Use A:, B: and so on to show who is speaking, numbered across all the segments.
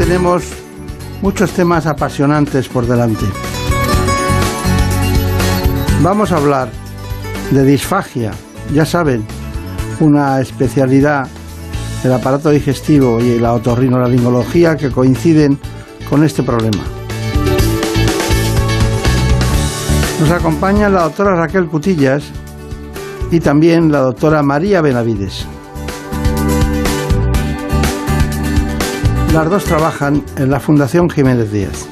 A: Tenemos muchos temas apasionantes por delante. Vamos a hablar de disfagia, ya saben, una especialidad del aparato digestivo y la otorrinolaringología que coinciden con este problema. Nos acompaña la doctora Raquel Cutillas y también la doctora María Benavides. Las dos trabajan en la Fundación Jiménez Díaz.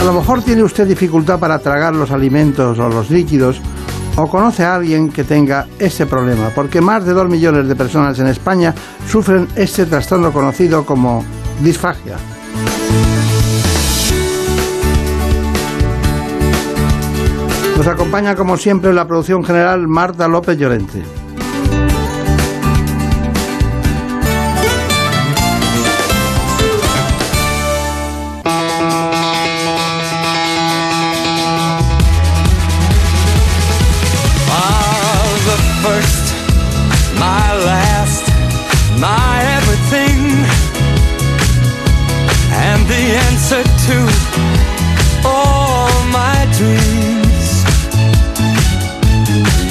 A: A lo mejor tiene usted dificultad para tragar los alimentos o los líquidos o conoce a alguien que tenga ese problema, porque más de dos millones de personas en España sufren este trastorno conocido como disfagia. Nos acompaña como siempre la producción general Marta López Llorente.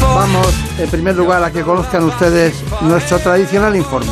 A: Vamos en primer lugar a que conozcan ustedes nuestro tradicional informe.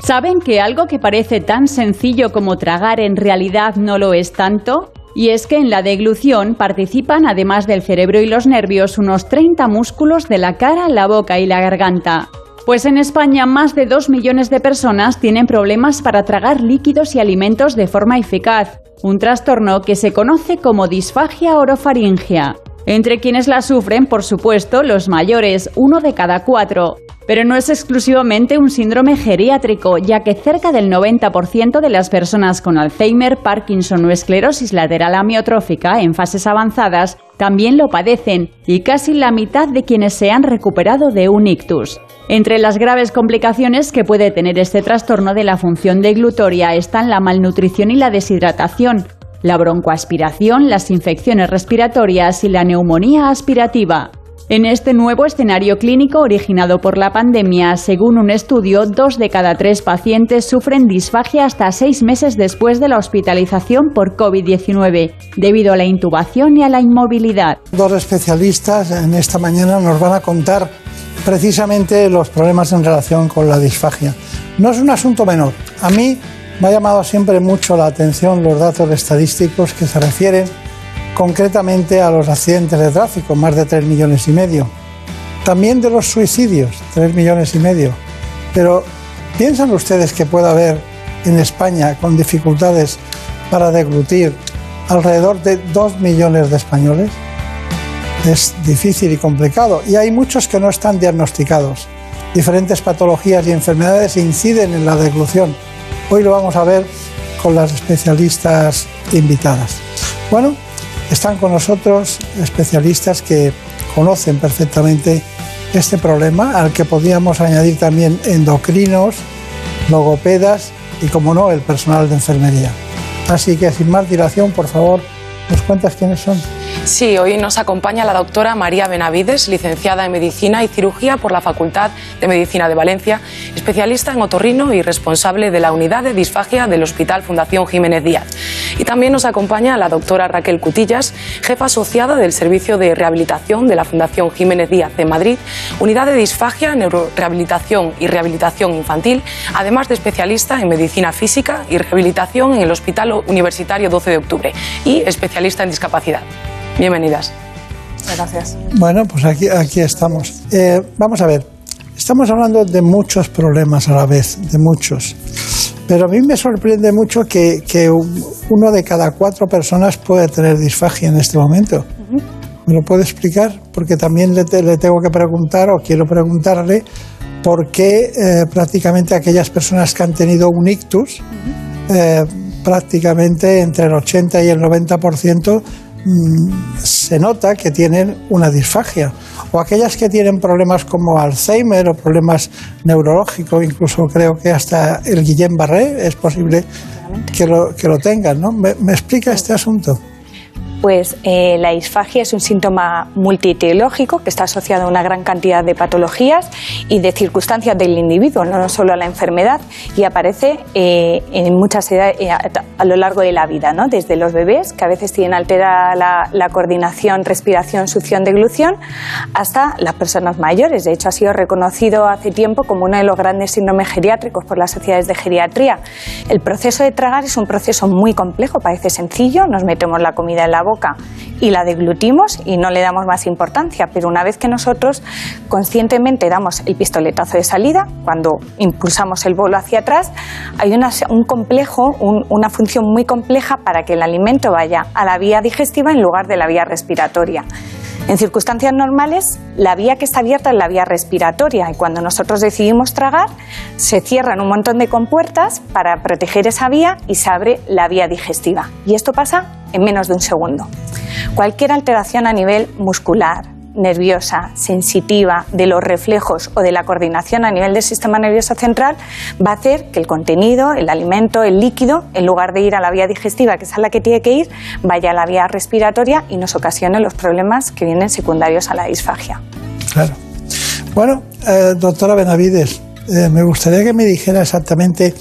B: ¿Saben que algo que parece tan sencillo como tragar en realidad no lo es tanto? Y es que en la deglución participan, además del cerebro y los nervios, unos 30 músculos de la cara, la boca y la garganta. Pues en España más de 2 millones de personas tienen problemas para tragar líquidos y alimentos de forma eficaz, un trastorno que se conoce como disfagia orofaringia. Entre quienes la sufren, por supuesto, los mayores, uno de cada cuatro. Pero no es exclusivamente un síndrome geriátrico, ya que cerca del 90% de las personas con Alzheimer, Parkinson o esclerosis lateral amiotrófica en fases avanzadas también lo padecen y casi la mitad de quienes se han recuperado de un ictus. Entre las graves complicaciones que puede tener este trastorno de la función deglutoria están la malnutrición y la deshidratación, la broncoaspiración, las infecciones respiratorias y la neumonía aspirativa. En este nuevo escenario clínico originado por la pandemia, según un estudio, dos de cada tres pacientes sufren disfagia hasta seis meses después de la hospitalización por COVID-19, debido a la intubación y a la inmovilidad.
A: Dos especialistas en esta mañana nos van a contar precisamente los problemas en relación con la disfagia. No es un asunto menor. A mí me ha llamado siempre mucho la atención los datos estadísticos que se refieren concretamente a los accidentes de tráfico, más de 3 millones y medio. También de los suicidios, 3 millones y medio. Pero ¿piensan ustedes que puede haber en España con dificultades para deglutir alrededor de 2 millones de españoles? Es difícil y complicado y hay muchos que no están diagnosticados. Diferentes patologías y enfermedades inciden en la deglución. Hoy lo vamos a ver con las especialistas invitadas. Bueno, están con nosotros especialistas que conocen perfectamente este problema, al que podríamos añadir también endocrinos, logopedas y, como no, el personal de enfermería. Así que, sin más dilación, por favor, ¿nos cuentas quiénes son?
C: Sí, hoy nos acompaña la doctora María Benavides, licenciada en Medicina y Cirugía por la Facultad de Medicina de Valencia, especialista en otorrino y responsable de la unidad de disfagia del Hospital Fundación Jiménez Díaz. Y también nos acompaña la doctora Raquel Cutillas, jefa asociada del Servicio de Rehabilitación de la Fundación Jiménez Díaz de Madrid, unidad de disfagia, neurorehabilitación y rehabilitación infantil, además de especialista en medicina física y rehabilitación en el Hospital Universitario 12 de Octubre y especialista en discapacidad. Bienvenidas.
D: Gracias.
A: Bueno, pues aquí, aquí estamos. Eh, vamos a ver, estamos hablando de muchos problemas a la vez, de muchos. Pero a mí me sorprende mucho que, que uno de cada cuatro personas puede tener disfagia en este momento. ¿Me lo puede explicar? Porque también le, le, tengo que preguntar o quiero preguntarle por qué eh, prácticamente aquellas personas que han tenido un ictus, eh, prácticamente entre el 80 y el 90% Mm, se nota que tienen una disfagia. O aquellas que tienen problemas como Alzheimer o problemas neurológicos, incluso creo que hasta el Guillain Barré es posible que lo, que lo tengan. ¿no? ¿Me explica este asunto?
D: Pues eh, la disfagia es un síntoma multietiológico que está asociado a una gran cantidad de patologías y de circunstancias del individuo, no solo a la enfermedad, y aparece eh, en muchas edades eh, a, lo largo de la vida, ¿no? desde los bebés, que a veces tienen alterada la, coordinación, respiración, succión, deglución, hasta las personas mayores. De hecho, ha sido reconocido hace tiempo como uno de los grandes síndromes geriátricos por las sociedades de geriatría. El proceso de tragar es un proceso muy complejo, parece sencillo, nos metemos la comida en la boca, y la deglutimos y no le damos más importancia, pero una vez que nosotros conscientemente damos el pistoletazo de salida, cuando impulsamos el bolo hacia atrás, hay un complejo, una función muy compleja para que el alimento vaya a la vía digestiva en lugar de la vía respiratoria. En circunstancias normales, la vía que está abierta es la vía respiratoria y cuando nosotros decidimos tragar, se cierran un montón de compuertas para proteger esa vía y se abre la vía digestiva. Y esto pasa en menos de un segundo. Cualquier alteración a nivel muscular, nerviosa, sensitiva, de los reflejos o de la coordinación a nivel del sistema nervioso central va a hacer que el contenido, el alimento, el líquido, en lugar de ir a la vía digestiva, que es a la que tiene que ir, vaya a la vía respiratoria y nos ocasione los problemas que vienen secundarios a la disfagia.
A: Claro. Bueno, eh, doctora Benavides, eh, me gustaría que me dijera exactamente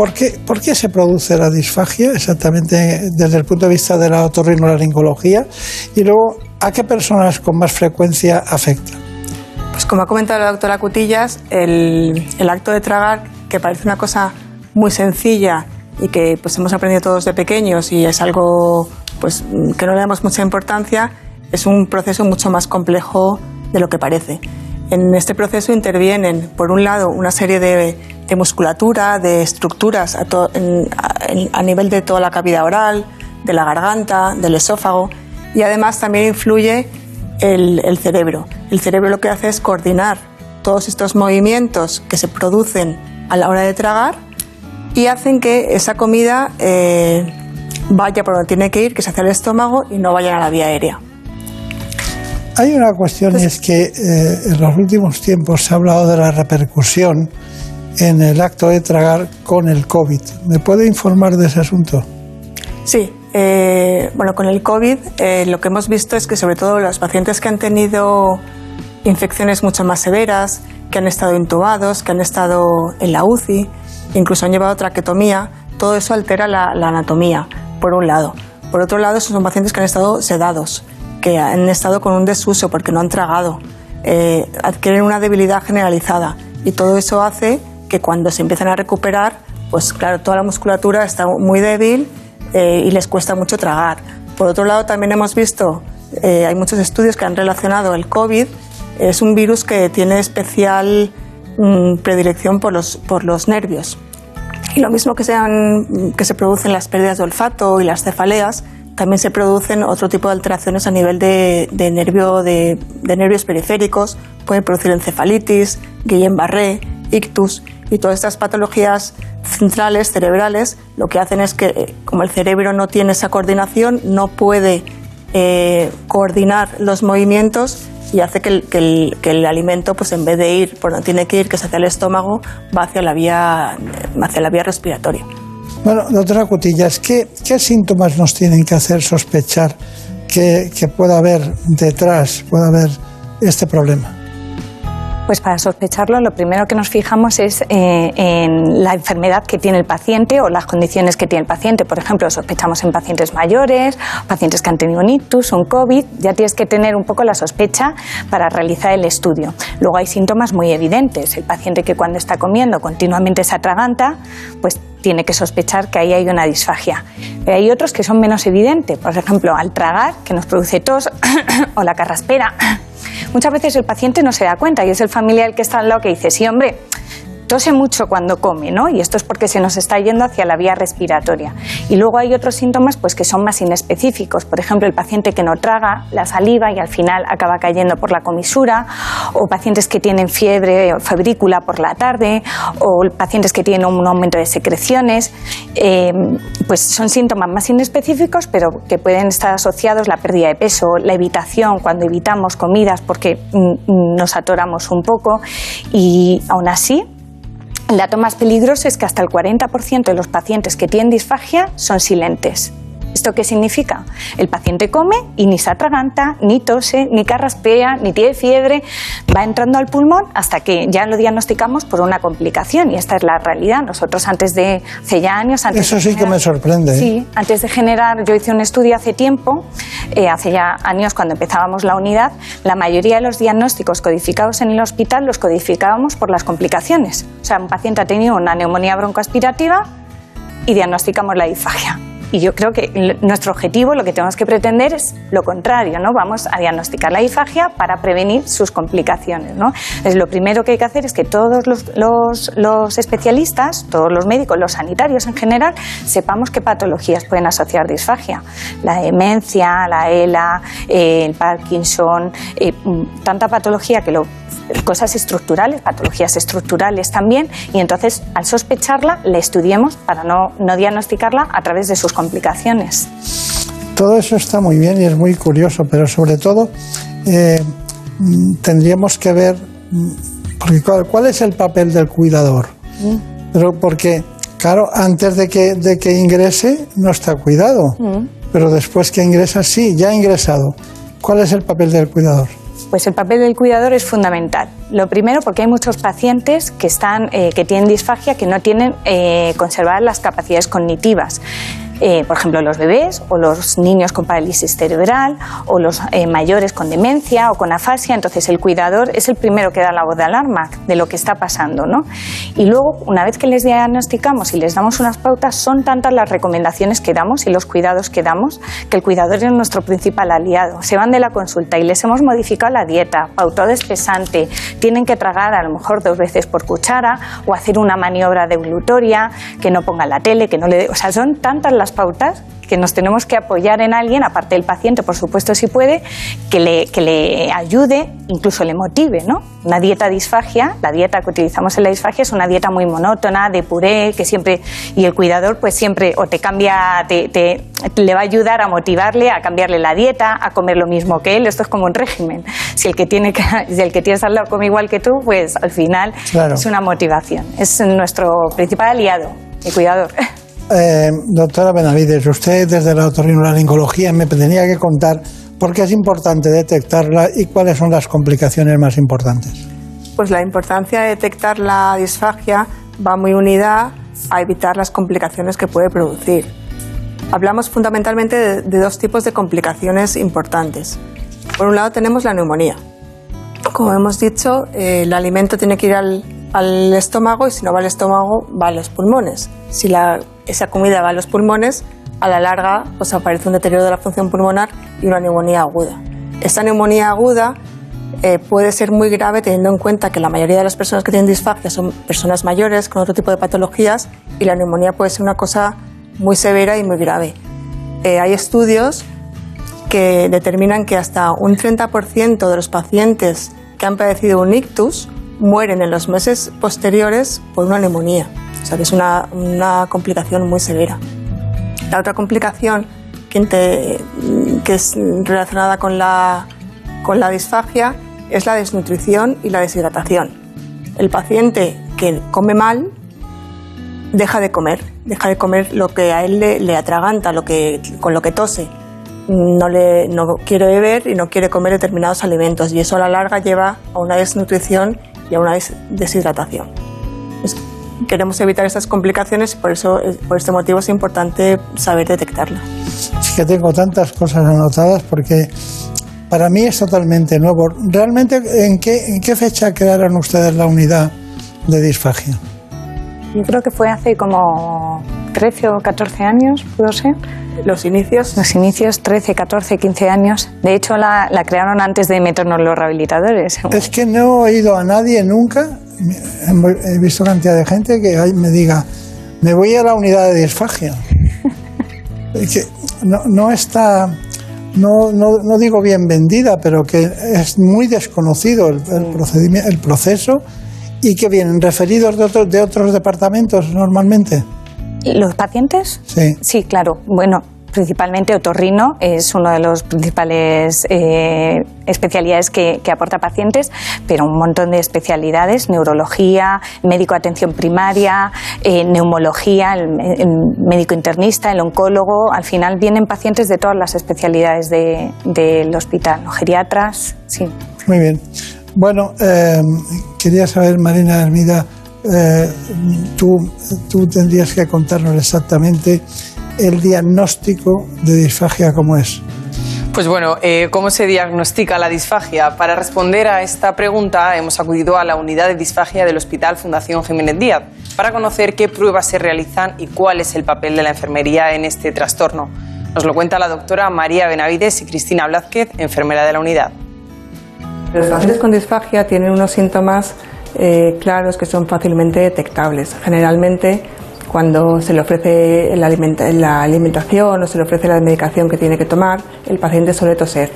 A: ¿Por qué, se produce la disfagia exactamente desde el punto de vista de la otorrinolaringología? Y luego, ¿a qué personas con más frecuencia afecta?
E: Pues como ha comentado la doctora Cutillas, el, acto de tragar, que parece una cosa muy sencilla y que pues hemos aprendido todos de pequeños y es algo pues que no le damos mucha importancia, es un proceso mucho más complejo de lo que parece. En este proceso intervienen, por un lado, una serie de, musculatura, de estructuras a, nivel de toda la cavidad oral, de la garganta, del esófago, y además también influye el, cerebro. El cerebro lo que hace es coordinar todos estos movimientos que se producen a la hora de tragar y hacen que esa comida eh, vaya por donde tiene que ir, que es hacia el estómago y no vaya a la vía aérea.
A: Hay una cuestión y es que eh, en los últimos tiempos se ha hablado de la repercusión en el acto de tragar con el COVID. ¿Me puede informar de ese asunto?
E: Sí, eh, bueno, con el COVID eh, lo que hemos visto es que sobre todo los pacientes que han tenido infecciones mucho más severas, que han estado intubados, que han estado en la UCI, incluso han llevado traquetomía, todo eso altera la, anatomía, por un lado. Por otro lado, son pacientes que han estado sedados que han estado con un desuso porque no han tragado, eh, adquieren una debilidad generalizada y todo eso hace que cuando se empiezan a recuperar, pues claro, toda la musculatura está muy débil eh, y les cuesta mucho tragar. Por otro lado, también hemos visto, eh, hay muchos estudios que han relacionado el COVID, es un virus que tiene especial mm, predilección por los, por los nervios. Y lo mismo que, sean, que se producen las pérdidas de olfato y las cefaleas, también se producen otro tipo de alteraciones a nivel de, nervio, de, nervios periféricos, pueden producir encefalitis, Guillain-Barré, ictus y todas estas patologías centrales, cerebrales, lo que hacen es que eh, como el cerebro no tiene esa coordinación, no puede eh, coordinar los movimientos y hace que el, alimento, pues en vez de ir por donde tiene que ir, que es hacia el estómago, va hacia la vía, hacia la vía respiratoria.
A: Bueno, doctora Cutillas, ¿qué, ¿qué síntomas nos tienen que hacer sospechar que, que pueda haber detrás, pueda haber este problema?
D: Pues para sospecharlo, lo primero que nos fijamos es eh, en la enfermedad que tiene el paciente o las condiciones que tiene el paciente. Por ejemplo, sospechamos en pacientes mayores, pacientes que han tenido un ictus, un COVID. Ya tienes que tener un poco la sospecha para realizar el estudio. Luego hay síntomas muy evidentes. El paciente que cuando está comiendo continuamente se atraganta, pues tiene que sospechar que ahí hay una disfagia. Pero hay otros que son menos evidentes. Por ejemplo, al tragar, que nos produce tos, o la carraspera, Muchas veces el paciente no se da cuenta y es el familiar que está al lado que dice, sí, hombre, tose mucho cuando come, ¿no? Y esto es porque se nos está yendo hacia la vía respiratoria. Y luego hay otros síntomas pues, que son más inespecíficos. Por ejemplo, el paciente que no traga la saliva y al final acaba cayendo por la comisura, o pacientes que tienen fiebre o febrícula por la tarde, o pacientes que tienen un aumento de secreciones. Eh, pues son síntomas más inespecíficos, pero que pueden estar asociados la pérdida de peso, la evitación cuando evitamos comidas porque mm, mm, nos atoramos un poco y aún así el dato más peligroso es que hasta el 40% de los pacientes que tienen disfagia son silentes. ¿Esto qué significa? El paciente come y ni se atraganta, ni tose, ni carraspea, ni tiene fiebre, va entrando al pulmón hasta que ya lo diagnosticamos por una complicación y esta es la realidad. Nosotros antes de, hace ya años... Antes
A: Eso sí que me sorprende.
D: ¿eh? Sí, antes de generar, yo hice un estudio hace tiempo, eh, hace ya años cuando empezábamos la unidad, la mayoría de los diagnósticos codificados en el hospital los codificábamos por las complicaciones. O sea, un paciente ha tenido una neumonía broncoaspirativa y diagnosticamos la disfagia y yo creo que nuestro objetivo, lo que tenemos que pretender es lo contrario, ¿no? Vamos a diagnosticar la disfagia para prevenir sus complicaciones, ¿no? Entonces, lo primero que hay que hacer es que todos los, especialistas, todos los médicos, los sanitarios en general, sepamos qué patologías pueden asociar disfagia. La demencia, la ELA, eh, el Parkinson, eh, mm, tanta patología que lo cosas estructurales, patologías estructurales también, y entonces al sospecharla la estudiemos para no, no diagnosticarla a través de sus complicaciones.
A: Todo eso está muy bien y es muy curioso, pero sobre todo eh, mm, tendríamos que ver, mm, porque ¿cuál, es el papel del cuidador? Mm. Pero porque, claro, antes de que, de que ingrese no está cuidado, pero después que ingresa sí, ya ha ingresado. ¿Cuál es el papel del cuidador?
D: Pues el papel del cuidador es fundamental. Lo primero porque hay muchos pacientes que, están, eh, que tienen disfagia que no tienen eh, conservadas las capacidades cognitivas. Eh, por ejemplo, los bebés o los niños con parálisis cerebral o los eh, mayores con demencia o con afasia. Entonces, el cuidador es el primero que da la voz de alarma de lo que está pasando. ¿no? Y luego, una vez que les diagnosticamos y les damos unas pautas, son tantas las recomendaciones que damos y los cuidados que damos que el cuidador es nuestro principal aliado. Se van de la consulta y les hemos modificado la dieta, pautado espesante, tienen que tragar a lo mejor dos veces por cuchara o hacer una maniobra deglutoria, que no ponga la tele, que no le... O sea, son tantas las pautas que nos tenemos que apoyar en alguien, aparte del paciente, por supuesto, si puede, que le, que le ayude, incluso le motive, ¿no? Una dieta disfagia, la dieta que utilizamos en la disfagia es una dieta muy monótona, de puré, que siempre, y el cuidador pues siempre o te cambia, te, te, le va a ayudar a motivarle, a cambiarle la dieta, a comer lo mismo que él, esto es como un régimen. Si el que tiene que, si el que tienes al lado come igual que tú, pues al final es una motivación. Es nuestro principal aliado, el cuidador.
A: Eh, doctora Benavides, usted desde la otorrinolaringología me tenía que contar por qué es importante detectarla y cuáles son las complicaciones más importantes.
E: Pues la importancia de detectar la disfagia va muy unida a evitar las complicaciones que puede producir. Hablamos fundamentalmente de, dos tipos de complicaciones importantes. Por un lado tenemos la neumonía. Como hemos dicho, eh, el alimento tiene que ir al, al estómago y si no va al estómago va a los pulmones. Si la esa comida va a los pulmones, a la larga pues aparece un deterioro de la función pulmonar y una neumonía aguda. Esta neumonía aguda eh, puede ser muy grave teniendo en cuenta que la mayoría de las personas que tienen disfagia son personas mayores con otro tipo de patologías y la neumonía puede ser una cosa muy severa y muy grave. Eh, hay estudios que determinan que hasta un 30% de los pacientes que han padecido un ictus mueren en los meses posteriores por una neumonía. O sea, que es una, una complicación muy severa. La otra complicación que, que es relacionada con la, con la disfagia es la desnutrición y la deshidratación. El paciente que come mal deja de comer, deja de comer lo que a él le, le atraganta, lo que, con lo que tose. no, le, no quiere beber y no quiere comer determinados alimentos y eso a la larga lleva a una desnutrición y a una deshidratación. Queremos evitar estas complicaciones y por, eso, eh, por este motivo es importante saber detectarlas.
A: Es que tengo tantas cosas anotadas porque para mí es totalmente nuevo. ¿Realmente en qué, en qué fecha crearon ustedes la unidad de disfagia?
D: Yo creo que fue hace como 13 o 14 años, pudo ser.
E: Los inicios.
D: Los inicios, 13, 14, 15 años. De hecho, la, crearon antes de meternos los rehabilitadores.
A: Es que no he oído a nadie nunca, he visto cantidad de gente que me diga, me voy a la unidad de disfagia. que no, está, no, no, digo bien vendida, pero que es muy desconocido el, procedimiento, el proceso y que vienen referidos de, otros de otros departamentos normalmente.
D: ¿Los pacientes?
A: Sí.
D: Sí, claro. Bueno, principalmente otorrino es uno de los principales eh, especialidades que, aporta pacientes, pero un montón de especialidades, neurología, médico de atención primaria, eh, neumología, el, médico internista, el oncólogo, al final vienen pacientes de todas las especialidades del hospital, geriatras, sí.
A: Muy bien. Bueno, eh, quería saber, Marina Hermida, eh, tú, tú tendrías que contarnos exactamente el diagnóstico de disfagia como es.
F: Pues bueno, eh, ¿cómo se diagnostica la disfagia? Para responder a esta pregunta hemos acudido a la unidad de disfagia del Hospital Fundación Jiménez Díaz para conocer qué pruebas se realizan y cuál es el papel de la enfermería en este trastorno. Nos lo cuenta la doctora María Benavides y Cristina Blázquez, enfermera de la unidad.
E: Los pacientes con disfagia tienen unos síntomas eh, claros que son fácilmente detectables. Generalmente, cuando se le ofrece la, alimentación o se le ofrece la medicación que tiene que tomar, el paciente suele toser.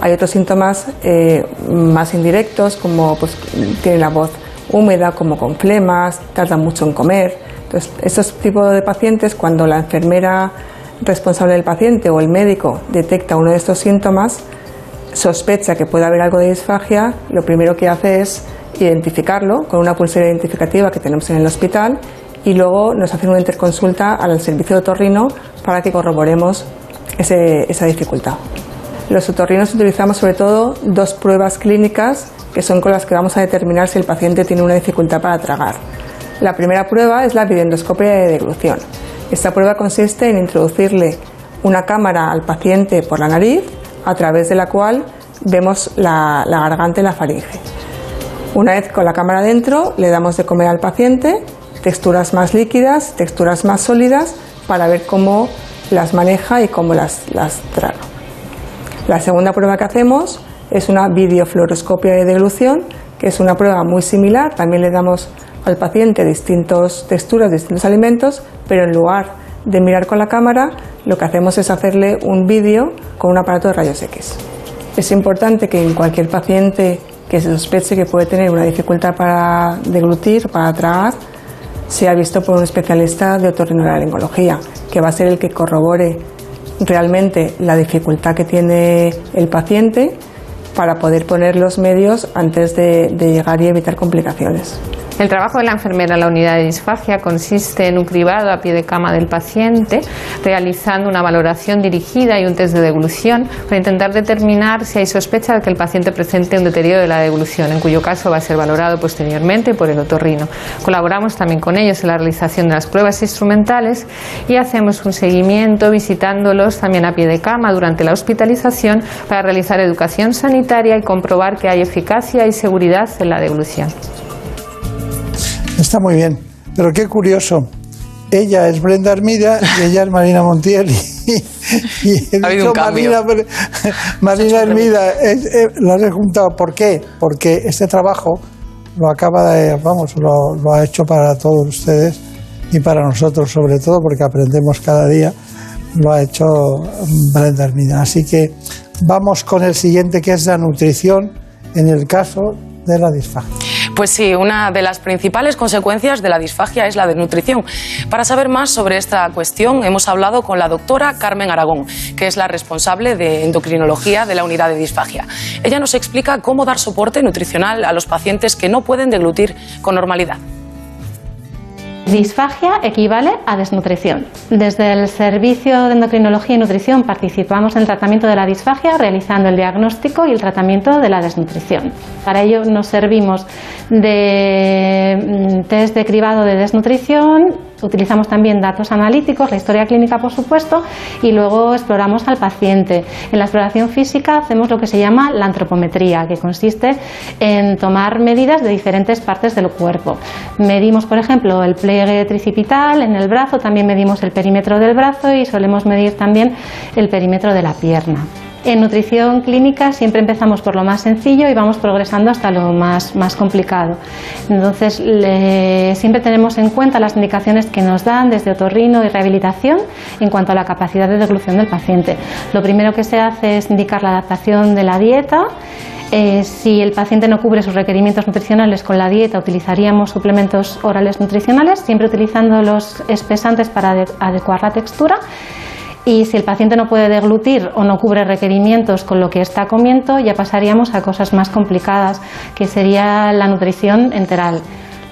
E: Hay otros síntomas eh, más indirectos, como pues, tiene la voz húmeda, como con flemas, tarda mucho en comer. Entonces, estos tipos de pacientes, cuando la enfermera responsable del paciente o el médico detecta uno de estos síntomas, sospecha que puede haber algo de disfagia, lo primero que hace es identificarlo con una pulsera identificativa que tenemos en el hospital y luego nos hacen una interconsulta al servicio de otorrino para que corroboremos esa dificultad. Los otorrinos utilizamos sobre todo dos pruebas clínicas que son con las que vamos a determinar si el paciente tiene una dificultad para tragar. La primera prueba es la videoendoscopia de deglución. Esta prueba consiste en introducirle una cámara al paciente por la nariz a través de la cual vemos la garganta y la faringe. Una vez con la cámara dentro, le damos de comer al paciente texturas más líquidas, texturas más sólidas, para ver cómo las maneja y cómo las, las traga. La segunda prueba que hacemos es una videofluoroscopia de deglución, que es una prueba muy similar. También le damos al paciente distintas texturas, distintos alimentos, pero en lugar de mirar con la cámara, lo que hacemos es hacerle un vídeo con un aparato de rayos X. Es importante que en cualquier paciente que se sospeche que puede tener una dificultad para deglutir, para tragar, sea visto por un especialista de otorrinolaringología, que va a ser el que corrobore realmente la dificultad que tiene el paciente para poder poner los medios antes de llegar y evitar complicaciones.
G: El trabajo de la enfermera en la unidad de disfagia consiste en un cribado a pie de cama del paciente, realizando una valoración dirigida y un test de deglución para intentar determinar si hay sospecha de que el paciente presente un deterioro de la deglución, en cuyo caso va a ser valorado posteriormente por el otorrino. Colaboramos también con ellos en la realización de las pruebas instrumentales y hacemos un seguimiento visitándolos también a pie de cama durante la hospitalización para realizar educación sanitaria y comprobar que hay eficacia y seguridad en la deglución.
A: Está muy bien, pero qué curioso. Ella es Brenda Armida y ella es Marina Montiel.
F: Y, ha un
A: Marina, Marina Hermida eh, la he juntado. ¿Por qué? Porque este trabajo lo acaba de, vamos, lo, lo ha hecho para todos ustedes y para nosotros sobre todo, porque aprendemos cada día. Lo ha hecho Brenda Hermida. Así que vamos con el siguiente, que es la nutrición en el caso de la disfagia.
C: Pues sí, una de las principales consecuencias de la disfagia es la desnutrición. Para saber más sobre esta cuestión, hemos hablado con la doctora Carmen Aragón, que es la responsable de endocrinología de la unidad de disfagia. Ella nos explica cómo dar soporte nutricional a los pacientes que no pueden deglutir con normalidad.
G: Disfagia equivale a desnutrición. Desde el Servicio de Endocrinología y Nutrición participamos en el tratamiento de la disfagia realizando el diagnóstico y el tratamiento de la desnutrición. Para ello nos servimos de mm, test de cribado de desnutrición, Utilizamos también datos analíticos, la historia clínica por supuesto, y luego exploramos al paciente. En la exploración física hacemos lo que se llama la antropometría, que consiste en tomar medidas de diferentes partes del cuerpo. Medimos, por ejemplo, el pliegue tricipital en el brazo, también medimos el perímetro del brazo y solemos medir también el perímetro de la pierna. En nutrición clínica siempre empezamos por lo más sencillo y vamos progresando hasta lo más, más complicado. Entonces, siempre tenemos en cuenta las indicaciones que nos dan desde otorrino y rehabilitación en cuanto a la capacidad de deglución del paciente. Lo primero que se hace es indicar la adaptación de la dieta. Eh, si el paciente no cubre sus requerimientos nutricionales con la dieta, utilizaríamos suplementos orales nutricionales, siempre utilizando los espesantes para adecuar la textura. Y si el paciente no puede deglutir o no cubre requerimientos con lo que está comiendo, ya pasaríamos a cosas más complicadas, que sería la nutrición enteral.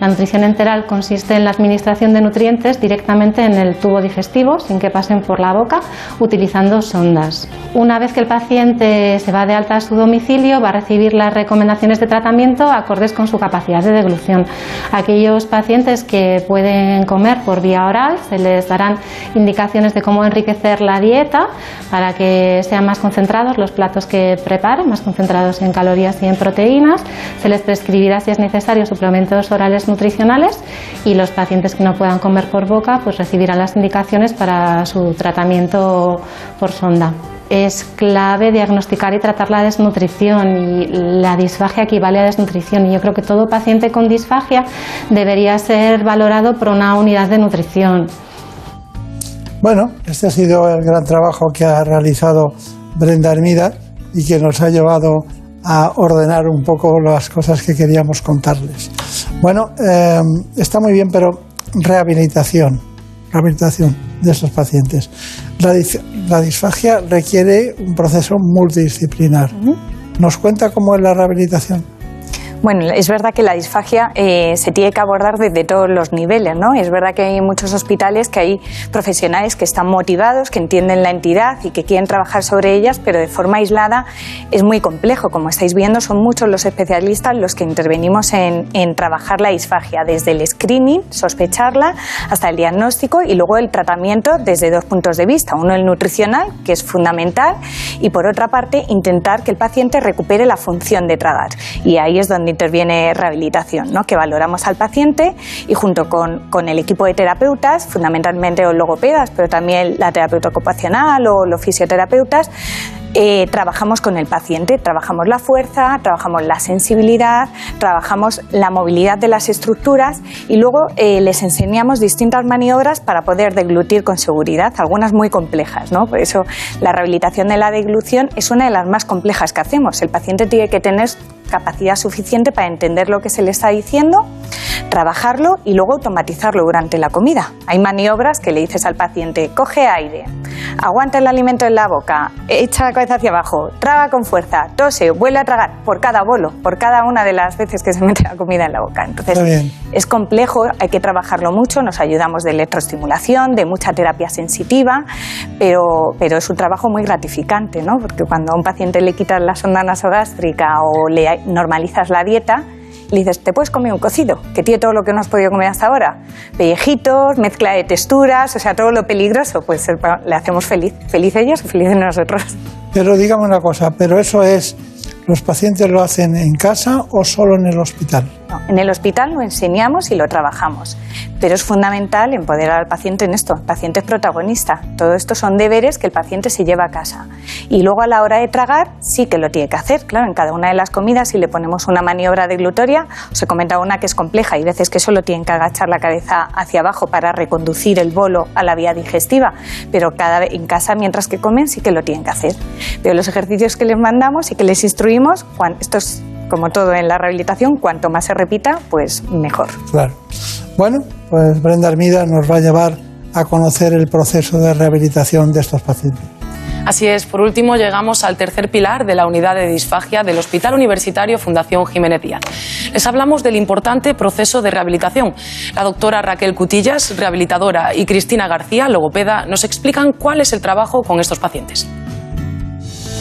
G: La nutrición enteral consiste en la administración de nutrientes directamente en el tubo digestivo, sin que pasen por la boca, utilizando sondas. Una vez que el paciente se va de alta a su domicilio, va a recibir las recomendaciones de tratamiento acordes con su capacidad de deglución. Aquellos pacientes que pueden comer por vía oral, se les darán indicaciones de cómo enriquecer la dieta para que sean más concentrados los platos que preparen, más concentrados en calorías y en proteínas. Se les prescribirá, si es necesario, suplementos orales nutricionales y los pacientes que no puedan comer por boca pues recibirán las indicaciones para su tratamiento por sonda. Es clave diagnosticar y tratar la desnutrición y la disfagia equivale a desnutrición y yo creo que todo paciente con disfagia debería ser valorado por una unidad de nutrición.
A: Bueno, este ha sido el gran trabajo que ha realizado Brenda Hermida y que nos ha llevado a ordenar un poco las cosas que queríamos contarles. Bueno, eh, está muy bien, pero rehabilitación, rehabilitación de estos pacientes. La, disfagia requiere un proceso multidisciplinar. ¿Nos cuenta cómo es la rehabilitación?
D: Bueno, es verdad que la disfagia eh, se tiene que abordar desde todos los niveles, ¿no? Es verdad que hay muchos hospitales que hay profesionales que están motivados, que entienden la entidad y que quieren trabajar sobre ellas, pero de forma aislada es muy complejo. Como estáis viendo, son muchos los especialistas los que intervenimos en, en trabajar la disfagia, desde el screening, sospecharla, hasta el diagnóstico y luego el tratamiento desde dos puntos de vista. Uno, el nutricional, que es fundamental, y por otra parte, intentar que el paciente recupere la función de tragar. Y ahí es donde interviene rehabilitación, ¿no? que valoramos al paciente y junto con, con, el equipo de terapeutas, fundamentalmente los logopedas, pero también la terapeuta ocupacional o los fisioterapeutas, eh, trabajamos con el paciente, trabajamos la fuerza, trabajamos la sensibilidad, trabajamos la movilidad de las estructuras y luego eh, les enseñamos distintas maniobras para poder deglutir con seguridad, algunas muy complejas. ¿no? Por eso la rehabilitación de la deglución es una de las más complejas que hacemos. El paciente tiene que tener capacidad suficiente para entender lo que se le está diciendo, trabajarlo y luego automatizarlo durante la comida. Hay maniobras que le dices al paciente, coge aire, aguanta el alimento en la boca, echa cabeza hacia abajo, traga con fuerza, tose, vuelve a tragar por cada bolo, por cada una de las veces que se mete la comida en la boca. Entonces, es complejo, hay que trabajarlo mucho, nos ayudamos de electroestimulación, de mucha terapia sensitiva, pero, pero es un trabajo muy gratificante, ¿no? Porque cuando a un paciente le quitas la sonda nasogástrica o le normalizas la dieta, le dices, te puedes comer un cocido, que tiene todo lo que no has podido comer hasta ahora. Pellejitos, mezcla de texturas, o sea, todo lo peligroso, pues le hacemos feliz. Feliz ellos y felices nosotros.
A: Pero dígame una cosa, pero eso es ¿Los pacientes lo hacen en casa o solo en el hospital?
D: en el hospital lo enseñamos y lo trabajamos, pero es fundamental empoderar al paciente en esto. El paciente es protagonista. Todo esto son deberes que el paciente se lleva a casa. Y luego a la hora de tragar sí que lo tiene que hacer. Claro, en cada una de las comidas si le ponemos una maniobra deglutoria, se comenta una que es compleja y veces que solo tienen que agachar la cabeza hacia abajo para reconducir el bolo a la vía digestiva, pero cada en casa mientras que comen sí que lo tienen que hacer. Pero los ejercicios que les mandamos y que les instruimos esto es como todo en la rehabilitación, cuanto más se repita, pues mejor.
A: Claro. Bueno, pues Brenda Armida nos va a llevar a conocer el proceso de rehabilitación de estos pacientes.
H: Así es, por último llegamos al tercer pilar de la unidad de disfagia del Hospital Universitario Fundación Jiménez Díaz. Les hablamos del importante proceso de rehabilitación. La doctora Raquel Cutillas, rehabilitadora, y Cristina García, logopeda, nos explican cuál es el trabajo con estos pacientes.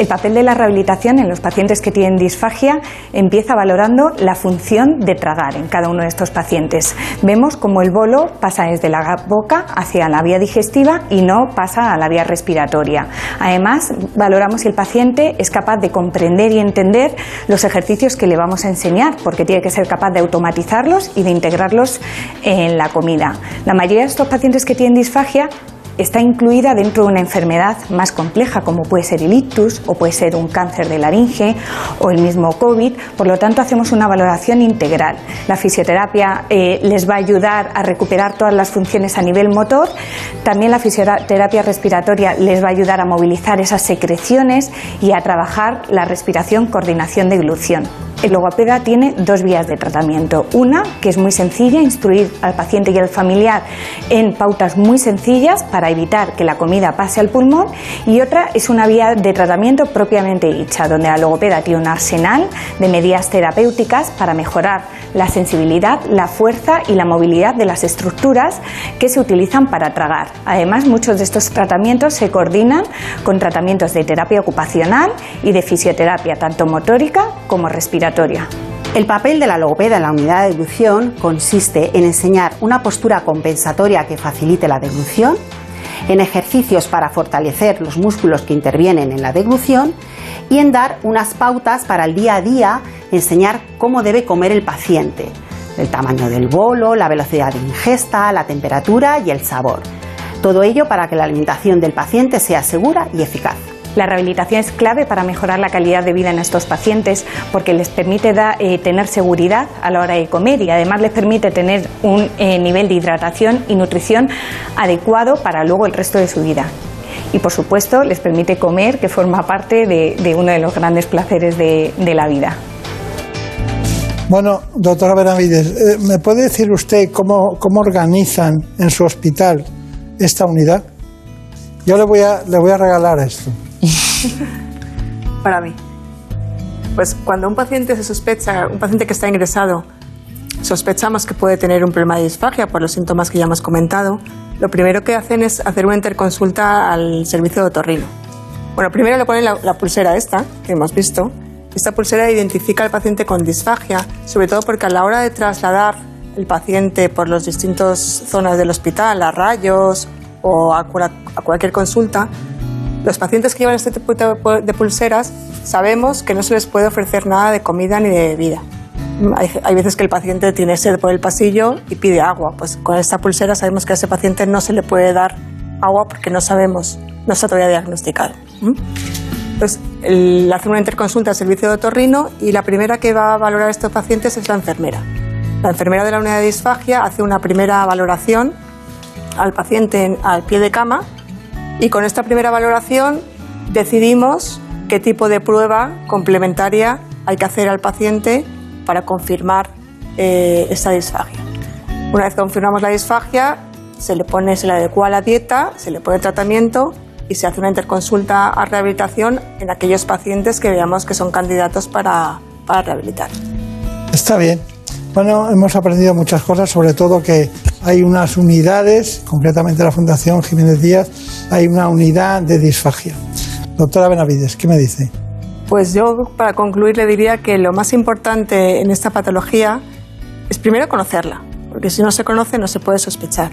D: El papel de la rehabilitación en los pacientes que tienen disfagia empieza valorando la función de tragar en cada uno de estos pacientes. Vemos cómo el bolo pasa desde la boca hacia la vía digestiva y no pasa a la vía respiratoria. Además, valoramos si el paciente es capaz de comprender y entender los ejercicios que le vamos a enseñar, porque tiene que ser capaz de automatizarlos y de integrarlos en la comida. La mayoría de estos pacientes que tienen disfagia está incluida dentro de una enfermedad más compleja como puede ser el ictus o puede ser un cáncer de laringe o el mismo COVID. Por lo tanto, hacemos una valoración integral. La fisioterapia eh, les va a ayudar a recuperar todas las funciones a nivel motor. También la fisioterapia respiratoria les va a ayudar a movilizar esas secreciones y a trabajar la respiración, coordinación de glución. El logopeda tiene dos vías de tratamiento. Una, que es muy sencilla, instruir al paciente y al familiar en pautas muy sencillas para evitar que la comida pase al pulmón. Y otra es una vía de tratamiento propiamente dicha, donde la logopeda tiene un arsenal de medidas terapéuticas para mejorar la sensibilidad, la fuerza y la movilidad de las estructuras que se utilizan para tragar. Además, muchos de estos tratamientos se coordinan con tratamientos de terapia ocupacional y de fisioterapia, tanto motórica como respiratoria
I: el papel de la logopeda en la unidad de deglución consiste en enseñar una postura compensatoria que facilite la deglución, en ejercicios para fortalecer los músculos que intervienen en la deglución y en dar unas pautas para el día a día, enseñar cómo debe comer el paciente, el tamaño del bolo, la velocidad de ingesta, la temperatura y el sabor. Todo ello para que la alimentación del paciente sea segura y eficaz.
D: La rehabilitación es clave para mejorar la calidad de vida en estos pacientes porque les permite eh, tener seguridad a la hora de comer y además les permite tener un eh, nivel de hidratación y nutrición adecuado para luego el resto de su vida. Y por supuesto les permite comer, que forma parte de, uno de los grandes placeres de, la vida.
A: Bueno, doctora Benavides, eh, ¿me puede decir usted cómo, organizan en su hospital esta unidad? Yo le voy a, le voy a regalar esto.
E: Para mí. Pues cuando un paciente se sospecha, un paciente que está ingresado, sospechamos que puede tener un problema de disfagia por los síntomas que ya hemos comentado, lo primero que hacen es hacer una interconsulta al servicio de otorrino. Bueno, primero le ponen la, la pulsera esta, que hemos visto. Esta pulsera identifica al paciente con disfagia, sobre todo porque a la hora de trasladar el paciente por las distintas zonas del hospital, a rayos o a cualquier consulta, los pacientes que llevan este tipo de pulseras sabemos que no se les puede ofrecer nada de comida ni de bebida. Hay, veces que el paciente tiene sed por el pasillo y pide agua. Pues con esta pulsera sabemos que a ese paciente no se le puede dar agua porque no sabemos, no está todavía diagnosticado. Entonces, el, hace una interconsulta al servicio de otorrino y la primera que va a valorar a estos pacientes es la enfermera. La enfermera de la unidad de disfagia hace una primera valoración al paciente al pie de cama y con esta primera valoración decidimos qué tipo de prueba complementaria hay que hacer al paciente para confirmar eh, esta disfagia. Una vez confirmamos la disfagia, se le pone, se le adecua la dieta, se le pone tratamiento y se hace una interconsulta a rehabilitación en aquellos pacientes que veamos que son candidatos para, para rehabilitar.
A: Está bien. Bueno, hemos aprendido muchas cosas, sobre todo que hay unas unidades, concretamente la Fundación Jiménez Díaz, hay una unidad de disfagia. Doctora Benavides, ¿qué me dice?
E: Pues yo, para concluir, le diría que lo más importante en esta patología es primero conocerla, porque si no se conoce no se puede sospechar.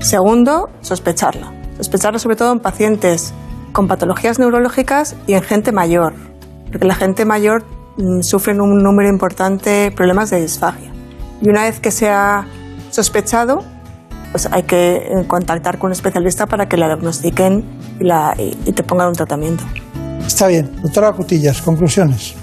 E: Segundo, sospecharla. Sospecharla sobre todo en pacientes con patologías neurológicas y en gente mayor, porque la gente mayor mm, sufre un número importante de problemas de disfagia. Y una vez que se sospechado, pues hay que eh, contactar con un especialista para que la diagnostiquen y, te pongan un tratamiento.
A: Está bien. Doctora Cutillas, conclusiones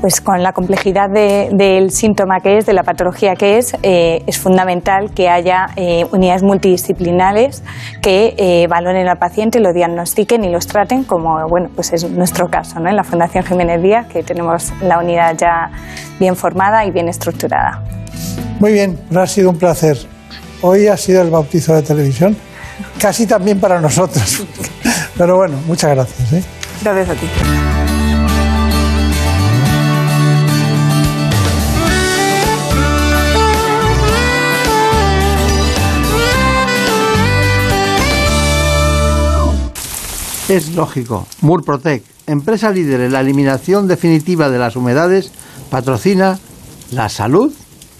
D: pues con la complejidad del síntoma que es, de la patología que es, eh, es fundamental que haya eh, unidades multidisciplinares que valoren al paciente, lo diagnostiquen y los traten, como bueno, pues es nuestro caso, ¿no? en la Fundación Jiménez Díaz, que tenemos la unidad ya bien formada y bien estructurada.
A: Muy bien, ha sido un placer. Hoy ha sido el bautizo de televisión, casi también para nosotros. Pero bueno, muchas gracias. ¿eh?
E: Gracias a ti.
J: Es lógico. Murprotec, empresa líder en la eliminación definitiva de las humedades, patrocina la salud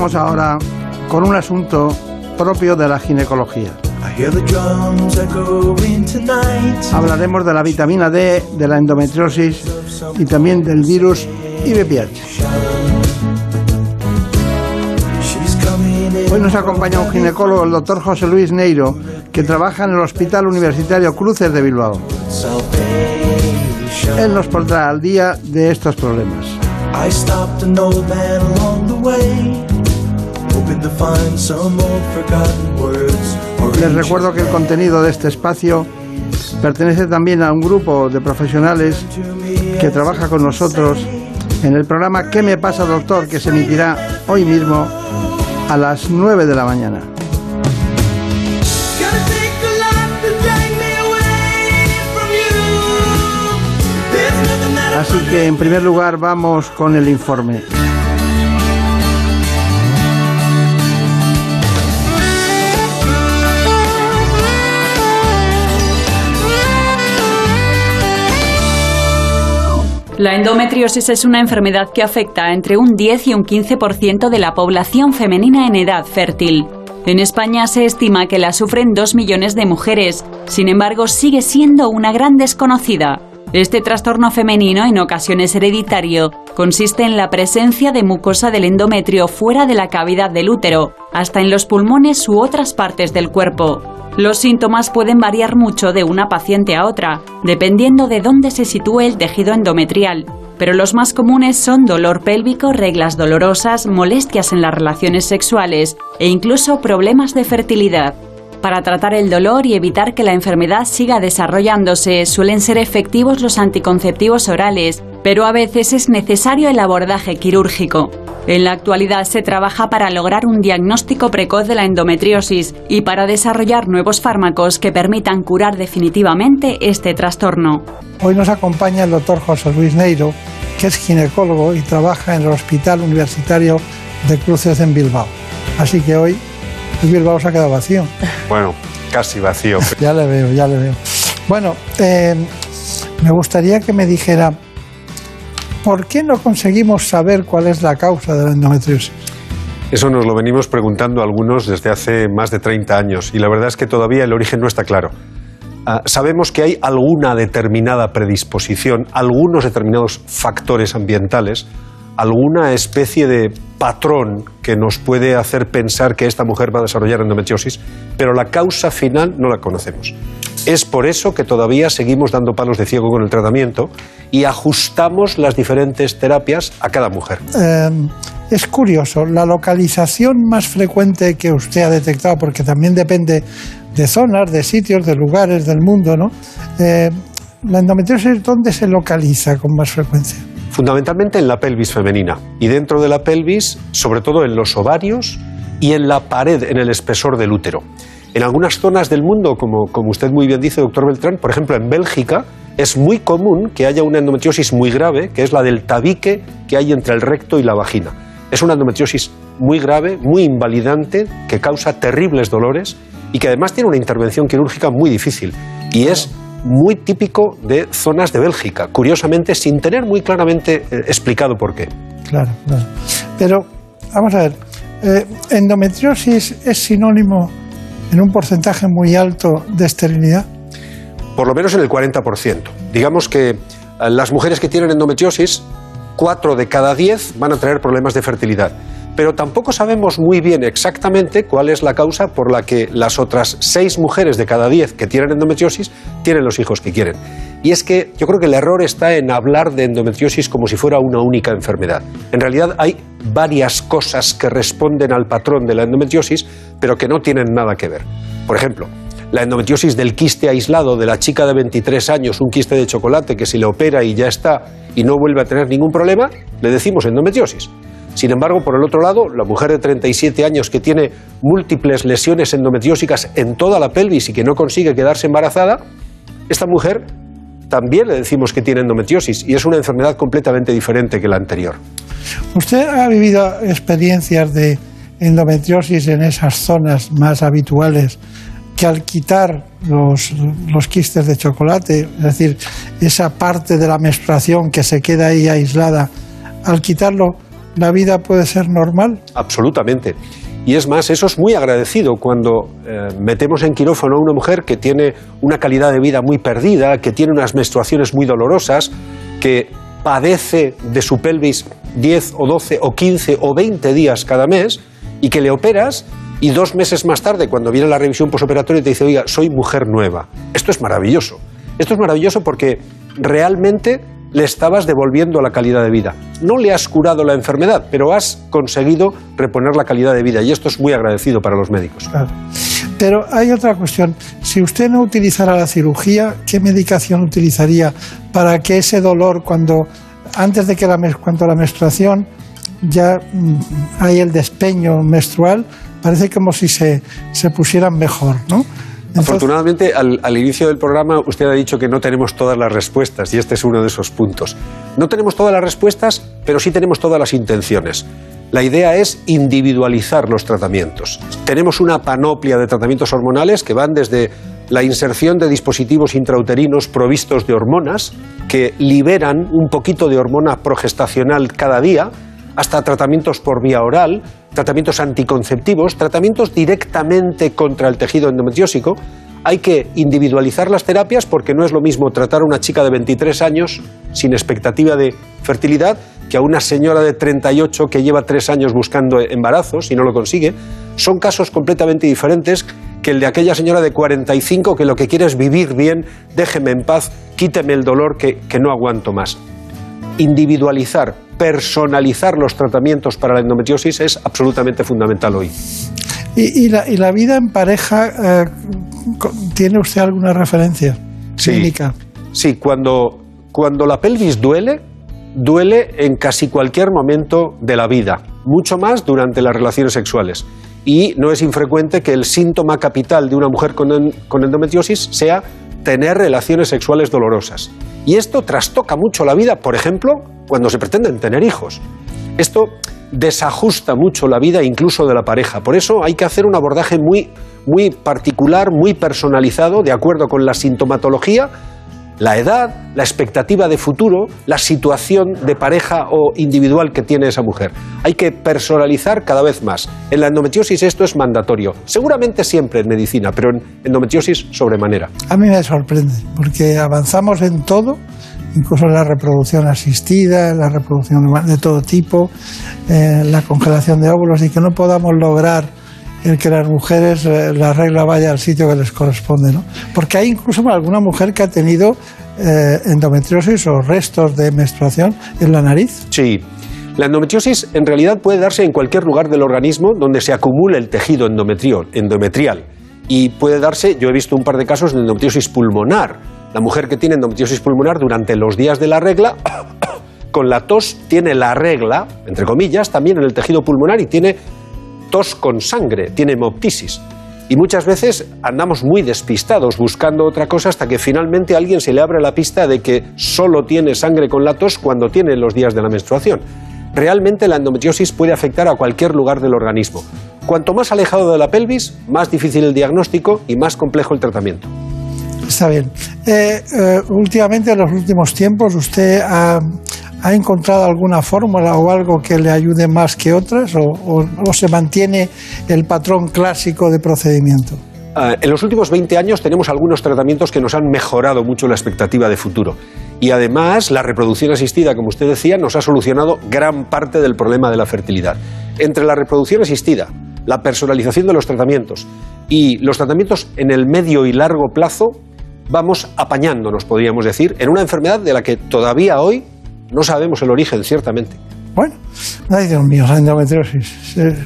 J: Vamos ahora con un asunto propio de la ginecología. Hablaremos de la vitamina D, de la endometriosis y también del virus IBPH. Hoy nos acompaña un ginecólogo, el doctor José Luis Neiro, que trabaja en el Hospital Universitario Cruces de Bilbao. Él nos pondrá al día de estos problemas. Les recuerdo que el contenido de este espacio pertenece también a un grupo de profesionales que trabaja con nosotros en el programa ¿Qué me pasa, doctor? que se emitirá hoy mismo a las 9 de la mañana. Así que en primer lugar vamos con el informe.
B: La endometriosis es una enfermedad que afecta entre un 10 y un 15% de la población femenina en edad fértil. En España se estima que la sufren 2 millones de mujeres, sin embargo sigue siendo una gran desconocida. Este trastorno femenino, en ocasiones hereditario, consiste en la presencia de mucosa del endometrio fuera de la cavidad del útero, hasta en los pulmones u otras partes del cuerpo. Los síntomas pueden variar mucho de una paciente a otra, dependiendo de dónde se sitúe el tejido endometrial, pero los más comunes son dolor pélvico, reglas dolorosas, molestias en las relaciones sexuales e incluso problemas de fertilidad. Para tratar el dolor y evitar que la enfermedad siga desarrollándose, suelen ser efectivos los anticonceptivos orales, pero a veces es necesario el abordaje quirúrgico. En la actualidad se trabaja para lograr un diagnóstico precoz de la endometriosis y para desarrollar nuevos fármacos que permitan curar definitivamente este trastorno.
A: Hoy nos acompaña el doctor José Luis Neiro, que es ginecólogo y trabaja en el Hospital Universitario de Cruces en Bilbao. Así que hoy Bilbao se ha quedado vacío.
K: Bueno, casi vacío.
A: ya le veo, ya le veo. Bueno, eh, me gustaría que me dijera, ¿por qué no conseguimos saber cuál es la causa de la endometriosis?
K: Eso nos lo venimos preguntando algunos desde hace más de 30 años y la verdad es que todavía el origen no está claro. Ah, sabemos que hay alguna determinada predisposición, algunos determinados factores ambientales, alguna especie de patrón que nos puede hacer pensar que esta mujer va a desarrollar endometriosis, pero la causa final no la conocemos. Es por eso que todavía seguimos dando palos de ciego con el tratamiento y ajustamos las diferentes terapias a cada mujer.
A: Eh, es curioso, la localización más frecuente que usted ha detectado, porque también depende de zonas, de sitios, de lugares del mundo, ¿no? Eh, ¿La endometriosis dónde se localiza con más frecuencia?
K: Fundamentalmente en la pelvis femenina y dentro de la pelvis, sobre todo en los ovarios y en la pared, en el espesor del útero. En algunas zonas del mundo, como, como usted muy bien dice, doctor Beltrán, por ejemplo en Bélgica, es muy común que haya una endometriosis muy grave, que es la del tabique que hay entre el recto y la vagina. Es una endometriosis muy grave, muy invalidante, que causa terribles dolores y que además tiene una intervención quirúrgica muy difícil. Y es muy típico de zonas de Bélgica, curiosamente sin tener muy claramente eh, explicado por qué.
A: Claro, claro. Pero, vamos a ver, eh, endometriosis es sinónimo en un porcentaje muy alto de esterilidad?
K: Por lo menos en el 40%. Digamos que eh, las mujeres que tienen endometriosis, 4 de cada 10 van a tener problemas de fertilidad. Pero tampoco sabemos muy bien exactamente cuál es la causa por la que las otras 6 mujeres de cada 10 que tienen endometriosis tienen los hijos que quieren. Y es que yo creo que el error está en hablar de endometriosis como si fuera una única enfermedad. En realidad hay varias cosas que responden al patrón de la endometriosis, pero que no tienen nada que ver. Por ejemplo, la endometriosis del quiste aislado de la chica de 23 años, un quiste de chocolate que se le opera y ya está y no vuelve a tener ningún problema, le decimos endometriosis. Sin embargo, por el otro lado, la mujer de 37 años que tiene múltiples lesiones endometriósicas en toda la pelvis y que no consigue quedarse embarazada, esta mujer también le decimos que tiene endometriosis y es una enfermedad completamente diferente que la anterior.
A: ¿Usted ha vivido experiencias de endometriosis en esas zonas más habituales que al quitar los, los, quistes de chocolate, es decir, esa parte de la menstruación que se queda ahí aislada, al quitarlo, la vida puede ser normal?
K: Absolutamente. Y es más, eso es muy agradecido cuando eh, metemos en quirófano a una mujer que tiene una calidad de vida muy perdida, que tiene unas menstruaciones muy dolorosas, que padece de su pelvis 10 o 12 o 15 o 20 días cada mes y que le operas y dos meses más tarde, cuando viene la revisión posoperatoria, te dice, oiga, soy mujer nueva. Esto es maravilloso. Esto es maravilloso porque realmente le estabas devolviendo la calidad de vida. No le has curado la enfermedad, pero has conseguido reponer la calidad de vida y esto es muy agradecido para los médicos.
A: Pero hay otra cuestión. Si usted no utilizara la cirugía, ¿qué medicación utilizaría para que ese dolor, cuando antes de que la, cuando la menstruación ya mm, hay el despeño menstrual, parece como si se, se pusieran mejor, ¿no?
K: Afortunadamente, al, inicio del programa usted ha dicho que no tenemos todas las respuestas y este es uno de esos puntos. No tenemos todas las respuestas, pero sí tenemos todas las intenciones. La idea es individualizar los tratamientos. Tenemos una panoplia de tratamientos hormonales que van desde la inserción de dispositivos intrauterinos provistos de hormonas que liberan un poquito de hormona progestacional cada día, hasta tratamientos por vía oral, tratamientos anticonceptivos, tratamientos directamente contra el tejido endometriósico. Hay que individualizar las terapias porque no es lo mismo tratar a una chica de 23 años sin expectativa de fertilidad que a una señora de 38 que lleva tres años buscando embarazos y no lo consigue. Son casos completamente diferentes que el de aquella señora de 45 que lo que quiere es vivir bien, déjeme en paz, quíteme el dolor que, que no aguanto más. Individualizar personalizar los tratamientos para la endometriosis es absolutamente fundamental hoy.
A: ¿Y, la, vida en pareja, eh, tiene usted alguna referencia
K: sí, Sí, cuando, cuando la pelvis duele, duele en casi cualquier momento de la vida, mucho más durante las relaciones sexuales. Y no es infrecuente que el síntoma capital de una mujer con, con endometriosis sea tener relaciones sexuales dolorosas. Y esto trastoca mucho la vida, por ejemplo, cuando se pretenden tener hijos. Esto desajusta mucho la vida incluso de la pareja. Por eso hay que hacer un abordaje muy, muy particular, muy personalizado, de acuerdo con la sintomatología la edad, la expectativa de futuro, la situación de pareja o individual que tiene esa mujer. Hay que personalizar cada vez más. En la endometriosis esto es mandatorio. Seguramente siempre en medicina, pero en endometriosis sobremanera.
A: A mí me sorprende, porque avanzamos en todo, incluso en la reproducción asistida, en la reproducción de todo tipo, eh, la congelación de óvulos, y que no podamos lograr el que las mujeres, eh, la regla vaya al sitio que les corresponde, ¿no? Porque hay incluso alguna mujer que ha tenido eh, endometriosis o restos de menstruación en la nariz.
K: Sí. La endometriosis en realidad puede darse en cualquier lugar del organismo donde se acumule el tejido endometrial. Y puede darse, yo he visto un par de casos de endometriosis pulmonar. La mujer que tiene endometriosis pulmonar durante los días de la regla, con la tos, tiene la regla, entre comillas, también en el tejido pulmonar y tiene tos con sangre, tiene hemoptisis. Y muchas veces andamos muy despistados buscando otra cosa hasta que finalmente alguien se le abre la pista de que solo tiene sangre con la tos cuando tiene los días de la menstruación. Realmente la endometriosis puede afectar a cualquier lugar del organismo. Cuanto más alejado de la pelvis, más difícil el diagnóstico y más complejo el tratamiento.
A: Está bien. Eh, eh, últimamente, en los últimos tiempos, usted ha, ¿Ha encontrado alguna fórmula o algo que le ayude más que otras o, se mantiene el patrón clásico de procedimiento?
K: Ah, en los últimos 20 años tenemos algunos tratamientos que nos han mejorado mucho la expectativa de futuro. Y además, la reproducción asistida, como usted decía, nos ha solucionado gran parte del problema de la fertilidad. Entre la reproducción asistida, la personalización de los tratamientos y los tratamientos en el medio y largo plazo, vamos apañándonos, podríamos decir, en una enfermedad de la que todavía hoy no sabemos el origen, ciertamente.
A: Bueno, ay Dios mío, la endometriosis. Eh,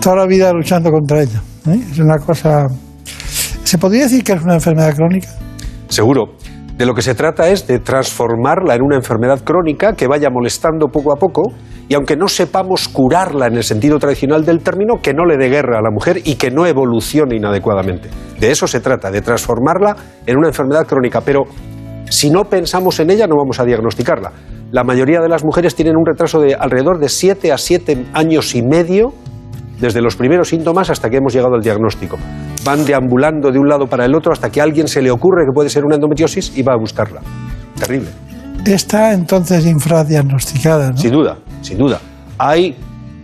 A: toda la vida luchando contra ella. ¿eh? Es una cosa... ¿Se podría decir que es una enfermedad crónica?
K: Seguro. De lo que se trata es de transformarla en una enfermedad crónica que vaya molestando poco a poco y aunque no sepamos curarla en el sentido tradicional del término, que no le dé guerra a la mujer y que no evolucione inadecuadamente. De eso se trata, de transformarla en una enfermedad crónica. Pero si no pensamos en ella, no vamos a diagnosticarla. La mayoría de las mujeres tienen un retraso de alrededor de 7 a 7 años y medio desde los primeros síntomas hasta que hemos llegado al diagnóstico. Van deambulando de un lado para el otro hasta que a alguien se le ocurre que puede ser una endometriosis y va a buscarla. Terrible.
A: Está entonces infradiagnosticada, ¿no?
K: Sin duda, sin duda. Hay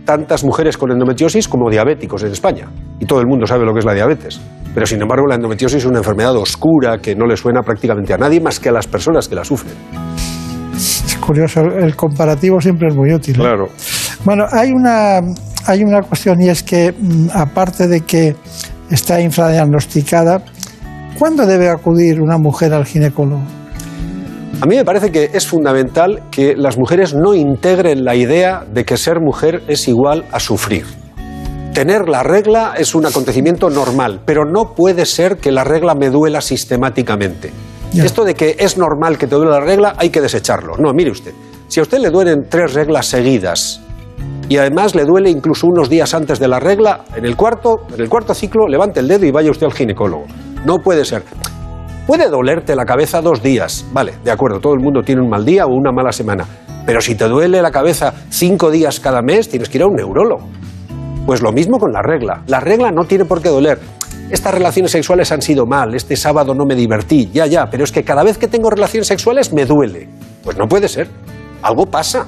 K: tantas mujeres con endometriosis como diabéticos en España. Y todo el mundo sabe lo que es la diabetes. Pero sin embargo la endometriosis es una enfermedad oscura que no le suena prácticamente a nadie más que a las personas que la sufren.
A: Es curioso, el comparativo siempre es muy útil. ¿eh?
K: Claro.
A: Bueno, hay una, hay una cuestión y es que, mm, aparte de que está infradiagnosticada, ¿cuándo debe acudir una mujer al ginecólogo?
K: A mí me parece que es fundamental que las mujeres no integren la idea de que ser mujer es igual a sufrir. Tener la regla es un acontecimiento normal, pero no puede ser que la regla me duela sistemáticamente. Esto de que es normal que te duele la regla hay que desecharlo. No, mire usted, si a usted le duelen tres reglas seguidas y además le duele incluso unos días antes de la regla, en el cuarto, en el cuarto ciclo, levante el dedo y vaya usted al ginecólogo. No puede ser. Puede dolerte la cabeza dos días, vale, de acuerdo, todo el mundo tiene un mal día o una mala semana, pero si te duele la cabeza cinco días cada mes, tienes que ir a un neurólogo. Pues lo mismo con la regla. La regla no tiene por qué doler. Estas relaciones sexuales han sido mal, este sábado no me divertí, ya, ya, pero es que cada vez que tengo relaciones sexuales me duele. Pues no puede ser. Algo pasa.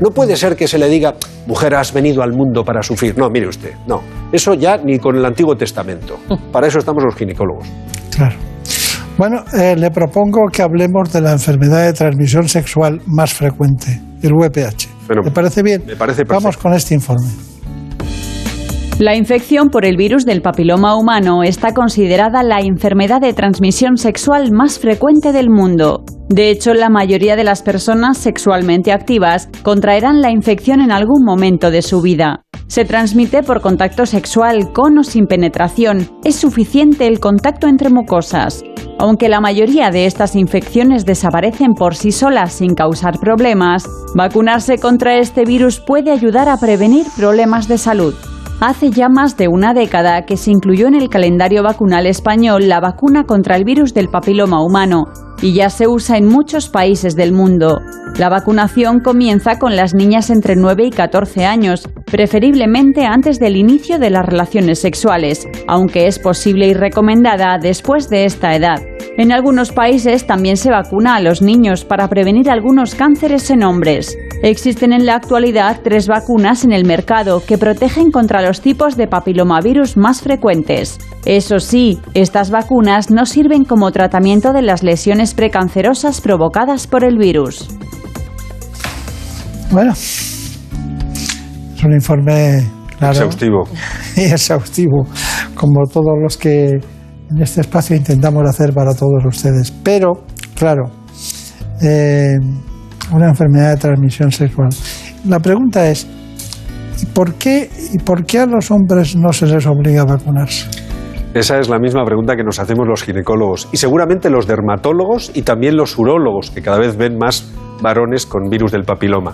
K: No puede ser que se le diga, mujer, has venido al mundo para sufrir. No, mire usted, no. Eso ya ni con el Antiguo Testamento. Para eso estamos los ginecólogos.
A: Claro. Bueno, eh, le propongo que hablemos de la enfermedad de transmisión sexual más frecuente, el VPH. ¿Le parece bien?
K: Me parece perfecto.
A: Vamos con este informe.
B: La infección por el virus del papiloma humano está considerada la enfermedad de transmisión sexual más frecuente del mundo. De hecho, la mayoría de las personas sexualmente activas contraerán la infección en algún momento de su vida. Se transmite por contacto sexual con o sin penetración. Es suficiente el contacto entre mucosas. Aunque la mayoría de estas infecciones desaparecen por sí solas sin causar problemas, vacunarse contra este virus puede ayudar a prevenir problemas de salud. Hace ya más de una década que se incluyó en el calendario vacunal español la vacuna contra el virus del papiloma humano y ya se usa en muchos países del mundo. La vacunación comienza con las niñas entre 9 y 14 años, preferiblemente antes del inicio de las relaciones sexuales, aunque es posible y recomendada después de esta edad. En algunos países también se vacuna a los niños para prevenir algunos cánceres en hombres. Existen en la actualidad tres vacunas en el mercado que protegen contra los tipos de papilomavirus más frecuentes. Eso sí, estas vacunas no sirven como tratamiento de las lesiones precancerosas provocadas por el virus.
A: Bueno, es un informe claro
K: Exhaustivo.
A: y exhaustivo, como todos los que en este espacio intentamos hacer para todos ustedes. Pero, claro, eh, una enfermedad de transmisión sexual. La pregunta es, ¿y por qué, y por qué a los hombres no se les obliga a vacunarse?
K: Esa es la misma pregunta que nos hacemos los ginecólogos y seguramente los dermatólogos y también los urólogos, que cada vez ven más varones con virus del papiloma.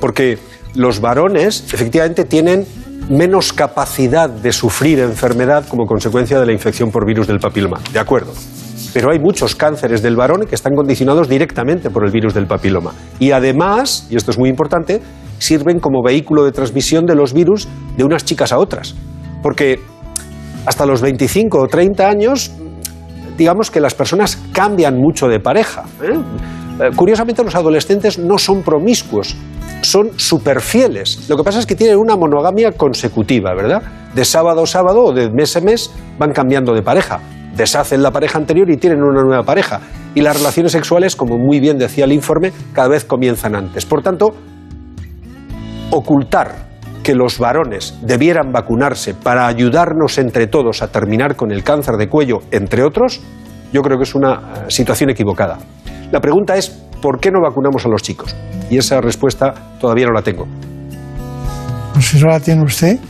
K: Porque los varones efectivamente tienen menos capacidad de sufrir enfermedad como consecuencia de la infección por virus del papiloma. De acuerdo. Pero hay muchos cánceres del varón que están condicionados directamente por el virus del papiloma. Y además, y esto es muy importante, sirven como vehículo de transmisión de los virus de unas chicas a otras. Porque hasta los 25 o 30 años, digamos que las personas cambian mucho de pareja. ¿eh? Eh, Curiosamente, los adolescentes no son promiscuos, son súper fieles. Lo que pasa es que tienen una monogamia consecutiva, ¿verdad? De sábado a sábado o de mes a mes van cambiando de pareja. Deshacen la pareja anterior y tienen una nueva pareja. Y las relaciones sexuales, como muy bien decía el informe, cada vez comienzan antes. Por tanto, ocultar que los varones debieran vacunarse para ayudarnos entre todos a terminar con el cáncer de cuello, entre otros, yo creo que es una eh, situación equivocada. La pregunta es, ¿por qué no vacunamos a los chicos? Y esa respuesta todavía no la tengo.
A: Pues si no la tiene usted.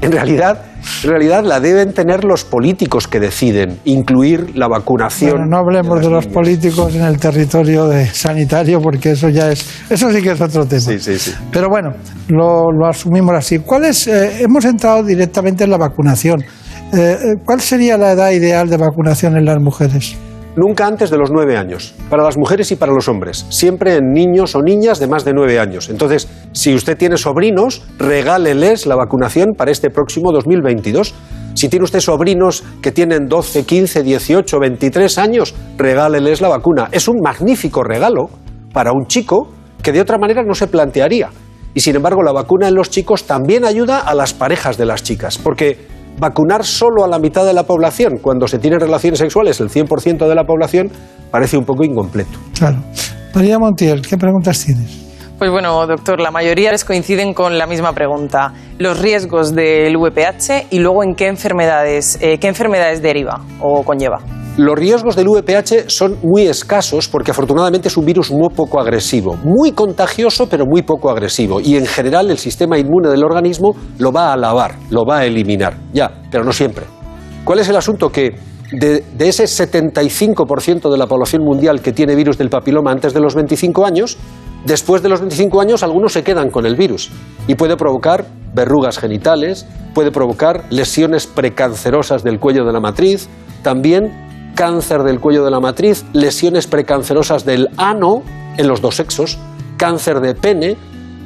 K: En realidad, en realidad la deben tener los políticos que deciden incluir la vacunación.
A: Bueno, no hablemos de, los políticos en el territorio de sanitario porque eso ya es, eso sí que es otro tema.
K: Sí, sí, sí.
A: Pero bueno, lo, lo asumimos así. ¿Cuál es, eh, hemos entrado directamente en la vacunación. Eh, eh, ¿Cuál sería la edad ideal de vacunación en las mujeres?
K: Nunca antes de los nueve años, para las mujeres y para los hombres, siempre en niños o niñas de más de nueve años. Entonces, si usted tiene sobrinos, regáleles la vacunación para este próximo 2022. Si tiene usted sobrinos que tienen 12, 15, 18, 23 años, regáleles la vacuna. Es un magnífico regalo para un chico que de otra manera no se plantearía. Y sin embargo, la vacuna en los chicos también ayuda a las parejas de las chicas, porque vacunar solo a la mitad de la población cuando se tienen relaciones sexuales, el 100% de la población, parece un poco incompleto.
A: Claro. María Montiel, ¿qué preguntas tienes?
F: Pues bueno, doctor, la mayoría les coinciden con la misma pregunta. Los riesgos del VPH y luego en qué enfermedades, eh, qué enfermedades deriva o conlleva.
K: Los riesgos del VPH son muy escasos porque afortunadamente es un virus muy poco agresivo, muy contagioso pero muy poco agresivo y en general el sistema inmune del organismo lo va a lavar, lo va a eliminar, ya, pero no siempre. ¿Cuál es el asunto? Que de, de ese 75% de la población mundial que tiene virus del papiloma antes de los 25 años, después de los 25 años algunos se quedan con el virus y puede provocar verrugas genitales, puede provocar lesiones precancerosas del cuello de la matriz, también cáncer del cuello de la matriz, lesiones precancerosas del ano en los dos sexos, cáncer de pene,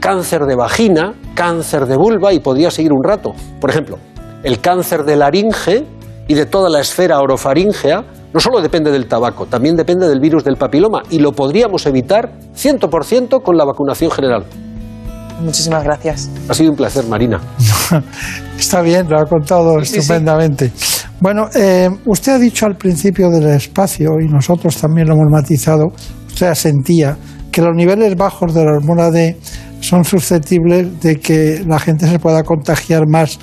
K: cáncer de vagina, cáncer de vulva y podría seguir un rato. Por ejemplo, el cáncer de laringe y de toda la esfera orofaringea no solo depende del tabaco, también depende del virus del papiloma y lo podríamos evitar 100% con la vacunación general.
F: Muchísimas gracias.
K: Ha sido un placer, Marina.
A: Está bien, lo ha contado
F: Sí, sí, sí.
A: estupendamente. Bueno, eh, usted ha dicho al principio del espacio, y nosotros también lo hemos matizado, usted asentía que los niveles bajos de la hormona D son susceptibles de que la gente se pueda contagiar más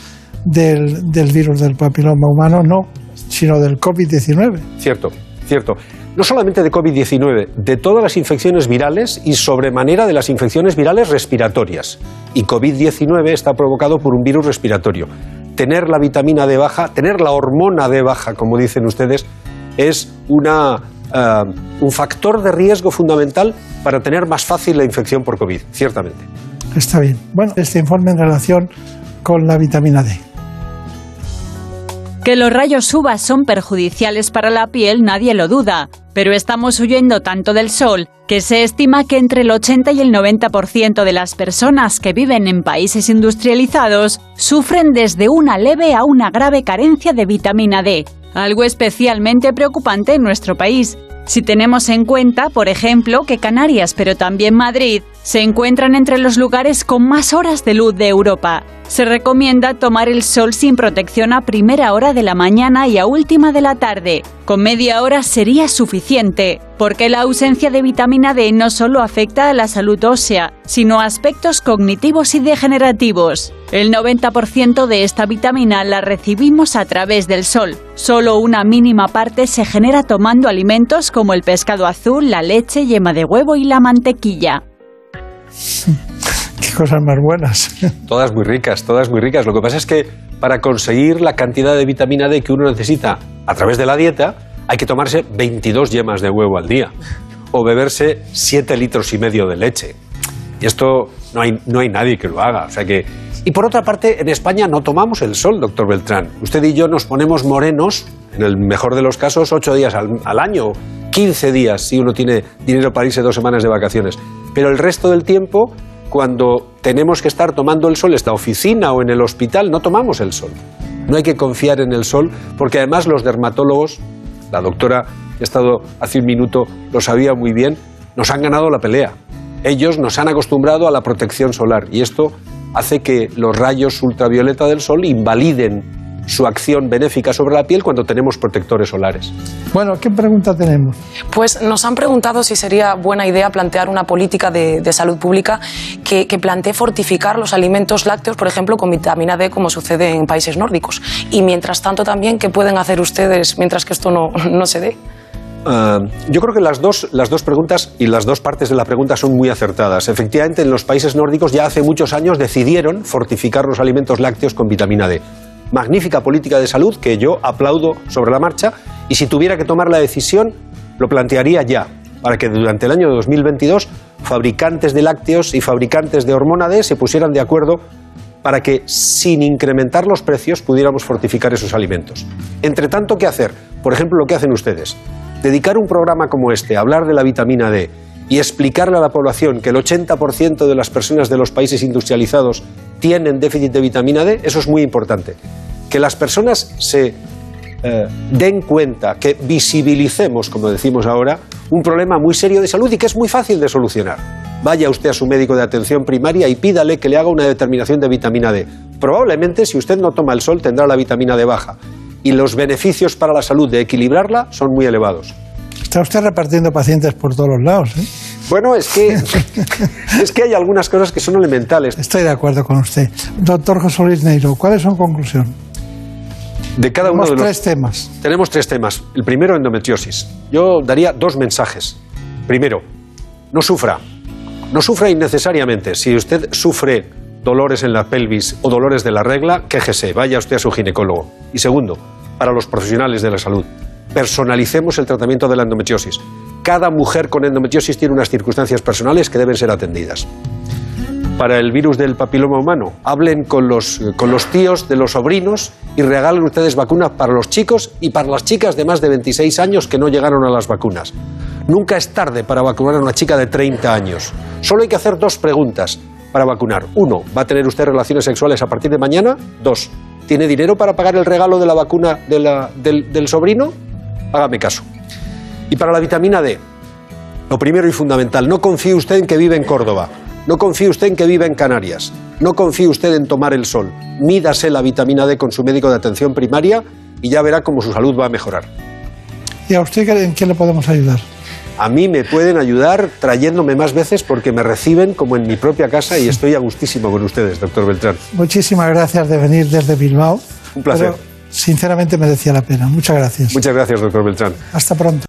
A: del, del virus del papiloma humano, no, sino del COVID-19.
K: Cierto, cierto. No solamente de COVID-19, de todas las infecciones virales y sobremanera de las infecciones virales respiratorias. Y COVID-19 está provocado por un virus respiratorio. Tener la vitamina D baja, tener la hormona D baja, como dicen ustedes, es una, eh, un factor de riesgo fundamental para tener más fácil la infección por COVID, ciertamente.
A: Está bien. Bueno, este informe en relación con la vitamina D.
B: Que los rayos UVA son perjudiciales para la piel nadie lo duda, pero estamos huyendo tanto del sol que se estima que entre el 80 y el 90% de las personas que viven en países industrializados sufren desde una leve a una grave carencia de vitamina D, algo especialmente preocupante en nuestro país. Si tenemos en cuenta, por ejemplo, que Canarias, pero también Madrid, se encuentran entre los lugares con más horas de luz de Europa. Se recomienda tomar el sol sin protección a primera hora de la mañana y a última de la tarde. Con media hora sería suficiente, porque la ausencia de vitamina D no solo afecta a la salud ósea, sino a aspectos cognitivos y degenerativos. El 90% de esta vitamina la recibimos a través del sol. Solo una mínima parte se genera tomando alimentos como el pescado azul, la leche, yema de huevo y la mantequilla.
A: Qué cosas más buenas.
K: Todas muy ricas, todas muy ricas. Lo que pasa es que para conseguir la cantidad de vitamina D que uno necesita a través de la dieta, hay que tomarse 22 yemas de huevo al día o beberse 7 litros y medio de leche. Y esto no hay, no hay nadie que lo haga. O sea que... Y por otra parte, en España no tomamos el sol, doctor Beltrán. Usted y yo nos ponemos morenos, en el mejor de los casos, 8 días al, año, 15 días si uno tiene dinero para irse dos semanas de vacaciones. Pero el resto del tiempo, cuando tenemos que estar tomando el sol, esta oficina o en el hospital, no tomamos el sol. No hay que confiar en el sol, porque además los dermatólogos, la doctora que ha estado hace un minuto lo sabía muy bien, nos han ganado la pelea. Ellos nos han acostumbrado a la protección solar y esto hace que los rayos ultravioleta del sol invaliden su acción benéfica sobre la piel cuando tenemos protectores solares.
A: Bueno, ¿qué pregunta tenemos?
C: Pues nos han preguntado si sería buena idea plantear una política de, de salud pública que, que, plantee fortificar los alimentos lácteos, por ejemplo, con vitamina D, como sucede en países nórdicos. Y mientras tanto también, ¿qué pueden hacer ustedes mientras que esto no, no se dé?
K: Uh, yo creo que las dos, las dos preguntas y las dos partes de la pregunta son muy acertadas. Efectivamente, en los países nórdicos ya hace muchos años decidieron fortificar los alimentos lácteos con vitamina D magnífica política de salud que yo aplaudo sobre la marcha y si tuviera que tomar la decisión lo plantearía ya, para que durante el año 2022 fabricantes de lácteos y fabricantes de hormona D se pusieran de acuerdo para que sin incrementar los precios pudiéramos fortificar esos alimentos. Entre tanto, ¿qué hacer? Por ejemplo, lo que hacen ustedes. Dedicar un programa como este a hablar de la vitamina D y explicarle a la población que el 80% de las personas de los países industrializados tienen déficit de vitamina D, eso es muy importante. Que las personas se eh, den cuenta, que visibilicemos, como decimos ahora, un problema muy serio de salud y que es muy fácil de solucionar. Vaya usted a su médico de atención primaria y pídale que le haga una determinación de vitamina D. Probablemente si usted no toma el sol tendrá la vitamina D baja y los beneficios para la salud de equilibrarla son muy elevados.
A: Está usted repartiendo pacientes por todos los lados. ¿eh?
K: Bueno, es que, es que hay algunas cosas que son elementales.
A: Estoy de acuerdo con usted. Doctor José Luis Neiro, ¿cuál es su conclusión?
K: De cada
A: Tenemos
K: uno de los
A: tres temas.
K: Tenemos tres temas. El primero, endometriosis. Yo daría dos mensajes. Primero, no sufra. No sufra innecesariamente. Si usted sufre dolores en la pelvis o dolores de la regla, quéjese, vaya usted a su ginecólogo. Y segundo, para los profesionales de la salud, personalicemos el tratamiento de la endometriosis. Cada mujer con endometriosis tiene unas circunstancias personales que deben ser atendidas. Para el virus del papiloma humano, hablen con los, con los tíos de los sobrinos y regalen ustedes vacunas para los chicos y para las chicas de más de 26 años que no llegaron a las vacunas. Nunca es tarde para vacunar a una chica de 30 años. Solo hay que hacer dos preguntas para vacunar. Uno, ¿va a tener usted relaciones sexuales a partir de mañana? Dos, ¿tiene dinero para pagar el regalo de la vacuna del, del sobrino? Hágame caso. Y para la vitamina D, lo primero y fundamental, no confíe usted en que vive en Córdoba, no confíe usted en que vive en Canarias, no confíe usted en tomar el sol. Mídase la vitamina D con su médico de atención primaria y ya verá cómo su salud va a mejorar.
A: ¿Y a usted en qué le podemos ayudar?
K: A mí me pueden ayudar trayéndome más veces porque me reciben como en mi propia casa y estoy a gustísimo con ustedes, doctor Beltrán.
A: Muchísimas gracias de venir desde Bilbao.
K: Un placer.
A: Pero, sinceramente merecía la pena. Muchas gracias.
K: Muchas gracias, doctor Beltrán.
A: Hasta pronto.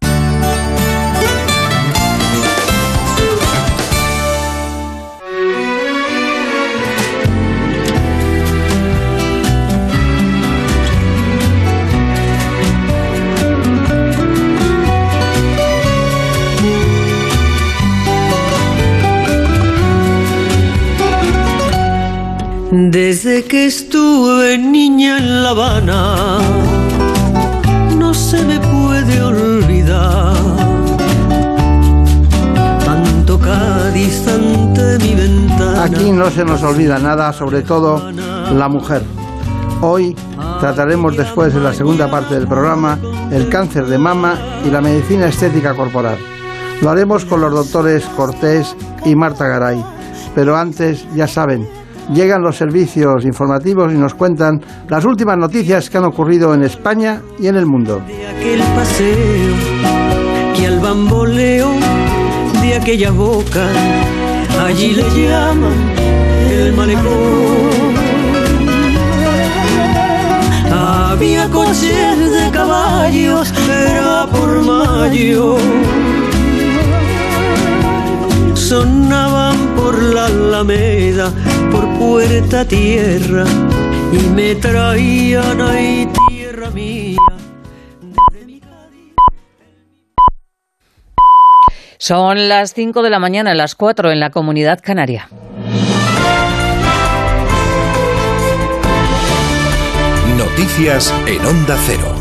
L: Desde que estuve niña en La Habana, no se me puede olvidar. Tanto Cádiz mi ventana.
J: Aquí no se nos olvida nada, sobre todo la mujer. Hoy trataremos después en la segunda parte del programa el cáncer de mama y la medicina estética corporal. Lo haremos con los doctores Cortés y Marta Garay. Pero antes, ya saben, llegan los servicios informativos y nos cuentan las últimas noticias que han ocurrido en España y en el mundo.
L: De aquel paseo que al bamboleo de aquella boca, allí le llaman el malecón. Había coches de caballos, era por mayo. Sonaban por la alameda, por puerta tierra, y me traían ahí tierra mía.
M: Son las 5 de la mañana, las 4 en la comunidad canaria.
N: Noticias en Onda Cero.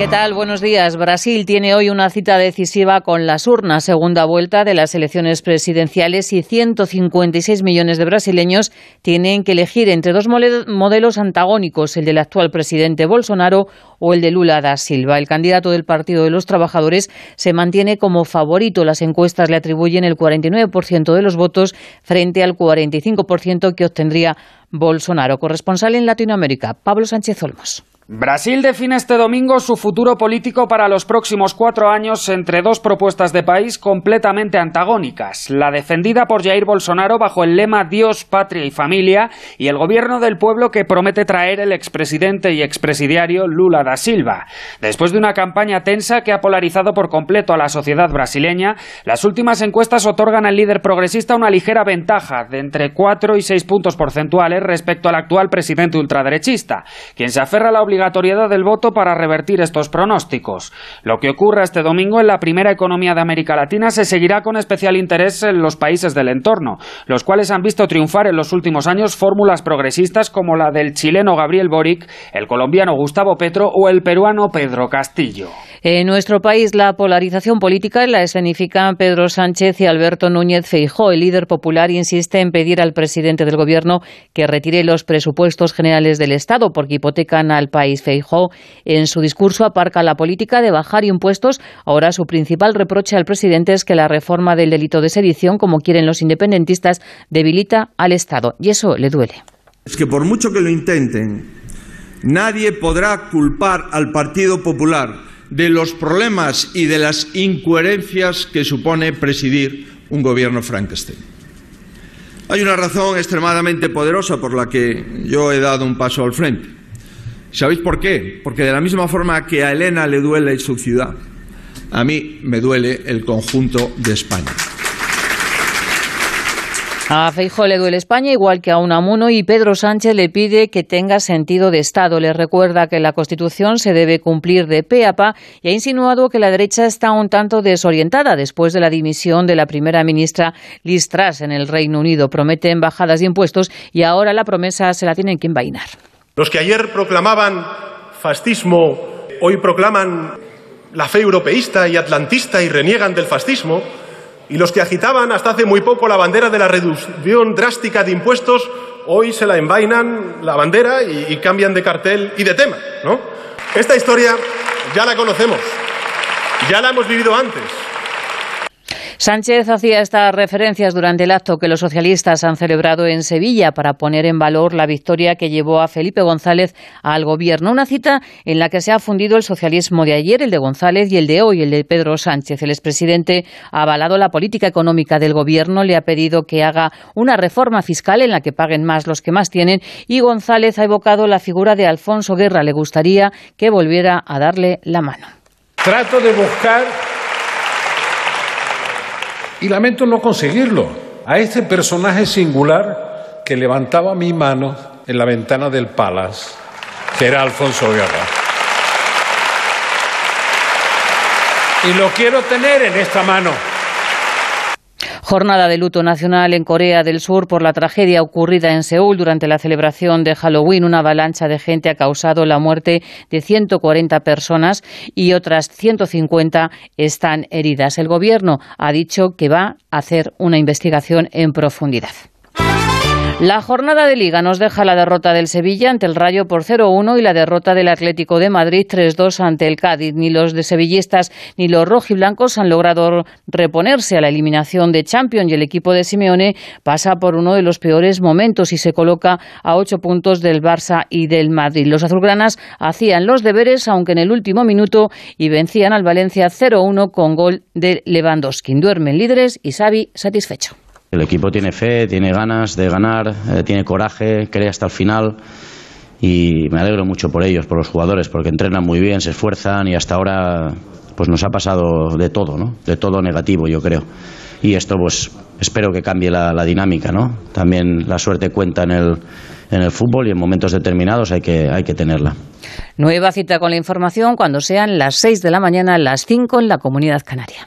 M: ¿Qué tal? Buenos días. Brasil tiene hoy una cita decisiva con las urnas, segunda vuelta de las elecciones presidenciales y 156 millones de brasileños tienen que elegir entre dos modelos antagónicos, el del actual presidente Bolsonaro o el de Lula da Silva. El candidato del Partido de los Trabajadores se mantiene como favorito. Las encuestas le atribuyen el 49% de los votos frente al 45% que obtendría Bolsonaro. Corresponsal en Latinoamérica, Pablo Sánchez Olmos.
O: Brasil define este domingo su futuro político para los próximos cuatro años entre dos propuestas de país completamente antagónicas. La defendida por Jair Bolsonaro bajo el lema Dios, patria y familia y el gobierno del pueblo que promete traer el expresidente y expresidiario Lula da Silva. Después de una campaña tensa que ha polarizado por completo a la sociedad brasileña, las últimas encuestas otorgan al líder progresista una ligera ventaja de entre cuatro y seis puntos porcentuales respecto al actual presidente ultraderechista, quien se aferra a la obligación obligatoriedad del voto para revertir estos pronósticos. Lo que ocurra este domingo en la primera economía de América Latina se seguirá con especial interés en los países del entorno, los cuales han visto triunfar en los últimos años fórmulas progresistas como la del chileno Gabriel Boric, el colombiano Gustavo Petro o el peruano Pedro Castillo.
M: En nuestro país la polarización política la escenifican Pedro Sánchez y Alberto Núñez Feijó. El líder popular insiste en pedir al presidente del gobierno que retire los presupuestos generales del Estado porque hipotecan al país país. en su discurso aparca la política de bajar impuestos. Ahora su principal reproche al presidente es que la reforma del delito de sedición, como quieren los independentistas, debilita al Estado. Y eso le duele.
P: Es que por mucho que lo intenten, nadie podrá culpar al Partido Popular de los problemas y de las incoherencias que supone presidir un gobierno Frankenstein. Hay una razón extremadamente poderosa por la que yo he dado un paso al frente. ¿Sabéis por qué? Porque de la misma forma que a Elena le duele su ciudad, a mí me duele el conjunto de España.
M: A Feijóo le duele España igual que a Unamuno y Pedro Sánchez le pide que tenga sentido de Estado. Le recuerda que la Constitución se debe cumplir de pe a pa y ha insinuado que la derecha está un tanto desorientada después de la dimisión de la primera ministra Liz Truss en el Reino Unido. Prometen bajadas de impuestos y ahora la promesa se la tienen que envainar.
Q: Los que ayer proclamaban fascismo, hoy proclaman la fe europeísta y atlantista y reniegan del fascismo, y los que agitaban hasta hace muy poco la bandera de la reducción drástica de impuestos, hoy se la envainan la bandera y, cambian de cartel y de tema. ¿no? Esta historia ya la conocemos, ya la hemos vivido antes.
M: Sánchez hacía estas referencias durante el acto que los socialistas han celebrado en Sevilla para poner en valor la victoria que llevó a Felipe González al gobierno. Una cita en la que se ha fundido el socialismo de ayer, el de González, y el de hoy, el de Pedro Sánchez. El expresidente ha avalado la política económica del gobierno, le ha pedido que haga una reforma fiscal en la que paguen más los que más tienen y González ha evocado la figura de Alfonso Guerra. Le gustaría que volviera a darle la mano.
R: Trato de buscar y lamento no conseguirlo, a este personaje singular que levantaba mi mano en la ventana del Palace, que era Alfonso Guerra. Y lo quiero tener en esta mano.
M: Jornada de luto nacional en Corea del Sur por la tragedia ocurrida en Seúl durante la celebración de Halloween. Una avalancha de gente ha causado la muerte de 140 personas y otras 150 están heridas. El Gobierno ha dicho que va a hacer una investigación en profundidad. La jornada de liga nos deja la derrota del Sevilla ante el Rayo por 0-1 y la derrota del Atlético de Madrid 3-2 ante el Cádiz. Ni los de sevillistas ni los rojiblancos han logrado reponerse a la eliminación de Champions y el equipo de Simeone pasa por uno de los peores momentos y se coloca a ocho puntos del Barça y del Madrid. Los azulgranas hacían los deberes aunque en el último minuto y vencían al Valencia 0-1 con gol de Lewandowski. Duermen líderes y Xavi satisfecho.
S: El equipo tiene fe, tiene ganas de ganar, eh, tiene coraje, cree hasta el final y me alegro mucho por ellos, por los jugadores, porque entrenan muy bien, se esfuerzan y hasta ahora pues nos ha pasado de todo, ¿no? De todo negativo, yo creo. Y esto pues espero que cambie la, dinámica, ¿no? También la suerte cuenta en el, en el fútbol y en momentos determinados hay que, hay que tenerla.
M: Nueva cita con la información cuando sean las 6 de la mañana, las 5 en la Comunidad Canaria.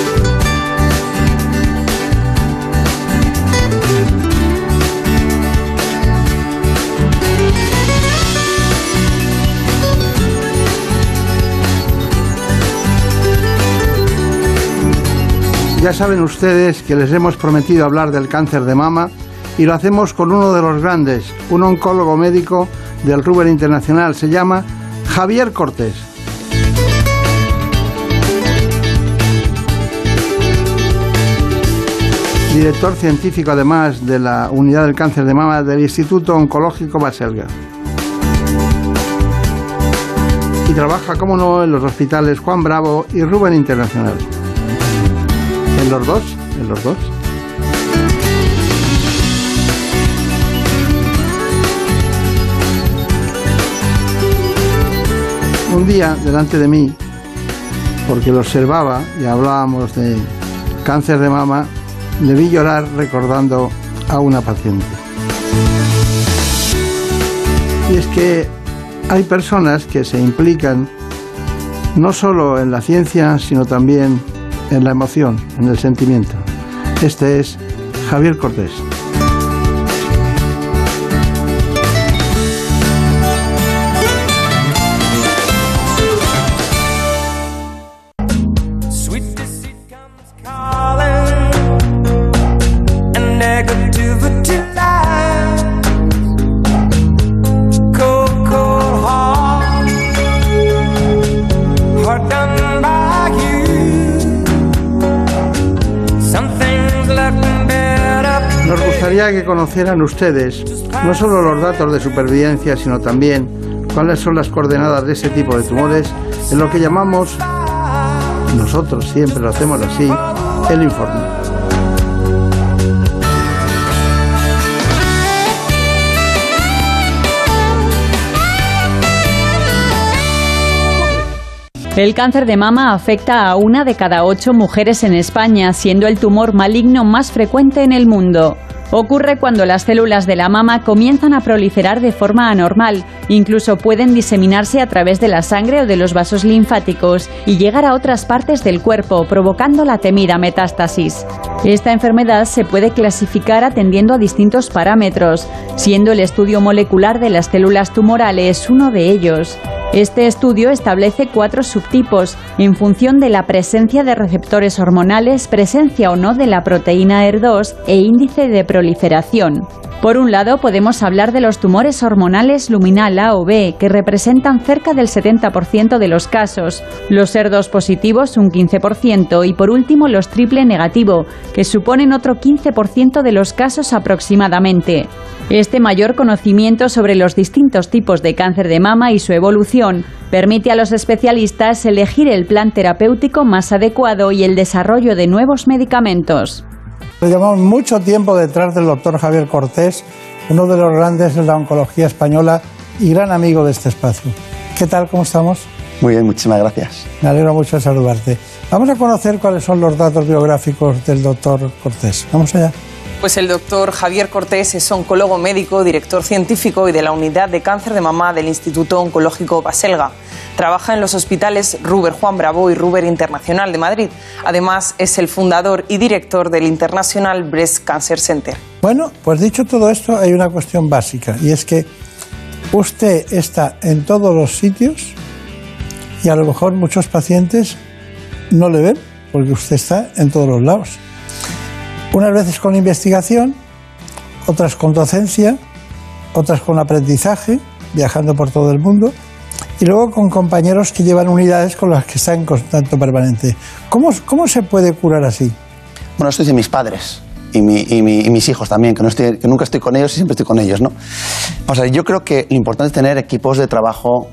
J: Ya saben ustedes que les hemos prometido hablar del cáncer de mama y lo hacemos con uno de los grandes, un oncólogo médico del Ruber Internacional. Se llama Javier Cortés. Director científico además de la Unidad del Cáncer de Mama del Instituto Oncológico Baselga. Y trabaja, como no, en los hospitales Juan Bravo y Ruben Internacional. En los dos, en los dos. Un día, delante de mí, porque lo observaba y hablábamos de cáncer de mama, le vi llorar recordando a una paciente. Y es que hay personas que se implican no solo en la ciencia, sino también en la emoción, en el sentimiento. Este es Javier Cortés. Conocieran ustedes no solo los datos de supervivencia, sino también cuáles son las coordenadas de ese tipo de tumores en lo que llamamos, nosotros siempre lo hacemos así, el informe.
B: El cáncer de mama afecta a una de cada ocho mujeres en España, siendo el tumor maligno más frecuente en el mundo. Ocurre cuando las células de la mama comienzan a proliferar de forma anormal, incluso pueden diseminarse a través de la sangre o de los vasos linfáticos y llegar a otras partes del cuerpo, provocando la temida metástasis. Esta enfermedad se puede clasificar atendiendo a distintos parámetros, siendo el estudio molecular de las células tumorales uno de ellos. Este estudio establece cuatro subtipos en función de la presencia de receptores hormonales, presencia o no de la proteína ER2 e índice de proliferación. Por un lado, podemos hablar de los tumores hormonales luminal A o B, que representan cerca del 70% de los casos, los ER2 positivos un 15% y por último los triple negativo, que suponen otro 15% de los casos aproximadamente. Este mayor conocimiento sobre los distintos tipos de cáncer de mama y su evolución permite a los especialistas elegir el plan terapéutico más adecuado y el desarrollo de nuevos medicamentos.
A: Llevamos mucho tiempo detrás del doctor Javier Cortés, uno de los grandes de la oncología española y gran amigo de este espacio. ¿Qué tal? ¿Cómo estamos?
T: Muy bien, muchísimas gracias.
A: Me alegro mucho de saludarte. Vamos a conocer cuáles son los datos biográficos del doctor Cortés. Vamos allá.
F: Pues el doctor Javier Cortés es oncólogo médico, director científico y de la unidad de cáncer de mamá del Instituto Oncológico Baselga. Trabaja en los hospitales Ruber Juan Bravo y Ruber Internacional de Madrid. Además, es el fundador y director del International Breast Cancer Center.
A: Bueno, pues dicho todo esto, hay una cuestión básica y es que usted está en todos los sitios y a lo mejor muchos pacientes no le ven porque usted está en todos los lados. Unas veces con investigación, otras con docencia, otras con aprendizaje, viajando por todo el mundo, y luego con compañeros que llevan unidades con las que está en contacto permanente. ¿Cómo, cómo se puede curar así?
T: Bueno, esto dicen mis padres y, mi, y, mi, y mis hijos también, que, no estoy, que nunca estoy con ellos y siempre estoy con ellos, ¿no? O sea, yo creo que lo importante es tener equipos de trabajo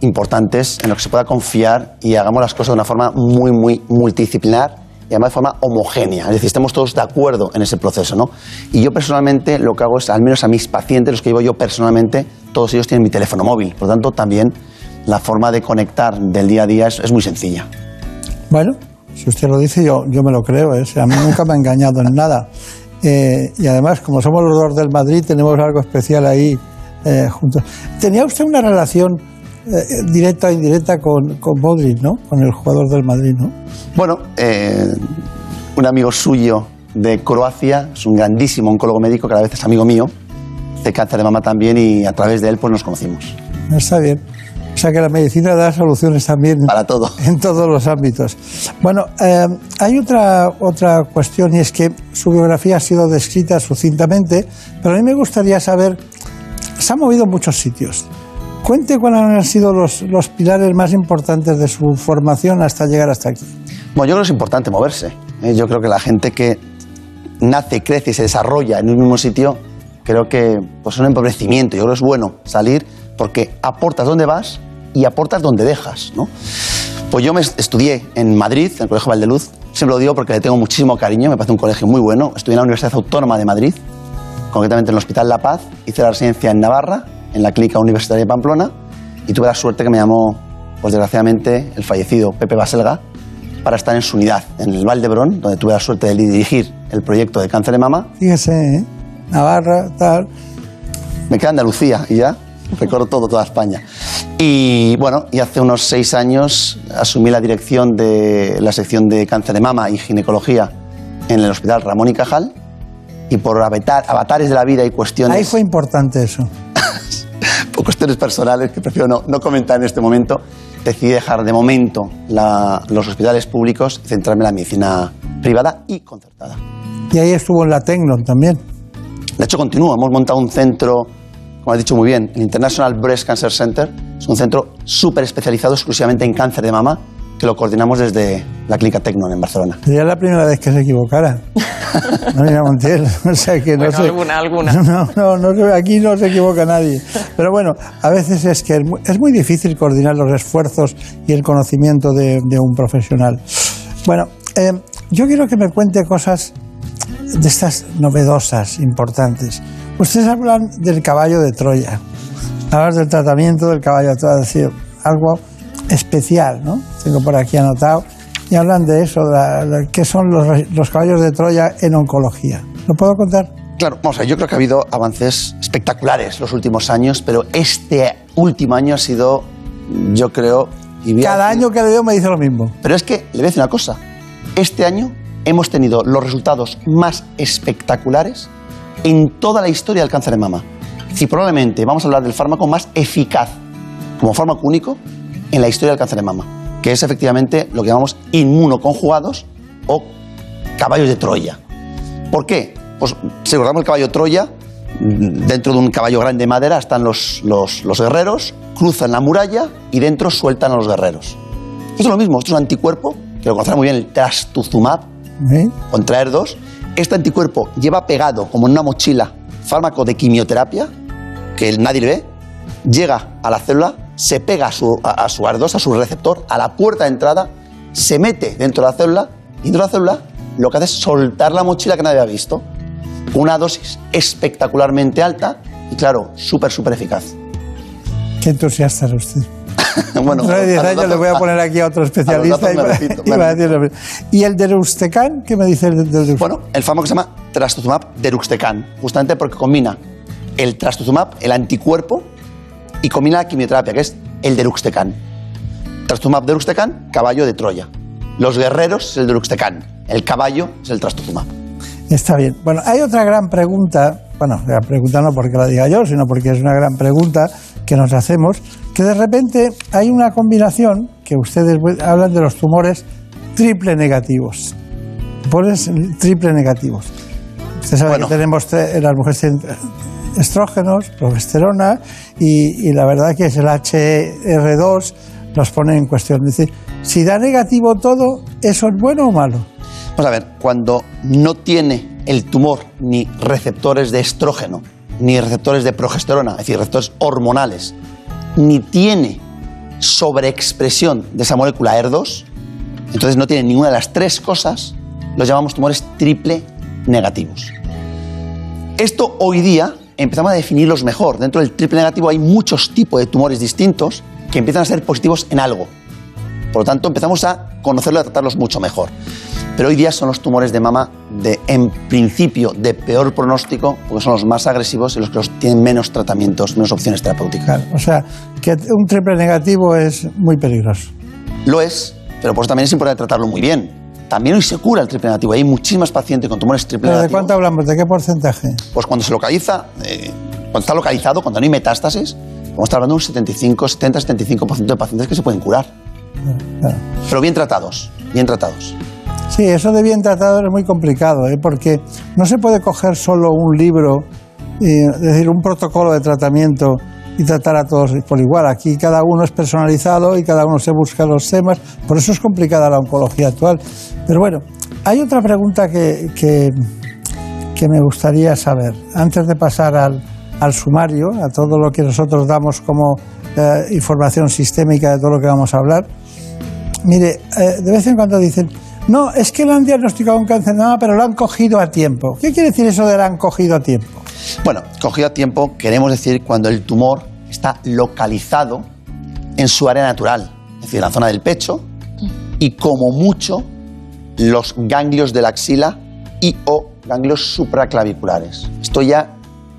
T: importantes en los que se pueda confiar y hagamos las cosas de una forma muy, muy multidisciplinar y de forma homogénea, es decir, estemos todos de acuerdo en ese proceso. ¿no? Y yo personalmente lo que hago es, al menos a mis pacientes, los que llevo yo personalmente, todos ellos tienen mi teléfono móvil, por lo tanto también la forma de conectar del día a día es, muy sencilla.
A: Bueno, si usted lo dice, yo, yo me lo creo. ¿eh? O a mí nunca me ha engañado en nada. Eh, y además, como somos los dos del Madrid, tenemos algo especial ahí eh, juntos. ¿Tenía usted una relación eh, directa o indirecta con, con Modric, ¿no? Con el jugador del Madrid, ¿no?
T: Bueno, eh, un amigo suyo de Croacia, es un grandísimo oncólogo médico que a la vez es amigo mío, de cáncer de mama también, y a través de él pues nos conocimos.
A: Está bien. O sea que la medicina da soluciones también
T: Para todo.
A: en todos los ámbitos. Bueno, eh, hay otra, otra cuestión y es que su biografía ha sido descrita sucintamente, pero a mí me gustaría saber, se ha movido en muchos sitios. Cuente cuáles han sido los, los pilares más importantes de su formación hasta llegar hasta aquí.
T: Bueno, yo creo que es importante moverse. ¿eh? Yo creo que la gente que nace, crece y se desarrolla en un mismo sitio, creo que pues, es un empobrecimiento. Yo creo que es bueno salir porque aportas donde vas y aportas donde dejas. ¿no? Pues yo me est- estudié en Madrid, en el Colegio Valdeluz. Siempre lo digo porque le tengo muchísimo cariño, me parece un colegio muy bueno. Estudié en la Universidad Autónoma de Madrid, concretamente en el Hospital La Paz. Hice la residencia en Navarra, en la Clínica Universitaria de Pamplona, y tuve la suerte que me llamó, pues desgraciadamente, el fallecido Pepe Baselga, para estar en su unidad, en el Valdebrón, donde tuve la suerte de dirigir el proyecto de cáncer de mama.
A: Fíjese, ¿eh? Navarra, tal.
T: Me queda Andalucía y ya recorro todo, toda España. Y bueno, y hace unos seis años asumí la dirección de la sección de cáncer de mama y ginecología en el Hospital Ramón y Cajal. Y por avatar- avatares de la vida y cuestiones,
A: Ahí fue importante eso.
T: Por cuestiones personales que prefiero no, no comentar en este momento, decidí dejar de momento la- los hospitales públicos y centrarme en la medicina privada y concertada.
A: Y ahí estuvo en la Tecnon también.
T: De hecho, continúa. Hemos montado un centro, como has dicho muy bien, el International Breast Cancer Center. Es un centro súper especializado exclusivamente en cáncer de mama, que lo coordinamos desde la Clínica Tecnon en Barcelona.
A: Sería la primera vez que se equivocara. María Montiel. O sea que no
F: Bueno,
A: sé.
F: alguna, alguna.
A: No, no, no aquí no se equivoca nadie. Pero bueno, a veces es que es muy, es muy difícil coordinar los esfuerzos y el conocimiento de, de un profesional. Bueno, eh, yo quiero que me cuente cosas de estas novedosas, importantes. Ustedes hablan del caballo de Troya, hablan del tratamiento del caballo de Troya, es decir, algo especial, ¿no? Tengo por aquí anotado. Y hablan de eso, de la- la- qué son los, los caballos de Troya en oncología. ¿Lo puedo contar?
T: Claro, vamos a ver, yo creo que ha habido avances espectaculares los últimos años, pero este último año ha sido, yo creo... y
A: Cada año que le veo me dice lo mismo.
T: Pero es que le voy a decir una cosa. Este año hemos tenido los resultados más espectaculares en toda la historia del cáncer de mama. Y probablemente vamos a hablar del fármaco más eficaz como fármaco único en la historia del cáncer de mama, que es efectivamente lo que llamamos inmunoconjugados o caballos de Troya. ¿Por qué? Pues si recordamos el caballo Troya, mm, dentro de un caballo grande de madera están los, los, los guerreros, cruzan la muralla y dentro sueltan a los guerreros. Esto es lo mismo, esto es un anticuerpo, que lo conocerá muy bien el trastuzumab,
A: ¿Eh? Qué entusiasta es usted.
T: bueno,
A: Dentro de 10
T: a los
A: años le voy a poner aquí a otro especialista.
T: datos
A: y va-
T: repito,
A: y a lo. ¿Y el de Rustecan? ¿Qué me dice el de Rustecan?
T: Bueno, el fármaco se llama trastuzumab deruxtecan, justamente porque combina el trastuzumab, el anticuerpo, y combina la quimioterapia, que es el deruxtecan. Trastuzumab deruxtecan, caballo de Troya. Los guerreros es el deruxtecan, el caballo es el trastuzumab.
A: Está bien. Bueno, hay otra gran pregunta, bueno, la pregunta no porque la diga yo, sino porque es una gran pregunta que nos hacemos, que de repente hay una combinación, que ustedes hablan de los tumores triple negativos. Tumores triple negativos. Usted sabe que tenemos las mujeres estrógenos, progesterona y, la verdad que es el HR2 nos pone en cuestión. Es decir, si da negativo todo, ¿eso es bueno o malo?
T: Vamos a ver, cuando no tiene el tumor ni receptores de estrógeno, ni receptores de progesterona, es decir, receptores hormonales, ni tiene sobreexpresión de esa molécula ER2, entonces no tiene ninguna de las tres cosas, los llamamos tumores triple negativos. Esto hoy día empezamos a definirlos mejor. Dentro del triple negativo hay muchos tipos de tumores distintos que empiezan a ser positivos en algo. Por lo tanto, empezamos a conocerlos y a tratarlos mucho mejor. Pero hoy día son los tumores de mama de, en principio, de peor pronóstico, porque son los más agresivos y los que los tienen menos tratamientos, menos opciones terapéuticas.
A: O sea, que un triple negativo es muy peligroso.
T: Lo es, pero por eso también es importante tratarlo muy bien. También hoy se cura el triple negativo. Hay muchísimas pacientes con tumores triple
A: ¿Pero ¿De
T: negativos.
A: cuánto hablamos? ¿De qué porcentaje?
T: Pues cuando se localiza, eh, cuando está localizado, cuando no hay metástasis, vamos a estar hablando de un 75, 70, 75% de pacientes que se pueden curar. Pero bien tratados, bien tratados.
A: Sí, eso de bien tratado es muy complicado, ¿eh? porque no se puede coger solo un libro, es decir, un protocolo de tratamiento y tratar a todos por igual. Aquí cada uno es personalizado y cada uno se busca los temas, por eso es complicada la oncología actual. Pero bueno, hay otra pregunta que, que, me gustaría saber, antes de pasar al, al sumario, a todo lo que nosotros damos como eh, información sistémica de todo lo que vamos a hablar. Mire, eh, de vez en cuando dicen, no, es que le han diagnosticado un cáncer mama, pero lo han cogido a tiempo. ¿Qué quiere decir eso de lo han cogido a tiempo?
T: Bueno, cogido a tiempo queremos decir cuando el tumor está localizado en su área natural, es decir, la zona del pecho y como mucho los ganglios de la axila y o ganglios supraclaviculares. Esto ya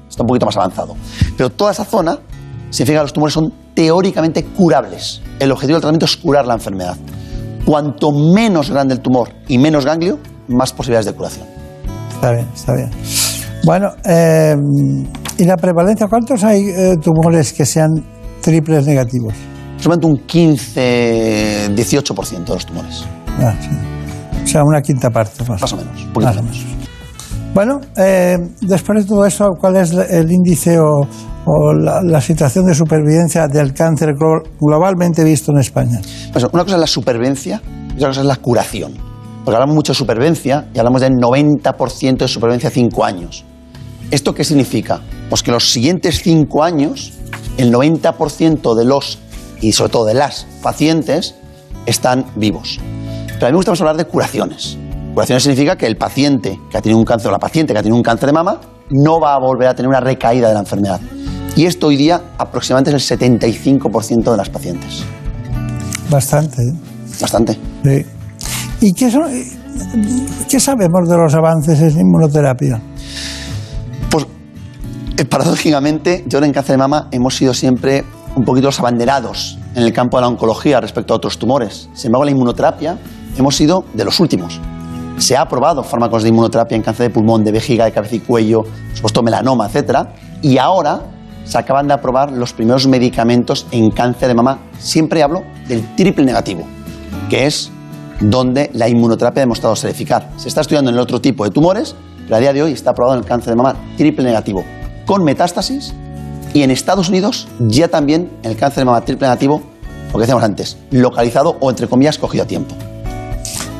T: está un poquito más avanzado. Pero toda esa zona significa que los tumores son teóricamente curables. El objetivo del tratamiento es curar la enfermedad. Cuanto menos grande el tumor y menos ganglio, más posibilidades de curación.
A: Está bien, está bien. Bueno, eh, ¿y la prevalencia? ¿Cuántos hay eh, tumores que sean triples negativos?
T: Solamente un 15-18% de los tumores.
A: Ah, sí. O sea, una quinta parte. Más,
T: Más o menos. un
A: Más o
T: menos.
A: Bueno, eh, después de todo eso, ¿cuál es el índice o, o la, la situación de supervivencia del cáncer glo- globalmente visto en España?
T: Pues una cosa es la supervivencia y otra cosa es la curación. Porque hablamos mucho de supervivencia y hablamos del 90% de supervivencia a 5 años. ¿Esto qué significa? Pues que los siguientes 5 años, el 90% de los, y sobre todo de las pacientes, están vivos. Pero a mí me gusta más hablar de curaciones. Curaciones significa que el paciente que ha tenido un cáncer o la paciente que ha tenido un cáncer de mama no va a volver a tener una recaída de la enfermedad. Y esto hoy día aproximadamente es el 75% de las pacientes.
A: Bastante. ¿eh?
T: Bastante.
A: Sí. ¿Y qué, son- qué sabemos de los avances en inmunoterapia?
T: Eh, paradójicamente, yo en cáncer de mama hemos sido siempre un poquito los abanderados en el campo de la oncología respecto a otros tumores. Sin embargo, la inmunoterapia hemos sido de los últimos. Se ha aprobado fármacos de inmunoterapia en cáncer de pulmón, de vejiga, de cabeza y cuello, supuesto melanoma, etc. Y ahora se acaban de aprobar los primeros medicamentos en cáncer de mama. Siempre hablo del triple negativo, que es donde la inmunoterapia ha demostrado ser eficaz. Se está estudiando en el otro tipo de tumores, pero a día de hoy está aprobado en el cáncer de mama triple negativo, con metástasis, y en Estados Unidos ya también el cáncer de mama triple negativo, lo que decíamos antes, localizado o entre comillas cogido a tiempo.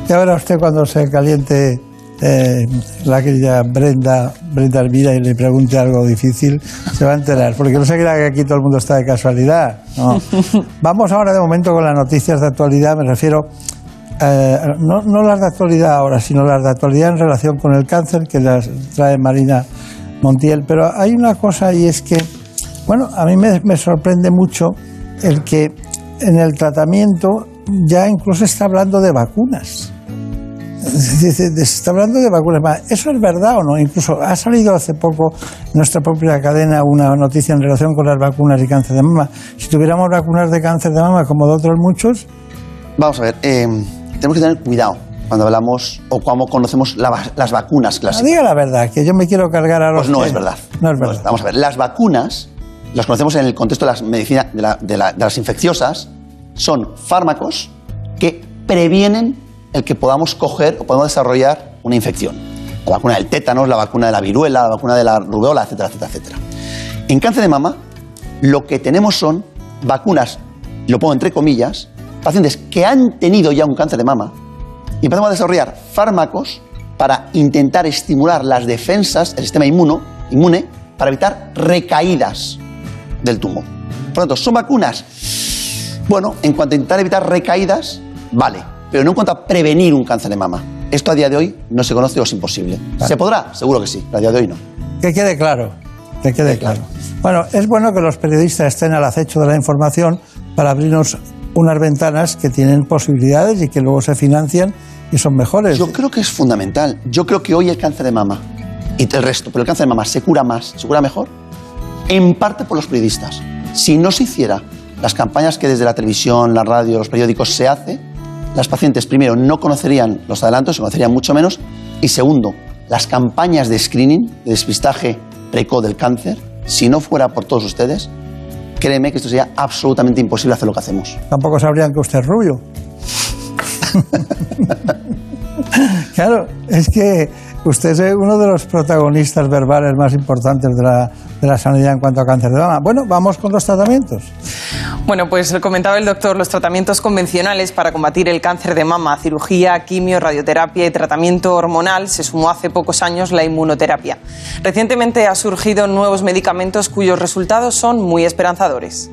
A: Ya verá usted cuando se caliente eh, la querida Brenda, Brenda Hermida y le pregunte algo difícil, se va a enterar. Porque no se crea que aquí todo el mundo está de casualidad. No. Vamos ahora de momento con las noticias de actualidad, me refiero, eh, no, no las de actualidad ahora, sino las de actualidad en relación con el cáncer que las trae Marina Montiel. Pero hay una cosa y es que, bueno, a mí me, sorprende mucho el que en el tratamiento ya incluso está hablando de vacunas. Se está hablando de vacunas. Va, ¿Eso es verdad o no? Incluso ha salido hace poco en nuestra propia cadena una noticia en relación con las vacunas y cáncer de mama. Si tuviéramos vacunas de cáncer de mama como de otros muchos,
T: Vamos a ver, eh, tenemos que tener cuidado cuando hablamos o cuando conocemos la las vacunas
A: no,
T: clásicas.
A: diga la verdad, que yo me quiero cargar a los
T: Pues no
A: que-
T: es verdad.
A: No es verdad.
T: Vamos a ver, las vacunas las conocemos en el contexto de las medicina, de, la- de la- de las infecciosas, son fármacos que previenen el que podamos coger o podamos desarrollar una infección. La vacuna del tétanos, la vacuna de la viruela, la vacuna de la rubeola, etcétera, etcétera, etcétera. En cáncer de mama, lo que tenemos son vacunas, lo pongo entre comillas, pacientes que han tenido ya un cáncer de mama y empezamos a desarrollar fármacos para intentar estimular las defensas, el sistema inmuno, inmune, para evitar recaídas del tumor. Por lo tanto, son vacunas, bueno, en cuanto a intentar evitar recaídas, vale, pero no en cuanto a prevenir un cáncer de mama. Esto a día de hoy no se conoce o es imposible. ¿Se podrá? Seguro que sí, pero a día de hoy no.
A: Que quede claro, que quede claro. Bueno, es bueno que los periodistas estén al acecho de la información para abrirnos unas ventanas que tienen posibilidades y que luego se financian y son mejores.
T: Yo creo que es fundamental. Yo creo que hoy el cáncer de mama y el resto, pero el cáncer de mama se cura más, se cura mejor, en parte por los periodistas. Si no se hiciera las campañas que desde la televisión, la radio, los periódicos se hace, las pacientes primero no conocerían los adelantos, se conocerían mucho menos, y segundo, las campañas de screening, de despistaje precoz del cáncer, si no fuera por todos ustedes, créeme que esto sería absolutamente imposible hacer lo que hacemos.
A: Tampoco sabrían que usted es rubio. claro, es que usted es uno de los protagonistas verbales más importantes de la, de la sanidad en cuanto a cáncer de mama. Bueno, vamos con los tratamientos.
F: Bueno, pues comentaba el doctor, los tratamientos convencionales para combatir el cáncer de mama, cirugía, quimio, radioterapia y tratamiento hormonal, se sumó hace pocos años la inmunoterapia. Recientemente ha surgido nuevos medicamentos cuyos resultados son muy esperanzadores.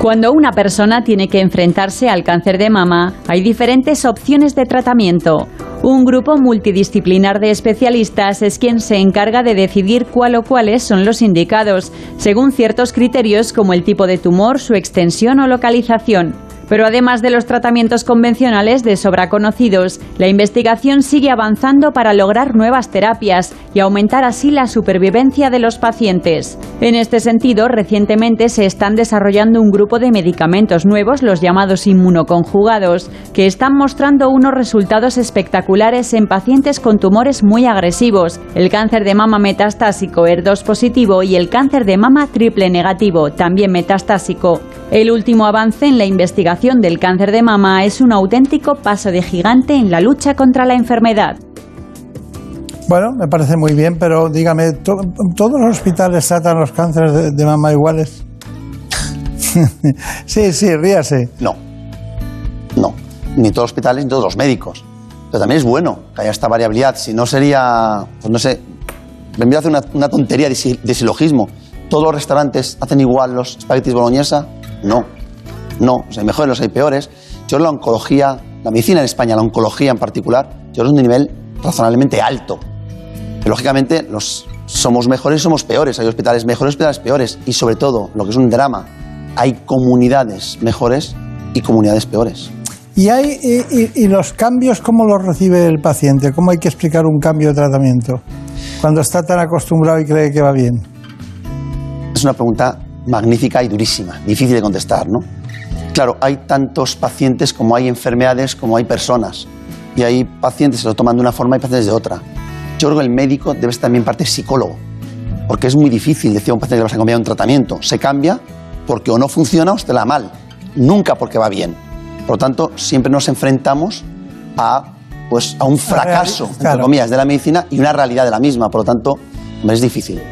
B: Cuando una persona tiene que enfrentarse al cáncer de mama, hay diferentes opciones de tratamiento. Un grupo multidisciplinar de especialistas es quien se encarga de decidir cuál o cuáles son los indicados, según ciertos criterios como el tipo de tumor, su extensión o localización. Pero además de los tratamientos convencionales de sobra conocidos, la investigación sigue avanzando para lograr nuevas terapias y aumentar así la supervivencia de los pacientes. En este sentido, recientemente se están desarrollando un grupo de medicamentos nuevos, los llamados inmunoconjugados, que están mostrando unos resultados espectaculares en pacientes con tumores muy agresivos, el cáncer de mama metastásico ER2 positivo y el cáncer de mama triple negativo, también metastásico. El último avance en la investigación del cáncer de mama es un auténtico paso de gigante en la lucha contra la enfermedad.
A: Bueno, me parece muy bien, pero dígame, ¿todos los hospitales tratan los cánceres de, de mama iguales? sí, sí, ríase.
T: No, no, ni todos los hospitales ni todos los médicos. Pero también es bueno que haya esta variabilidad, si no sería, pues no sé, me voy a hacer una, una tontería de, de silogismo. ¿Todos los restaurantes hacen igual los espaguetis boloñesa? No. No, hay mejores, los hay peores. Yo la oncología, la medicina en España, la oncología en particular, yo es un nivel razonablemente alto. lógicamente, los, somos mejores somos peores. Hay hospitales mejores hospitales peores. Y sobre todo, lo que es un drama, hay comunidades mejores y comunidades peores.
A: ¿Y, hay, y, y, los cambios cómo los recibe el paciente? ¿Cómo hay que explicar un cambio de tratamiento cuando está tan acostumbrado y cree que va bien?
T: Es una pregunta magnífica y durísima, difícil de contestar, ¿no? Claro, hay tantos pacientes como hay enfermedades, como hay personas. Y hay pacientes que se lo toman de una forma y pacientes de otra. Yo creo que el médico debe ser también parte psicólogo. Porque es muy difícil decir a un paciente que vas a cambiar un tratamiento. Se cambia porque o no funciona o está mal. Nunca porque va bien. Por lo tanto, siempre nos enfrentamos a, pues, a un fracaso, entre comillas, de la medicina y una realidad de la misma. Por lo tanto, es difícil.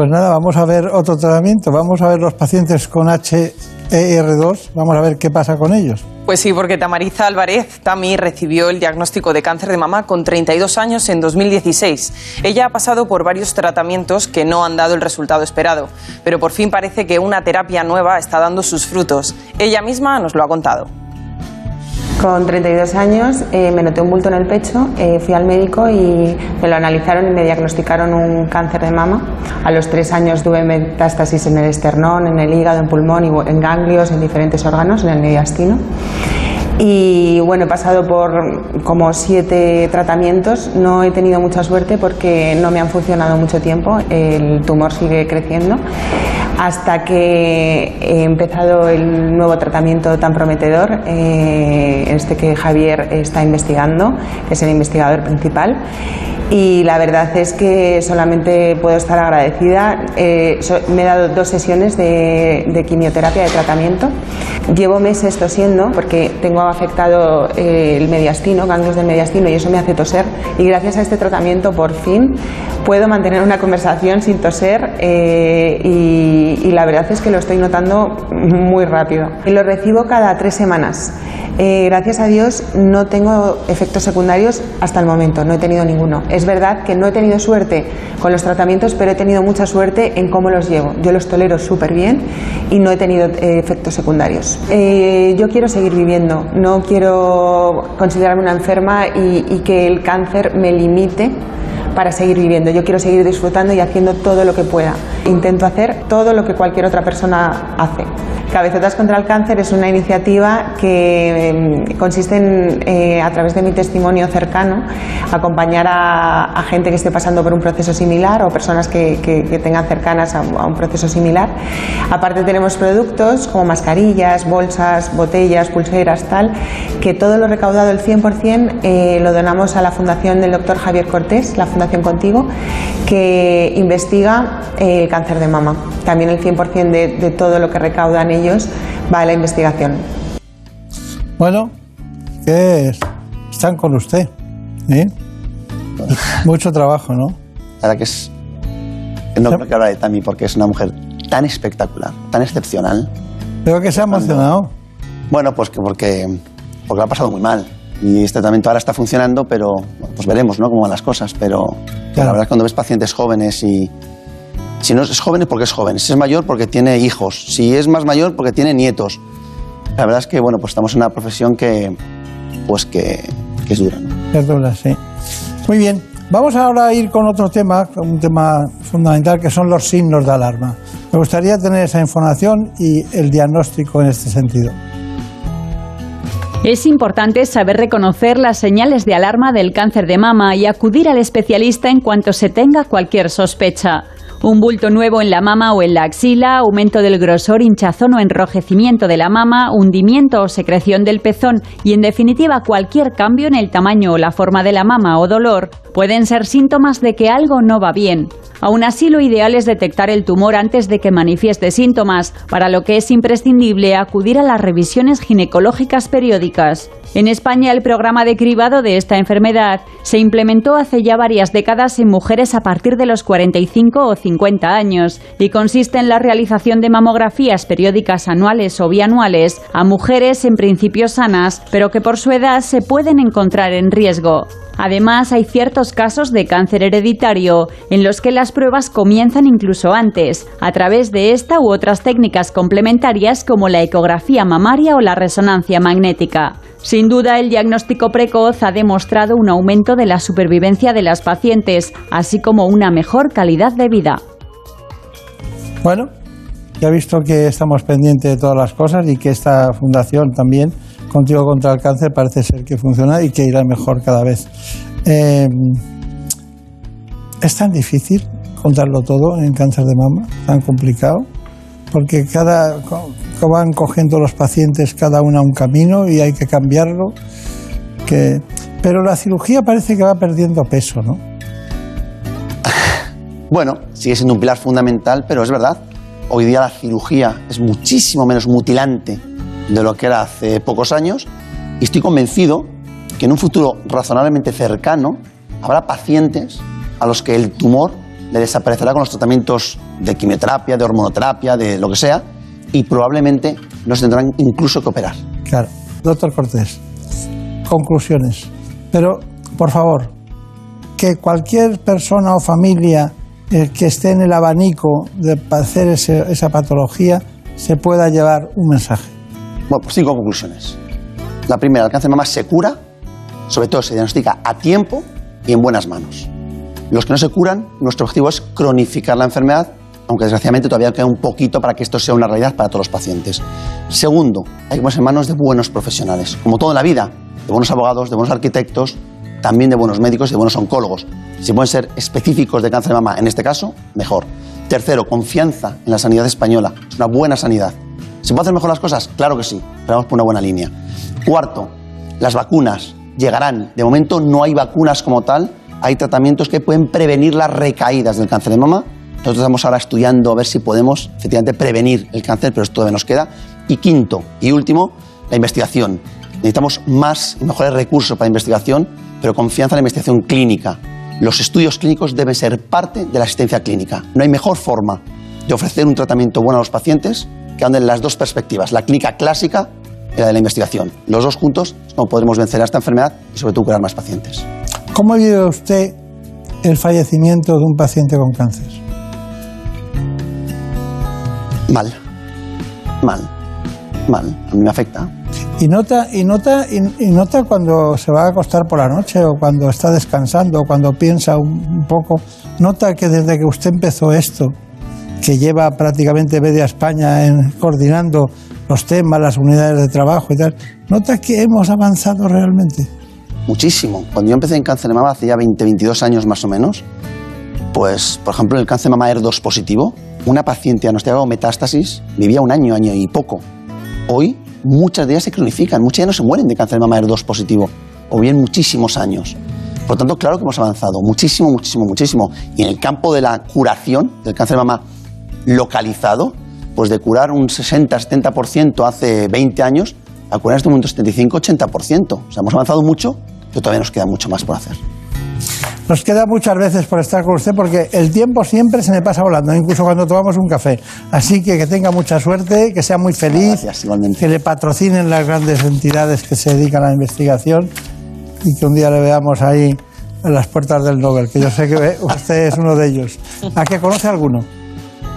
A: Pues nada, vamos a ver otro tratamiento. Vamos a ver los pacientes con H ER2, vamos a ver qué pasa con ellos.
F: Pues sí, porque Tamariza Álvarez, Tami, recibió el diagnóstico de cáncer de mama con 32 años en 2016. Ella ha pasado por varios tratamientos que no han dado el resultado esperado, pero por fin parece que una terapia nueva está dando sus frutos. Ella misma nos lo ha contado.
E: Con 32 años eh, me noté un bulto en el pecho, eh, fui al médico y me lo analizaron y me diagnosticaron un cáncer de mama. A los tres años tuve metástasis en el esternón, en el hígado, en pulmón y en ganglios, en diferentes órganos, en el mediastino. Y bueno, he pasado por como siete tratamientos. No he tenido mucha suerte porque no me han funcionado mucho tiempo. El tumor sigue creciendo. Hasta que he empezado el nuevo tratamiento tan prometedor, eh, este que Javier está investigando, que es el investigador principal y la verdad es que solamente puedo estar agradecida. Eh, me he dado dos sesiones de, quimioterapia, de tratamiento. Llevo meses tosiendo porque tengo afectado eh, el mediastino, ganglios del mediastino y eso me hace toser. Y gracias a este tratamiento por fin puedo mantener una conversación sin toser eh, y, y la verdad es que lo estoy notando muy rápido. Y lo recibo cada tres semanas. Eh, gracias a Dios no tengo efectos secundarios hasta el momento, no he tenido ninguno. Es verdad que no he tenido suerte con los tratamientos, pero he tenido mucha suerte en cómo los llevo. Yo los tolero súper bien y no he tenido eh, efectos secundarios. Eh, yo quiero seguir viviendo, no quiero considerarme una enferma y, y que el cáncer me limite para seguir viviendo. Yo quiero seguir disfrutando y haciendo todo lo que pueda. Intento hacer todo lo que cualquier otra persona hace.
U: Cabezotas contra el Cáncer es una iniciativa que em, consiste en, eh, a través de mi testimonio cercano, acompañar a, a gente que esté pasando por un proceso similar o personas que, que- que tengan cercanas a, a un proceso similar. Aparte tenemos productos como mascarillas, bolsas, botellas, pulseras, tal, que todo lo recaudado, el 100%, eh, lo donamos a la fundación del doctor Javier Cortés, la Fundación Contigo, que investiga eh, el cáncer de mama. También el 100% de, de todo lo que recaudan ellos va a la investigación.
A: Bueno, que es- están con usted. ¿eh? Mucho trabajo, ¿no?
T: La verdad que es. No creo que hablar de Tami porque es una mujer tan espectacular, tan excepcional.
A: Veo que se ha emocionado.
T: Bueno, pues que porque, porque lo ha pasado muy mal. Y este tratamiento ahora está funcionando, pero pues veremos ¿no? cómo van las cosas. Pero la verdad es que cuando ves pacientes jóvenes y. Si no es joven es porque es joven, si es mayor porque tiene hijos, si es más mayor porque tiene nietos. La verdad es que bueno, pues estamos en una profesión que, pues que, que es dura. ¿no?
A: Es dura, sí. Muy bien. Vamos ahora a ir con otro tema, un tema fundamental, que son los signos de alarma. Me gustaría tener esa información y el diagnóstico en este sentido.
B: Es importante saber reconocer las señales de alarma del cáncer de mama y acudir al especialista en cuanto se tenga cualquier sospecha. Un bulto nuevo en la mama o en la axila, aumento del grosor, hinchazón o enrojecimiento de la mama, hundimiento o secreción del pezón y en definitiva cualquier cambio en el tamaño o la forma de la mama o dolor pueden ser síntomas de que algo no va bien. Aún así, lo ideal es detectar el tumor antes de que manifieste síntomas, para lo que es imprescindible acudir a las revisiones ginecológicas periódicas. En España, el programa de cribado de esta enfermedad se implementó hace ya varias décadas en mujeres a partir de los 45 o 50 años y consiste en la realización de mamografías periódicas anuales o bianuales a mujeres en principio sanas, pero que por su edad se pueden encontrar en riesgo. Además, hay ciertos casos de cáncer hereditario en los que las pruebas comienzan incluso antes, a través de esta u otras técnicas complementarias como la ecografía mamaria o la resonancia magnética. Sin duda, el diagnóstico precoz ha demostrado un aumento de la supervivencia de las pacientes, así como una mejor calidad de vida.
A: Bueno, ya he visto que estamos pendientes de todas las cosas y que esta fundación también, Contigo contra el Cáncer, parece ser que funciona y que irá mejor cada vez. Eh, es tan difícil contarlo todo en cáncer de mama, tan complicado, porque cada van cogiendo los pacientes cada una un camino y hay que cambiarlo. Que, pero la cirugía parece que va perdiendo peso, ¿no?
T: Bueno, sigue siendo un pilar fundamental, pero es verdad. Hoy día la cirugía es muchísimo menos mutilante de lo que era hace pocos años y estoy convencido que en un futuro razonablemente cercano habrá pacientes a los que el tumor le desaparecerá con los tratamientos de quimioterapia, de hormonoterapia, de lo que sea, y probablemente no se tendrán incluso que operar.
A: Claro. Doctor Cortés, conclusiones. Pero, por favor, que cualquier persona o familia eh, que esté en el abanico de padecer ese- esa patología se pueda llevar un mensaje.
T: Bueno, pues cinco conclusiones. La primera, el cáncer de mama se cura, sobre todo se diagnostica a tiempo y en buenas manos. Los que no se curan, nuestro objetivo es cronificar la enfermedad, aunque desgraciadamente todavía queda un poquito para que esto sea una realidad para todos los pacientes. Segundo, hay que ponerse en manos de buenos profesionales, como todo en la vida, de buenos abogados, de buenos arquitectos, también de buenos médicos y de buenos oncólogos. Si pueden ser específicos de cáncer de mama, en este caso, mejor. Tercero, confianza en la sanidad española. Es una buena sanidad. ¿Se pueden hacer mejor las cosas? Claro que sí, pero vamos por una buena línea. Cuarto, las vacunas llegarán. De momento no hay vacunas como tal, hay tratamientos que pueden prevenir las recaídas del cáncer de mama. Nosotros estamos ahora estudiando a ver si podemos efectivamente prevenir el cáncer, pero esto todavía nos queda. Y quinto y último, la investigación. Necesitamos más y mejores recursos para investigación, pero confianza en la investigación clínica. Los estudios clínicos deben ser parte de la asistencia clínica. No hay mejor forma de ofrecer un tratamiento bueno a los pacientes que anden las dos perspectivas, la clínica clásica y la de la investigación. Los dos juntos como podremos vencer a esta enfermedad y sobre todo curar más pacientes.
A: ¿Cómo vive usted el fallecimiento de un paciente con cáncer?
T: Mal, mal, mal. A mí me afecta.
A: Y nota, y nota, y, y nota cuando se va a acostar por la noche o cuando está descansando o cuando piensa un, un poco, nota que desde que usted empezó esto que lleva prácticamente media España en, coordinando los temas, las unidades de trabajo y tal, ¿nota que hemos avanzado realmente?
T: Muchísimo. Cuando yo empecé en cáncer de mama hace ya 20, 22 años más o menos, pues, por ejemplo, el cáncer de mama ER2 positivo, una paciente diagnosticada con metástasis vivía un año, año y poco. Hoy, muchas de ellas se cronifican, muchas ya no se mueren de cáncer de mama ER2 positivo, o bien muchísimos años. Por tanto, claro que hemos avanzado muchísimo, muchísimo, muchísimo. Y en el campo de la curación del cáncer de mama localizado, pues de curar un 60-70% hace 20 años, a curar en este momento 75-80%. O sea, hemos avanzado mucho, pero todavía nos queda mucho más por hacer.
A: Nos queda muchas veces por estar con usted porque el tiempo siempre se me pasa volando, incluso cuando tomamos un café. Así que que tenga mucha suerte, que sea muy feliz, que le patrocinen las grandes entidades que se dedican a la investigación y que un día le veamos ahí en las puertas del Nobel, que yo sé que usted es uno de ellos. ¿A qué conoce alguno?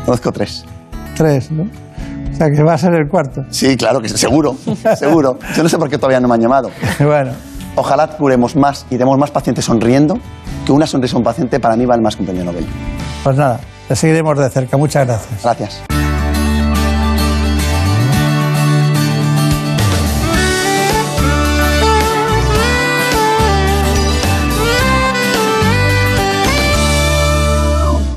T: Conozco tres.
A: Tres, ¿no? O sea, que va a ser el cuarto.
T: Sí, claro, que seguro, seguro. Yo no sé por qué todavía no me han llamado.
A: Bueno.
T: Ojalá curemos más y demos más pacientes sonriendo, que una sonrisa a un paciente para mí vale más que un premio Nobel.
A: Pues nada, le seguiremos de cerca. Muchas gracias.
T: Gracias.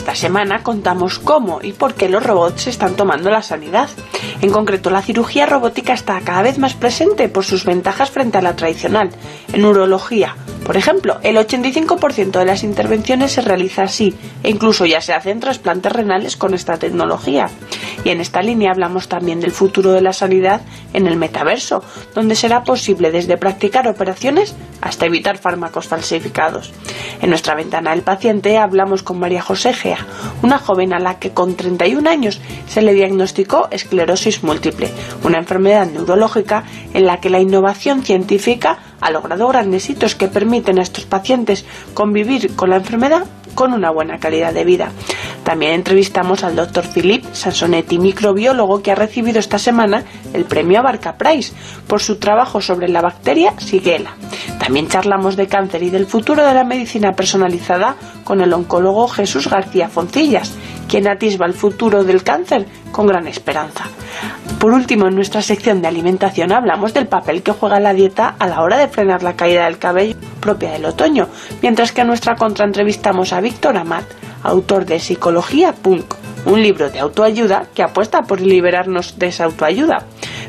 V: Esta semana contamos cómo y por qué los robots están tomando la sanidad. En concreto, la cirugía robótica está cada vez más presente por sus ventajas frente a la tradicional. En urología, por ejemplo, el 85% de las intervenciones se realiza así e incluso ya se hacen trasplantes renales con esta tecnología. Y en esta línea hablamos también del futuro de la sanidad en el metaverso, donde será posible desde practicar operaciones hasta evitar fármacos falsificados. En nuestra ventana del paciente hablamos con María José Una joven a la que con 31 años se le diagnosticó esclerosis múltiple, una enfermedad neurológica en la que la innovación científica ha logrado grandes hitos que permiten a estos pacientes convivir con la enfermedad con una buena calidad de vida. También entrevistamos al doctor Philippe Sansonetti, microbiólogo que ha recibido esta semana el premio Abarca Prize por su trabajo sobre la bacteria Shigella. También charlamos de cáncer y del futuro de la medicina personalizada con el oncólogo Jesús García Foncillas, quien atisba el futuro del cáncer con gran esperanza. Por último, en nuestra sección de alimentación hablamos del papel que juega la dieta a la hora de frenar la caída del cabello propia del otoño, mientras que a nuestra contra entrevistamos a Víctor Amat, autor de Psicología Punk, un libro de autoayuda que apuesta por liberarnos de esa autoayuda.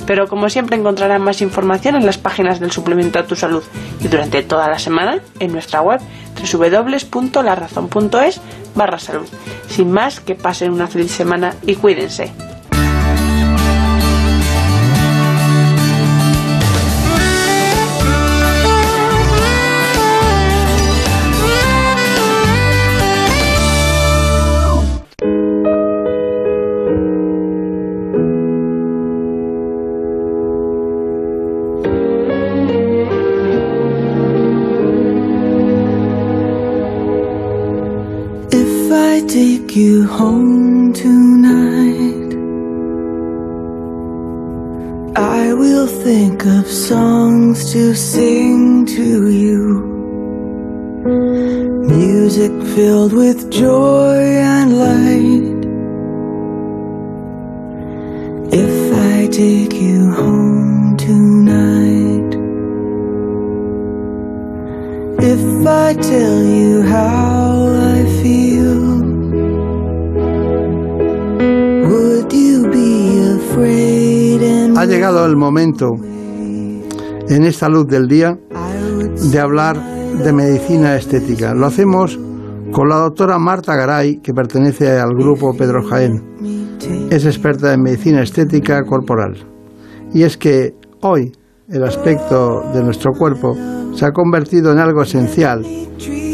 V: Pero como siempre encontrarán más información en las páginas del suplemento a tu salud y durante toda la semana en nuestra web www.larazón.es barra salud. Sin más, que pasen una feliz semana y cuídense.
L: Take you home tonight, I will think of songs to sing to you. Music filled with joy and light. If I take you home tonight, if I tell you how
J: llegado el momento en esta luz del día de hablar de medicina estética. Lo hacemos con la doctora Marta Garay, que pertenece al grupo Pedro Jaén. Es experta en medicina estética corporal. Y es que hoy, el aspecto de nuestro cuerpo se ha convertido en algo esencial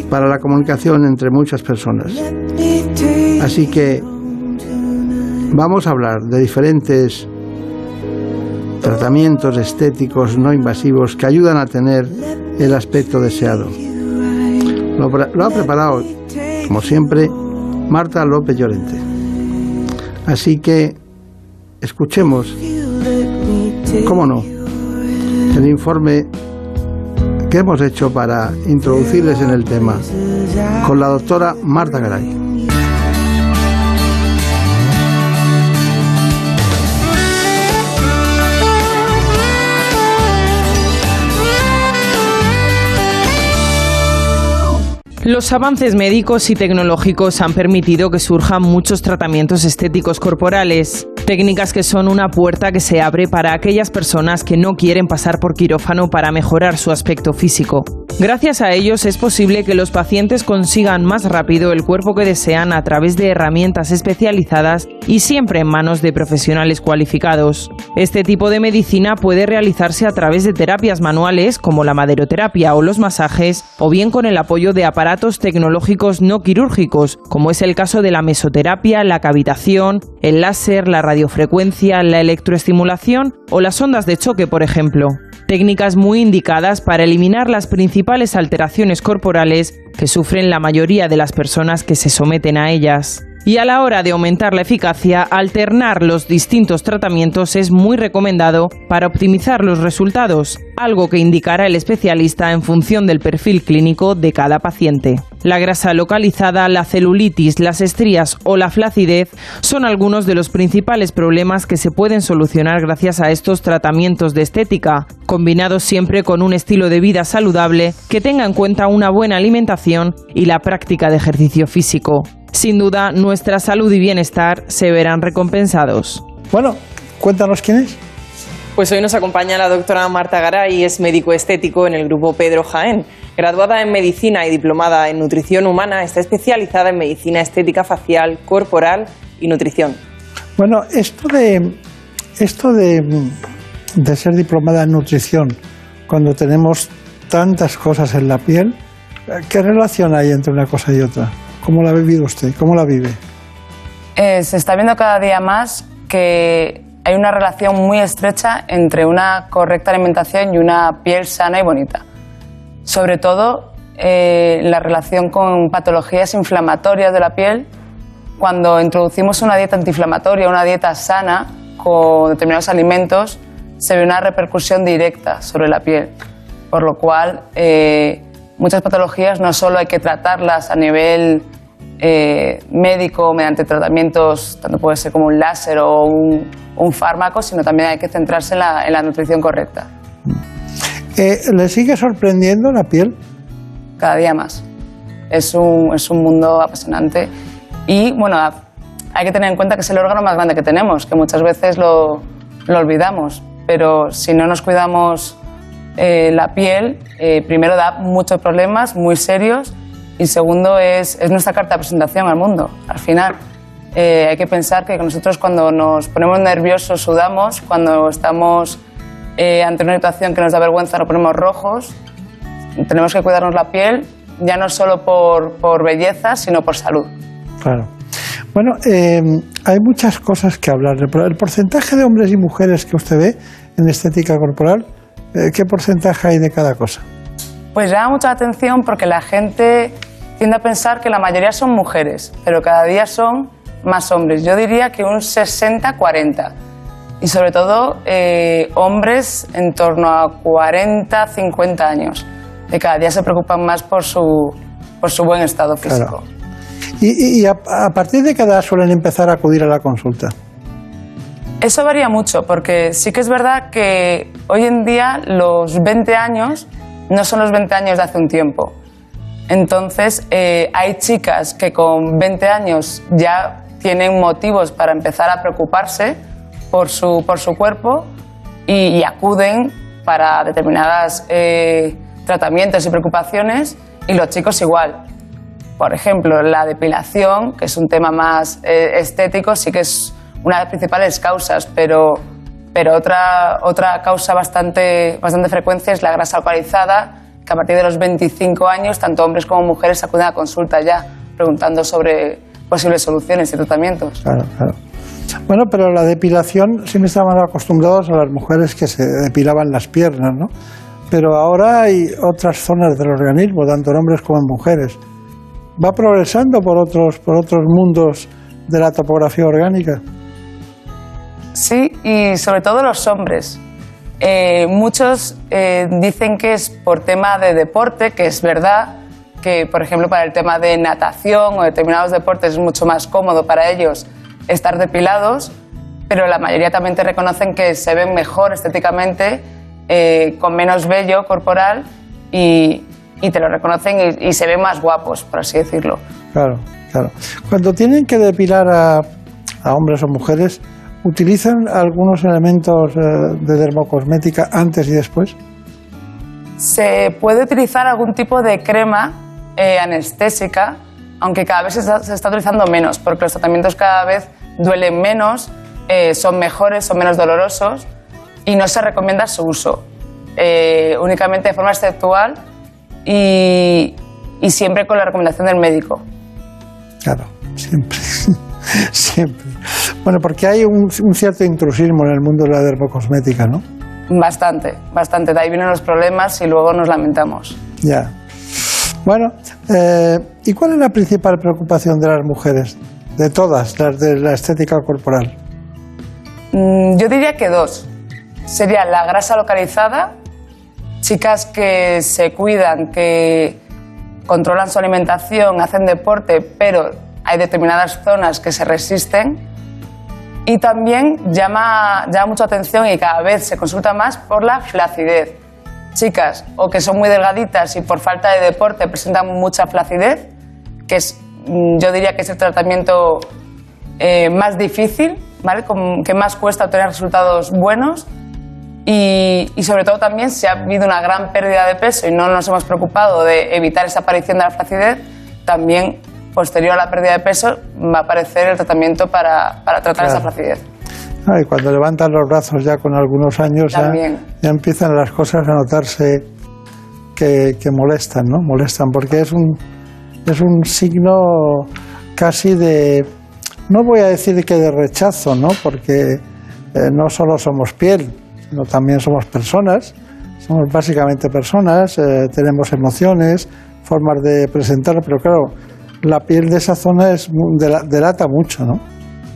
J: para la comunicación entre muchas personas. Así que vamos a hablar de diferentes tratamientos estéticos no invasivos que ayudan a tener el aspecto deseado. Lo, ha preparado, como siempre, Marta López Llorente. Así que escuchemos, cómo no, el informe que hemos hecho para introducirles en el tema con la doctora Marta Garay.
F: Los avances médicos y tecnológicos han permitido que surjan muchos tratamientos estéticos corporales, técnicas que son una puerta que se abre para aquellas personas que no quieren pasar por quirófano para mejorar su aspecto físico. Gracias a ellos es posible que los pacientes consigan más rápido el cuerpo que desean a través de herramientas especializadas y siempre en manos de profesionales cualificados. Este tipo de medicina puede realizarse a través de terapias manuales como la maderoterapia o los masajes o bien con el apoyo de aparatos tecnológicos no quirúrgicos, como es el caso de la mesoterapia, la cavitación, el láser, la radiofrecuencia, la electroestimulación o las ondas de choque, por ejemplo. Técnicas muy indicadas para eliminar las principales alteraciones corporales que sufren la mayoría de las personas que se someten a ellas. Y a la hora de aumentar la eficacia, alternar los distintos tratamientos es muy recomendado para optimizar los resultados, algo que indicará el especialista en función del perfil clínico de cada paciente. La grasa localizada, la celulitis, las estrías o la flacidez son algunos de los principales problemas que se pueden solucionar gracias a estos tratamientos de estética, combinados siempre con un estilo de vida saludable que tenga en cuenta una buena alimentación y la práctica de ejercicio físico. Sin duda, nuestra salud y bienestar se verán recompensados.
A: Bueno, cuéntanos quién es.
F: Pues hoy nos acompaña la doctora Marta Garay, es médico estético en el grupo Pedro Jaén. Graduada en medicina y diplomada en nutrición humana, está especializada en medicina estética facial, corporal y nutrición.
A: Bueno, esto de, esto de, de ser diplomada en nutrición, cuando tenemos tantas cosas en la piel, ¿qué relación hay entre una cosa y otra? ¿Cómo la ha vivido usted? ¿Cómo la vive?
C: Eh, se está viendo cada día más que hay una relación muy estrecha entre una correcta alimentación y una piel sana y bonita. Sobre todo eh, la relación con patologías inflamatorias de la piel. Cuando introducimos una dieta antiinflamatoria, una dieta sana con determinados alimentos, se ve una repercusión directa sobre la piel. Por lo cual, eh, muchas patologías no solo hay que tratarlas a nivel eh, médico mediante tratamientos, tanto puede ser como un láser o un, un fármaco, sino también hay que centrarse en la, en la nutrición correcta.
A: Eh, ¿Le sigue sorprendiendo la piel?
C: Cada día más. Es un, es un mundo apasionante y, bueno, hay que tener en cuenta que es el órgano más grande que tenemos, que muchas veces lo, lo olvidamos, pero si no nos cuidamos eh, la piel, eh, primero da muchos problemas muy serios y segundo es, es nuestra carta de presentación al mundo. Al final, eh, hay que pensar que nosotros cuando nos ponemos nerviosos sudamos, cuando estamos eh, ante una situación que nos da vergüenza nos ponemos rojos. Tenemos que cuidarnos la piel, ya no solo por, por belleza, sino por salud.
A: Claro. Bueno, eh, hay muchas cosas que hablar. El porcentaje de hombres y mujeres que usted ve en estética corporal, eh, ¿qué porcentaje hay de cada cosa?
C: Pues llama mucha atención porque la gente tiende a pensar que la mayoría son mujeres, pero cada día son más hombres. Yo diría que un 60-40. Y sobre todo eh, hombres en torno a 40, 50 años, que cada día se preocupan más por su, por su buen estado físico.
A: Claro. ¿Y, y a, a, partir de qué edad suelen empezar a acudir a la consulta?
C: Eso varía mucho, porque sí que es verdad que hoy en día los 20 años no son los 20 años de hace un tiempo. Entonces, eh, hay chicas que con 20 años ya tienen motivos para empezar a preocuparse por su, por su cuerpo y, acuden para determinados eh, tratamientos y preocupaciones y los chicos igual. Por ejemplo, la depilación, que es un tema más eh, estético, sí que es una de las principales causas, pero, Pero otra, otra causa bastante, bastante frecuente es la grasa alcoholizada, que a partir de los 25 años tanto hombres como mujeres acuden a consulta ya, preguntando sobre posibles soluciones y tratamientos.
A: Claro, claro. Bueno, pero la depilación siempre estábamos acostumbrados a las mujeres que se depilaban las piernas, ¿no? Pero ahora hay otras zonas del organismo, tanto en hombres como en mujeres. Va progresando por otros, por otros mundos de la topografía orgánica.
C: Sí, y sobre todo los hombres. Eh, muchos eh, dicen que es por tema de deporte, que es verdad, que por ejemplo para el tema de natación o determinados deportes es mucho más cómodo para ellos estar depilados, pero la mayoría también te reconocen que se ven mejor estéticamente, eh, con menos vello corporal y, te lo reconocen y, se ven más guapos, por así decirlo.
A: Claro, claro. Cuando tienen que depilar a hombres o mujeres, ¿utilizan algunos elementos eh, de dermocosmética antes y después?
C: Se puede utilizar algún tipo de crema eh, anestésica, aunque cada vez se está, se está utilizando menos, porque los tratamientos cada vez duelen menos, eh, son mejores, son menos dolorosos y no se recomienda su uso, eh, únicamente de forma exceptual y, y siempre con la recomendación del médico.
A: Claro, siempre. siempre. Bueno, porque hay un, un cierto intrusismo en el mundo de la dermocosmética, ¿no?
C: Bastante, bastante. De ahí vienen los problemas y luego nos lamentamos.
A: Ya. Bueno, eh, ¿y cuál es la principal preocupación de las mujeres? De todas, las de la estética corporal.
C: Mm, Yo diría que dos. Sería la grasa localizada, chicas que se cuidan, que controlan su alimentación, hacen deporte, pero hay determinadas zonas que se resisten. Y también llama, llama mucho atención y cada vez se consulta más por la flacidez. Chicas o que son muy delgaditas y por falta de deporte presentan mucha flacidez, que es, mm, yo diría que es el tratamiento eh, más difícil, ¿vale? Que más cuesta obtener resultados buenos. Y, y sobre todo también si ha habido una gran pérdida de peso y no nos hemos preocupado de evitar esa aparición de la flacidez, también posterior a la pérdida de peso va a aparecer el tratamiento para, para tratar
A: Claro.
C: esa flacidez.
A: Ah, y cuando levantan los brazos ya con algunos años, ya, ya empiezan las cosas a notarse que, que molestan, ¿no? Molestan, porque es un, es un signo casi de, no voy a decir que de rechazo, ¿no? Porque eh, no solo somos piel, sino también somos personas, somos básicamente personas, eh, tenemos emociones, formas de presentar, pero claro, la piel de esa zona es, delata mucho, ¿no?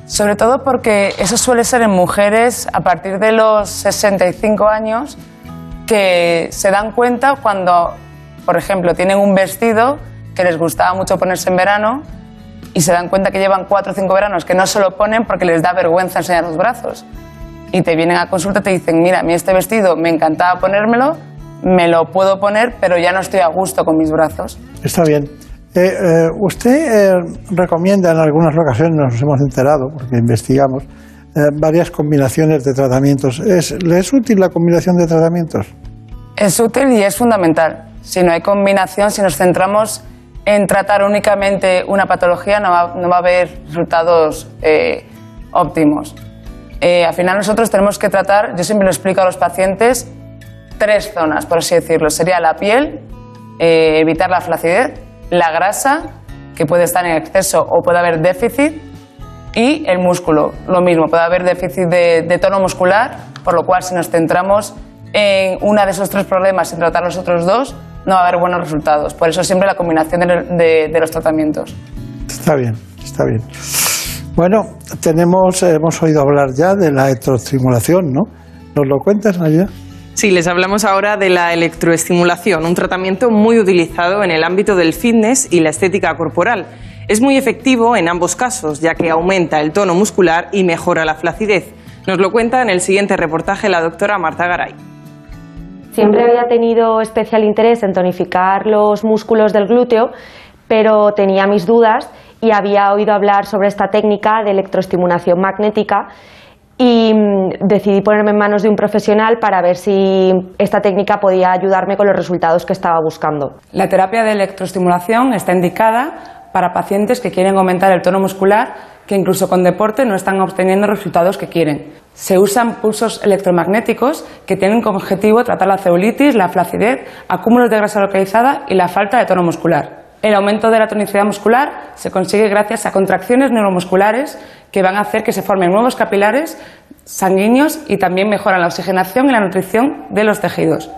C: Sobre todo porque eso suele ser en mujeres a partir de los 65 años que se dan cuenta cuando, por ejemplo, tienen un vestido que les gustaba mucho ponerse en verano y se dan cuenta que llevan cuatro o cinco veranos que no se lo ponen porque les da vergüenza enseñar los brazos. Y te vienen a consulta y te dicen, mira, a mí este vestido me encantaba ponérmelo, me lo puedo poner, pero ya no estoy a gusto con mis brazos.
A: Está bien. Eh, eh, usted eh, recomienda en algunas ocasiones, nos hemos enterado, porque investigamos, varias combinaciones de tratamientos. ¿Es, ¿Le es útil la combinación de tratamientos?
C: Es útil y es fundamental. Si no hay combinación, si nos centramos en tratar únicamente una patología, no va, a haber resultados óptimos. Al final nosotros tenemos que tratar, yo siempre lo explico a los pacientes, tres zonas, por así decirlo. Sería la piel, evitar la flacidez, la grasa, que puede estar en exceso o puede haber déficit, y el músculo, lo mismo, puede haber déficit de, tono muscular, por lo cual si nos centramos en uno de esos tres problemas sin tratar los otros dos, no va a haber buenos resultados. Por eso siempre la combinación de los tratamientos.
A: Está bien, está bien. Bueno, tenemos, hemos oído hablar ya de la electroestimulación, ¿no? ¿Nos lo cuentas, Naya?
F: Sí, les hablamos ahora de la electroestimulación, un tratamiento muy utilizado en el ámbito del fitness y la estética corporal. Es muy efectivo en ambos casos, ya que aumenta el tono muscular y mejora la flacidez. Nos lo cuenta en el siguiente reportaje la doctora Marta Garay.
W: Siempre había tenido especial interés en tonificar los músculos del glúteo, pero tenía mis dudas y había oído hablar sobre esta técnica de electroestimulación magnética y mm, decidí ponerme en manos de un profesional para ver si esta técnica podía ayudarme con los resultados que estaba buscando.
C: La terapia de electroestimulación está indicada para pacientes que quieren aumentar el tono muscular, que incluso con deporte no están obteniendo resultados que quieren. Se usan pulsos electromagnéticos que tienen como objetivo tratar la celulitis, la flacidez, acúmulos de grasa localizada y la falta de tono muscular. El aumento de la tonicidad muscular se consigue gracias a contracciones neuromusculares que van a hacer que se formen nuevos capilares sanguíneos y también mejoran la oxigenación y la nutrición de los tejidos.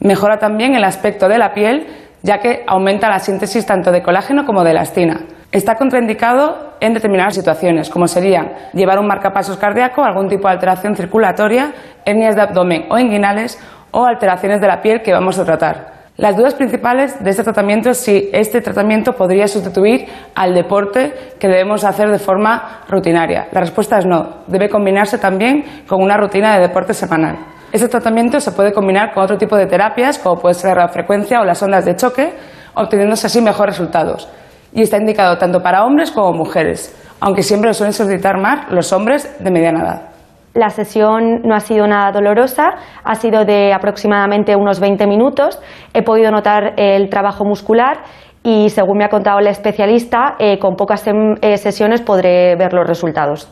C: Mejora también el aspecto de la piel, ya que aumenta la síntesis tanto de colágeno como de elastina. Está contraindicado en determinadas situaciones, como serían llevar un marcapasos cardíaco, algún tipo de alteración circulatoria, hernias de abdomen o inguinales o alteraciones de la piel que vamos a tratar. Las dudas principales de este tratamiento es si este tratamiento podría sustituir al deporte que debemos hacer de forma rutinaria. La respuesta es no. Debe combinarse también con una rutina de deporte semanal. Este tratamiento se puede combinar con otro tipo de terapias, como puede ser la frecuencia o las ondas de choque, obteniéndose así mejores resultados. Y está indicado tanto para hombres como mujeres, aunque siempre lo suelen solicitar más los hombres de mediana edad.
W: La sesión no ha sido nada dolorosa, ha sido de aproximadamente unos 20 minutos. He podido notar el trabajo muscular y, según me ha contado el especialista, eh, con pocas eh, sesiones podré ver los resultados.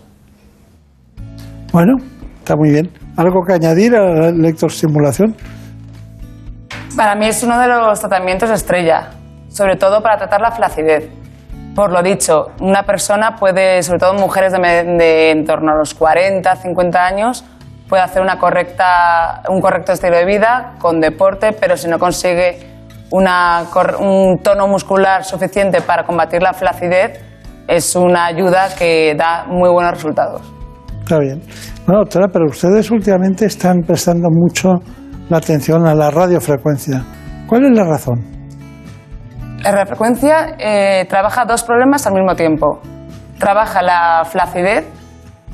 A: Bueno, está muy bien. ¿Algo que añadir a la electroestimulación?
C: Para mí es uno de los tratamientos estrella, sobre todo para tratar la flacidez. Por lo dicho, una persona puede, sobre todo mujeres de, de en torno a los 40, 50 años, puede hacer una correcta, un correcto estilo de vida con deporte, pero si no consigue una un tono muscular suficiente para combatir la flacidez, es una ayuda que da muy buenos resultados.
A: Está bien. Bueno, doctora, pero ustedes últimamente están prestando mucho la atención a la radiofrecuencia. ¿Cuál es la razón?
C: La radiofrecuencia eh, trabaja dos problemas al mismo tiempo. Trabaja la flacidez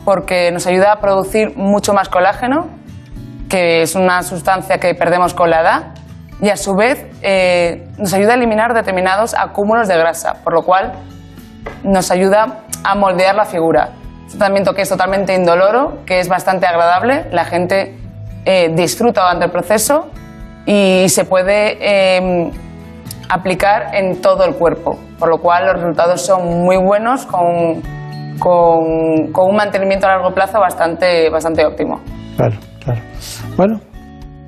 C: porque nos ayuda a producir mucho más colágeno, que es una sustancia que perdemos con la edad, y a su vez eh, nos ayuda a eliminar determinados acúmulos de grasa, por lo cual nos ayuda a moldear la figura. Es un tratamiento que es totalmente indoloro, que es bastante agradable, la gente eh, disfruta durante el proceso y se puede eh, aplicar en todo el cuerpo, por lo cual los resultados son muy buenos con, con- con un mantenimiento a largo plazo bastante, bastante óptimo.
A: Claro, claro. Bueno,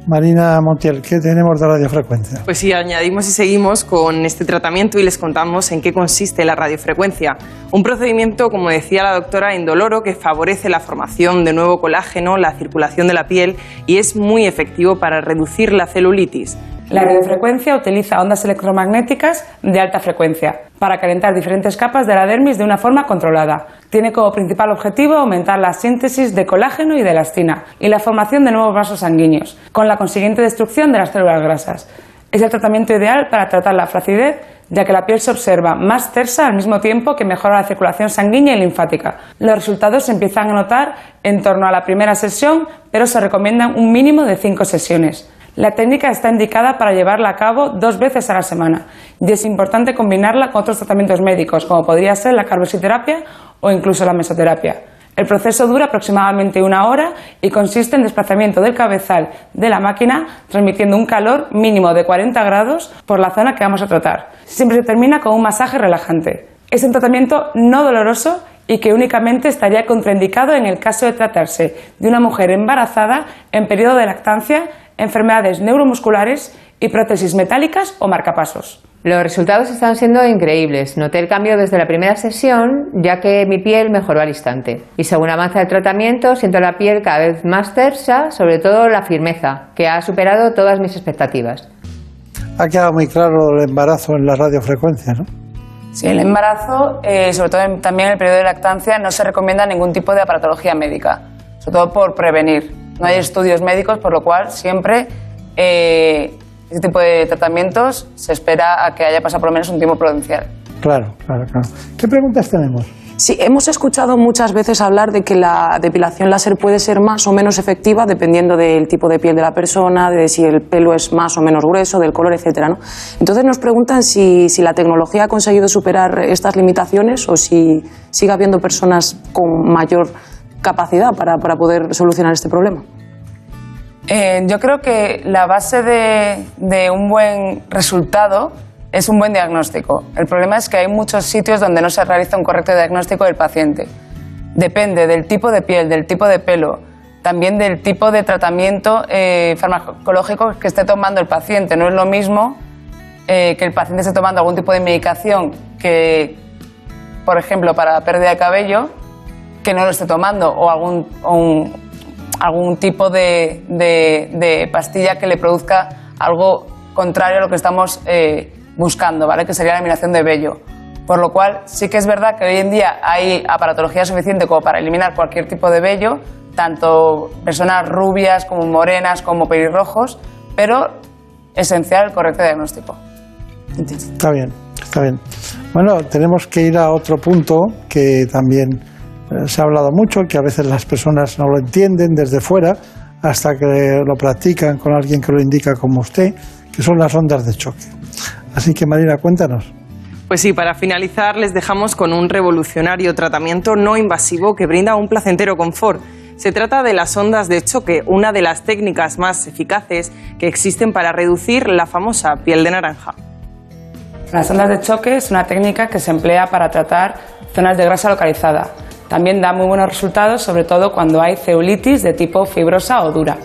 A: Marina Montiel, ¿qué tenemos de radiofrecuencia?
F: Pues sí, añadimos y seguimos con este tratamiento y les contamos en qué consiste la radiofrecuencia. Un procedimiento, como decía la doctora, indoloro que favorece la formación de nuevo colágeno, la circulación de la piel y es muy efectivo para reducir la celulitis.
C: La radiofrecuencia utiliza ondas electromagnéticas de alta frecuencia para calentar diferentes capas de la dermis de una forma controlada. Tiene como principal objetivo aumentar la síntesis de colágeno y de elastina y la formación de nuevos vasos sanguíneos, con la consiguiente destrucción de las células grasas. Es el tratamiento ideal para tratar la flacidez, ya que la piel se observa más tersa al mismo tiempo que mejora la circulación sanguínea y linfática. Los resultados se empiezan a notar en torno a la primera sesión, pero se recomiendan un mínimo de cinco sesiones. La técnica está indicada para llevarla a cabo dos veces a la semana y es importante combinarla con otros tratamientos médicos, como podría ser la carboxiterapia o incluso la mesoterapia. El proceso dura aproximadamente una hora y consiste en desplazamiento del cabezal de la máquina transmitiendo un calor mínimo de 40 grados por la zona que vamos a tratar. Siempre se termina con un masaje relajante. Es un tratamiento no doloroso y que únicamente estaría contraindicado en el caso de tratarse de una mujer embarazada en periodo de lactancia, enfermedades neuromusculares y prótesis metálicas o marcapasos.
X: Los resultados están siendo increíbles. Noté el cambio desde la primera sesión, ya que mi piel mejoró al instante. Y según avanza el tratamiento, siento la piel cada vez más tersa, sobre todo la firmeza, que ha superado todas mis expectativas.
A: Ha quedado muy claro el embarazo en la radiofrecuencia, ¿no?
C: Sí, el embarazo, eh, sobre todo en- también en el periodo de lactancia, no se recomienda ningún tipo de aparatología médica, sobre todo por prevenir. No hay estudios médicos, por lo cual siempre eh, este tipo de tratamientos se espera a que haya pasado por lo menos un tiempo prudencial.
A: Claro, claro, claro. ¿Qué preguntas tenemos?
C: Sí, hemos escuchado muchas veces hablar de que la depilación láser puede ser más o menos efectiva dependiendo del tipo de piel de la persona, de si el pelo es más o menos grueso, del color, etcétera. ¿no? Entonces nos preguntan si, si la tecnología ha conseguido superar estas limitaciones o si sigue habiendo personas con mayor capacidad para, para poder solucionar este problema. Eh, yo creo que la base de, un buen resultado es un buen diagnóstico. El problema es que hay muchos sitios donde no se realiza un correcto diagnóstico del paciente. Depende del tipo de piel, del tipo de pelo, también del tipo de tratamiento eh, farmacológico que esté tomando el paciente. No es lo mismo eh, que el paciente esté tomando algún tipo de medicación que, por ejemplo, para pérdida de cabello, que no lo esté tomando, o algún, algún tipo de, de- pastilla que le produzca algo contrario a lo que estamos eh, buscando, ¿vale? que sería la eliminación de vello. Por lo cual, sí que es verdad que hoy en día hay aparatología suficiente como para eliminar cualquier tipo de vello, tanto personas rubias como morenas como pelirrojos, pero esencial el correcto diagnóstico.
A: Está bien, está bien. Bueno, tenemos que ir a otro punto que también se ha hablado mucho, que a veces las personas no lo entienden desde fuera hasta que lo practican con alguien que lo indica como usted, que son las ondas de choque. Así que Marina, cuéntanos.
F: Pues sí, para finalizar les dejamos con un revolucionario tratamiento no invasivo que brinda un placentero confort. Se trata de las ondas de choque, una de las técnicas más eficaces que existen para reducir la famosa piel de naranja.
C: Las ondas de choque es una técnica que se emplea para tratar zonas de grasa localizada. También da muy buenos resultados, sobre todo cuando hay celulitis de tipo fibrosa o dura.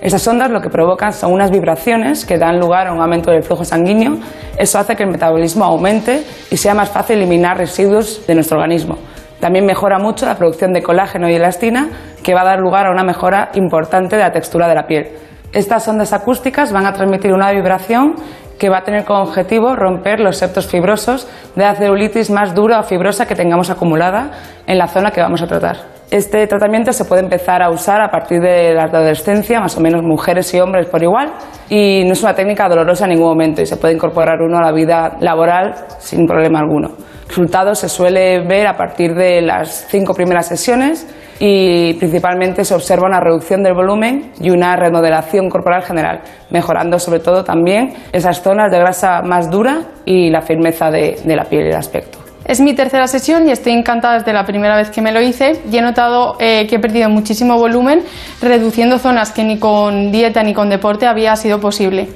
C: Estas ondas lo que provocan son unas vibraciones que dan lugar a un aumento del flujo sanguíneo. Eso hace que el metabolismo aumente y sea más fácil eliminar residuos de nuestro organismo. También mejora mucho la producción de colágeno y elastina, que va a dar lugar a una mejora importante de la textura de la piel. Estas ondas acústicas van a transmitir una vibración que va a tener como objetivo romper los septos fibrosos de la celulitis más dura o fibrosa que tengamos acumulada en la zona que vamos a tratar. Este tratamiento se puede empezar a usar a partir de la adolescencia, más o menos mujeres y hombres por igual, y no es una técnica dolorosa en ningún momento y se puede incorporar uno a la vida laboral sin problema alguno. Resultados se suele ver a partir de las cinco primeras sesiones y principalmente se observa una reducción del volumen y una remodelación corporal general, mejorando sobre todo también esas zonas de grasa más dura y la firmeza de, de la piel y el aspecto.
Y: Es mi tercera sesión y estoy encantada desde la primera vez que me lo hice y he notado eh, que he perdido muchísimo volumen, reduciendo zonas que ni con dieta ni con deporte había sido posible.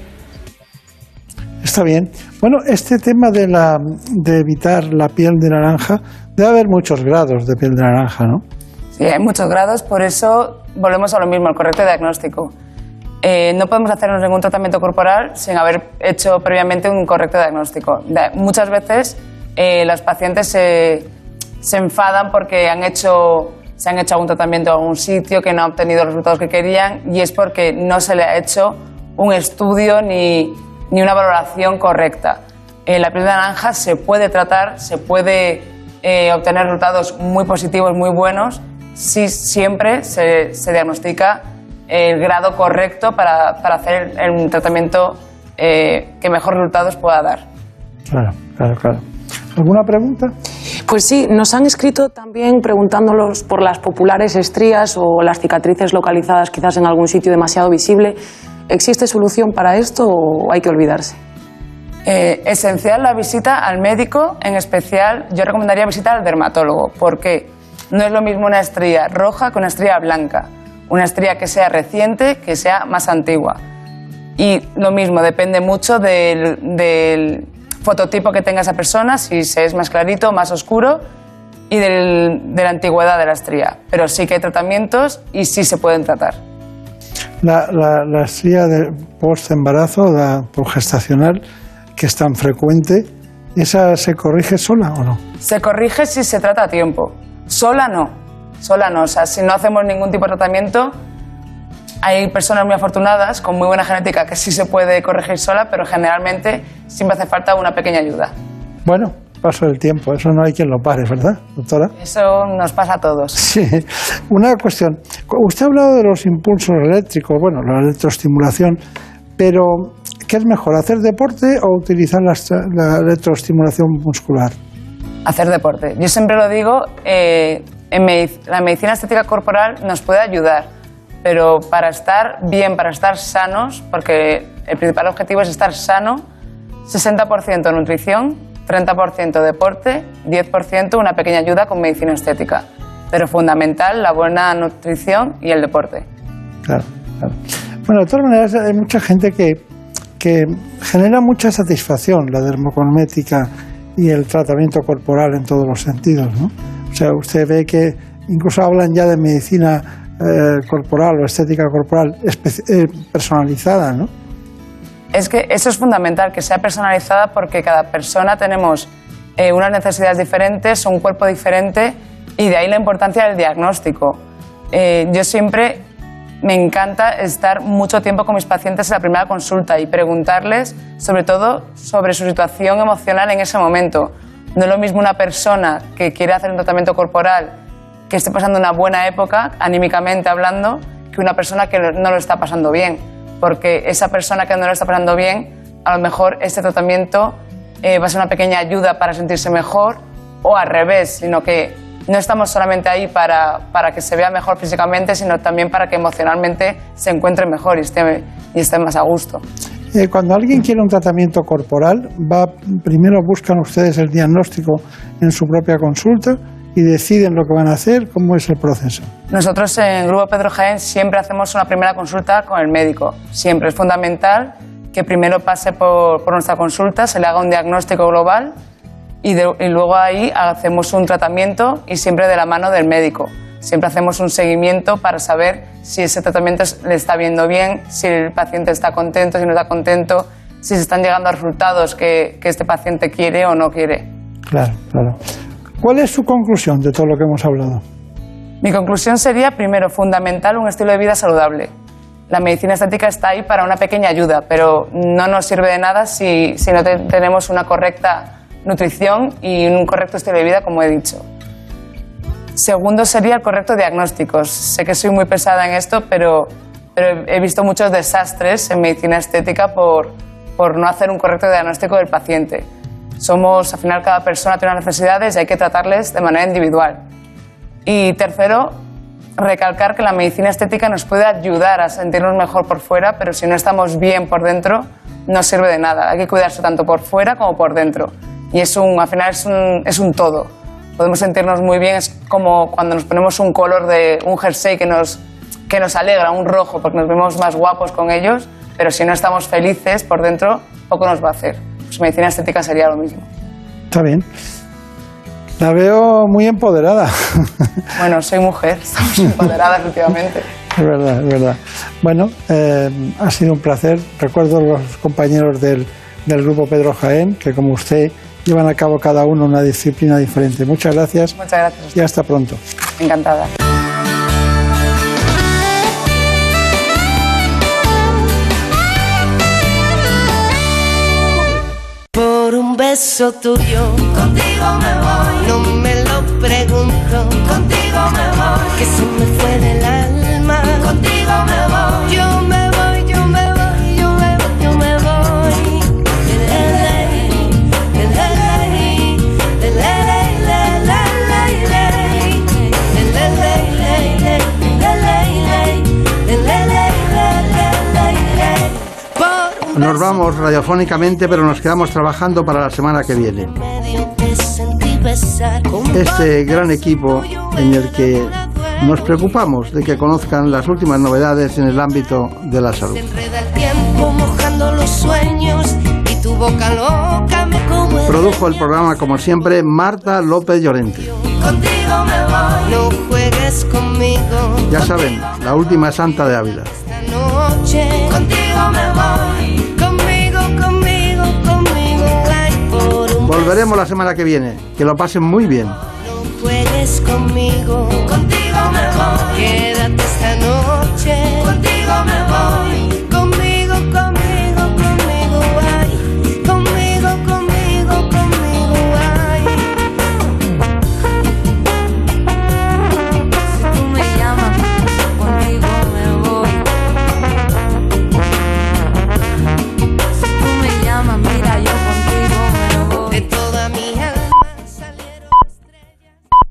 A: Está bien. Bueno, este tema de, la, de evitar la piel de naranja, debe haber muchos grados de piel de naranja, ¿no?
C: Sí, hay muchos grados, por eso volvemos a lo mismo, el correcto diagnóstico. Eh, no podemos hacernos ningún tratamiento corporal sin haber hecho previamente un correcto diagnóstico. Muchas veces eh, los pacientes se, se enfadan porque han hecho, se han hecho algún tratamiento en algún sitio que no ha obtenido los resultados que querían y es porque no se le ha hecho un estudio ni, ni una valoración correcta. Eh, la piel de naranja se puede tratar, se puede eh, obtener resultados muy positivos, muy buenos, si siempre se, se diagnostica el grado correcto para, para hacer el, un tratamiento eh, que mejor resultados pueda dar.
A: Claro, claro, claro. ¿Alguna pregunta?
C: Pues sí, nos han escrito también preguntándolos por las populares estrías o las cicatrices localizadas quizás en algún sitio demasiado visible. ¿Existe solución para esto o hay que olvidarse? Eh, esencial la visita al médico, en especial yo recomendaría visitar al dermatólogo, porque no es lo mismo una estría roja que una estría blanca, una estría que sea reciente, que sea más antigua. Y lo mismo, depende mucho del, del fototipo que tenga esa persona, si se es más clarito, más oscuro, y del- de la antigüedad de la estría. Pero sí que hay tratamientos y sí se pueden tratar.
A: La, la, la estría de post-embarazo, la progestacional, que es tan frecuente, ¿esa se corrige sola o no?
C: Se corrige si se trata a tiempo. Sola no. Sola no. O sea, si no hacemos ningún tipo de tratamiento, hay personas muy afortunadas con muy buena genética que sí se puede corregir sola, pero generalmente siempre hace falta una pequeña ayuda.
A: Bueno, paso del tiempo, eso no hay quien lo pare, ¿verdad, doctora?
C: Eso nos pasa a todos.
A: Sí. Una cuestión. Usted ha hablado de los impulsos eléctricos, bueno, la electroestimulación, pero ¿qué es mejor, hacer deporte o utilizar la, la electroestimulación muscular?
C: Hacer deporte. Yo siempre lo digo, eh, la medicina estética corporal nos puede ayudar, pero para estar bien, para estar sanos, porque el principal objetivo es estar sano, 60% nutrición, 30% deporte, 10% una pequeña ayuda con medicina estética. Pero fundamental la buena nutrición y el deporte.
A: Claro, claro. Bueno, de todas maneras, hay mucha gente que, que genera mucha satisfacción la dermocosmética y el tratamiento corporal en todos los sentidos. ¿no? O sea, usted ve que incluso hablan ya de medicina eh, corporal o estética corporal eh, personalizada, ¿no?
C: Es que eso es fundamental, que sea personalizada porque cada persona tenemos eh, unas necesidades diferentes, un cuerpo diferente y de ahí la importancia del diagnóstico. yo siempre me encanta estar mucho tiempo con mis pacientes en la primera consulta y preguntarles sobre todo sobre su situación emocional en ese momento. No es lo mismo una persona que quiere hacer un tratamiento corporal que esté pasando una buena época, anímicamente hablando, que una persona que no lo está pasando bien. Porque esa persona que no lo está pasando bien, a lo mejor este tratamiento eh, va a ser una pequeña ayuda para sentirse mejor o al revés, sino que no estamos solamente ahí para, para, que se vea mejor físicamente, sino también para que emocionalmente se encuentre mejor y esté, y esté más a gusto.
A: Eh, cuando alguien quiere un tratamiento corporal, va, primero buscan ustedes el diagnóstico en su propia consulta y deciden lo que van a hacer. ¿Cómo es el proceso?
C: Nosotros en Grupo Pedro Jaén siempre hacemos una primera consulta con el médico. Siempre es fundamental que primero pase por, por nuestra consulta, se le haga un diagnóstico global y, luego ahí hacemos un tratamiento y siempre de la mano del médico. Siempre hacemos un seguimiento para saber si ese tratamiento le está viendo bien, si el paciente está contento, si no está contento, si se están llegando a resultados que, que este paciente quiere o no quiere.
A: Claro, claro. ¿Cuál es su conclusión de todo lo que hemos hablado?
C: Mi conclusión sería, primero, fundamental un estilo de vida saludable. La medicina estética está ahí para una pequeña ayuda, pero no nos sirve de nada si, si no tenemos una correcta nutrición y un correcto estilo de vida, como he dicho. Segundo sería el correcto diagnóstico. Sé que soy muy pesada en esto, pero, he visto muchos desastres en medicina estética por, por no hacer un correcto diagnóstico del paciente. Somos, al final, cada persona tiene unas necesidades y hay que tratarles de manera individual. Y tercero, recalcar que la medicina estética nos puede ayudar a sentirnos mejor por fuera, pero si no estamos bien por dentro, no sirve de nada. Hay que cuidarse tanto por fuera como por dentro y es un, al final es un, es un todo. Podemos sentirnos muy bien, es como cuando nos ponemos un color de un jersey que nos, que nos alegra, un rojo, porque nos vemos más guapos con ellos, pero si no estamos felices por dentro, poco nos va a hacer. Pues medicina estética sería lo mismo.
A: Está bien. La veo muy empoderada.
C: Bueno, soy mujer, estamos empoderadas últimamente.
A: Es verdad, es verdad. Bueno, eh, ha sido un placer. Recuerdo a los compañeros del, del grupo Pedro Jaén, que como usted llevan a cabo cada uno una disciplina diferente. Muchas gracias.
C: Muchas gracias.
A: Y hasta pronto.
C: Encantada.
L: Por un beso tuyo, contigo me voy. No me lo pregunto, contigo me voy. Que se me fue del
J: Nos vamos radiofónicamente, pero nos quedamos trabajando para la semana que viene. Este gran equipo en el que nos preocupamos de que conozcan las últimas novedades en el ámbito de la salud. Produjo el programa, como siempre, Marta López Llorente. Ya saben, la última santa de Ávila. Volveremos la semana que viene. Que lo pasen muy bien.
L: No puedes conmigo, contigo mejor. Quédate esta noche.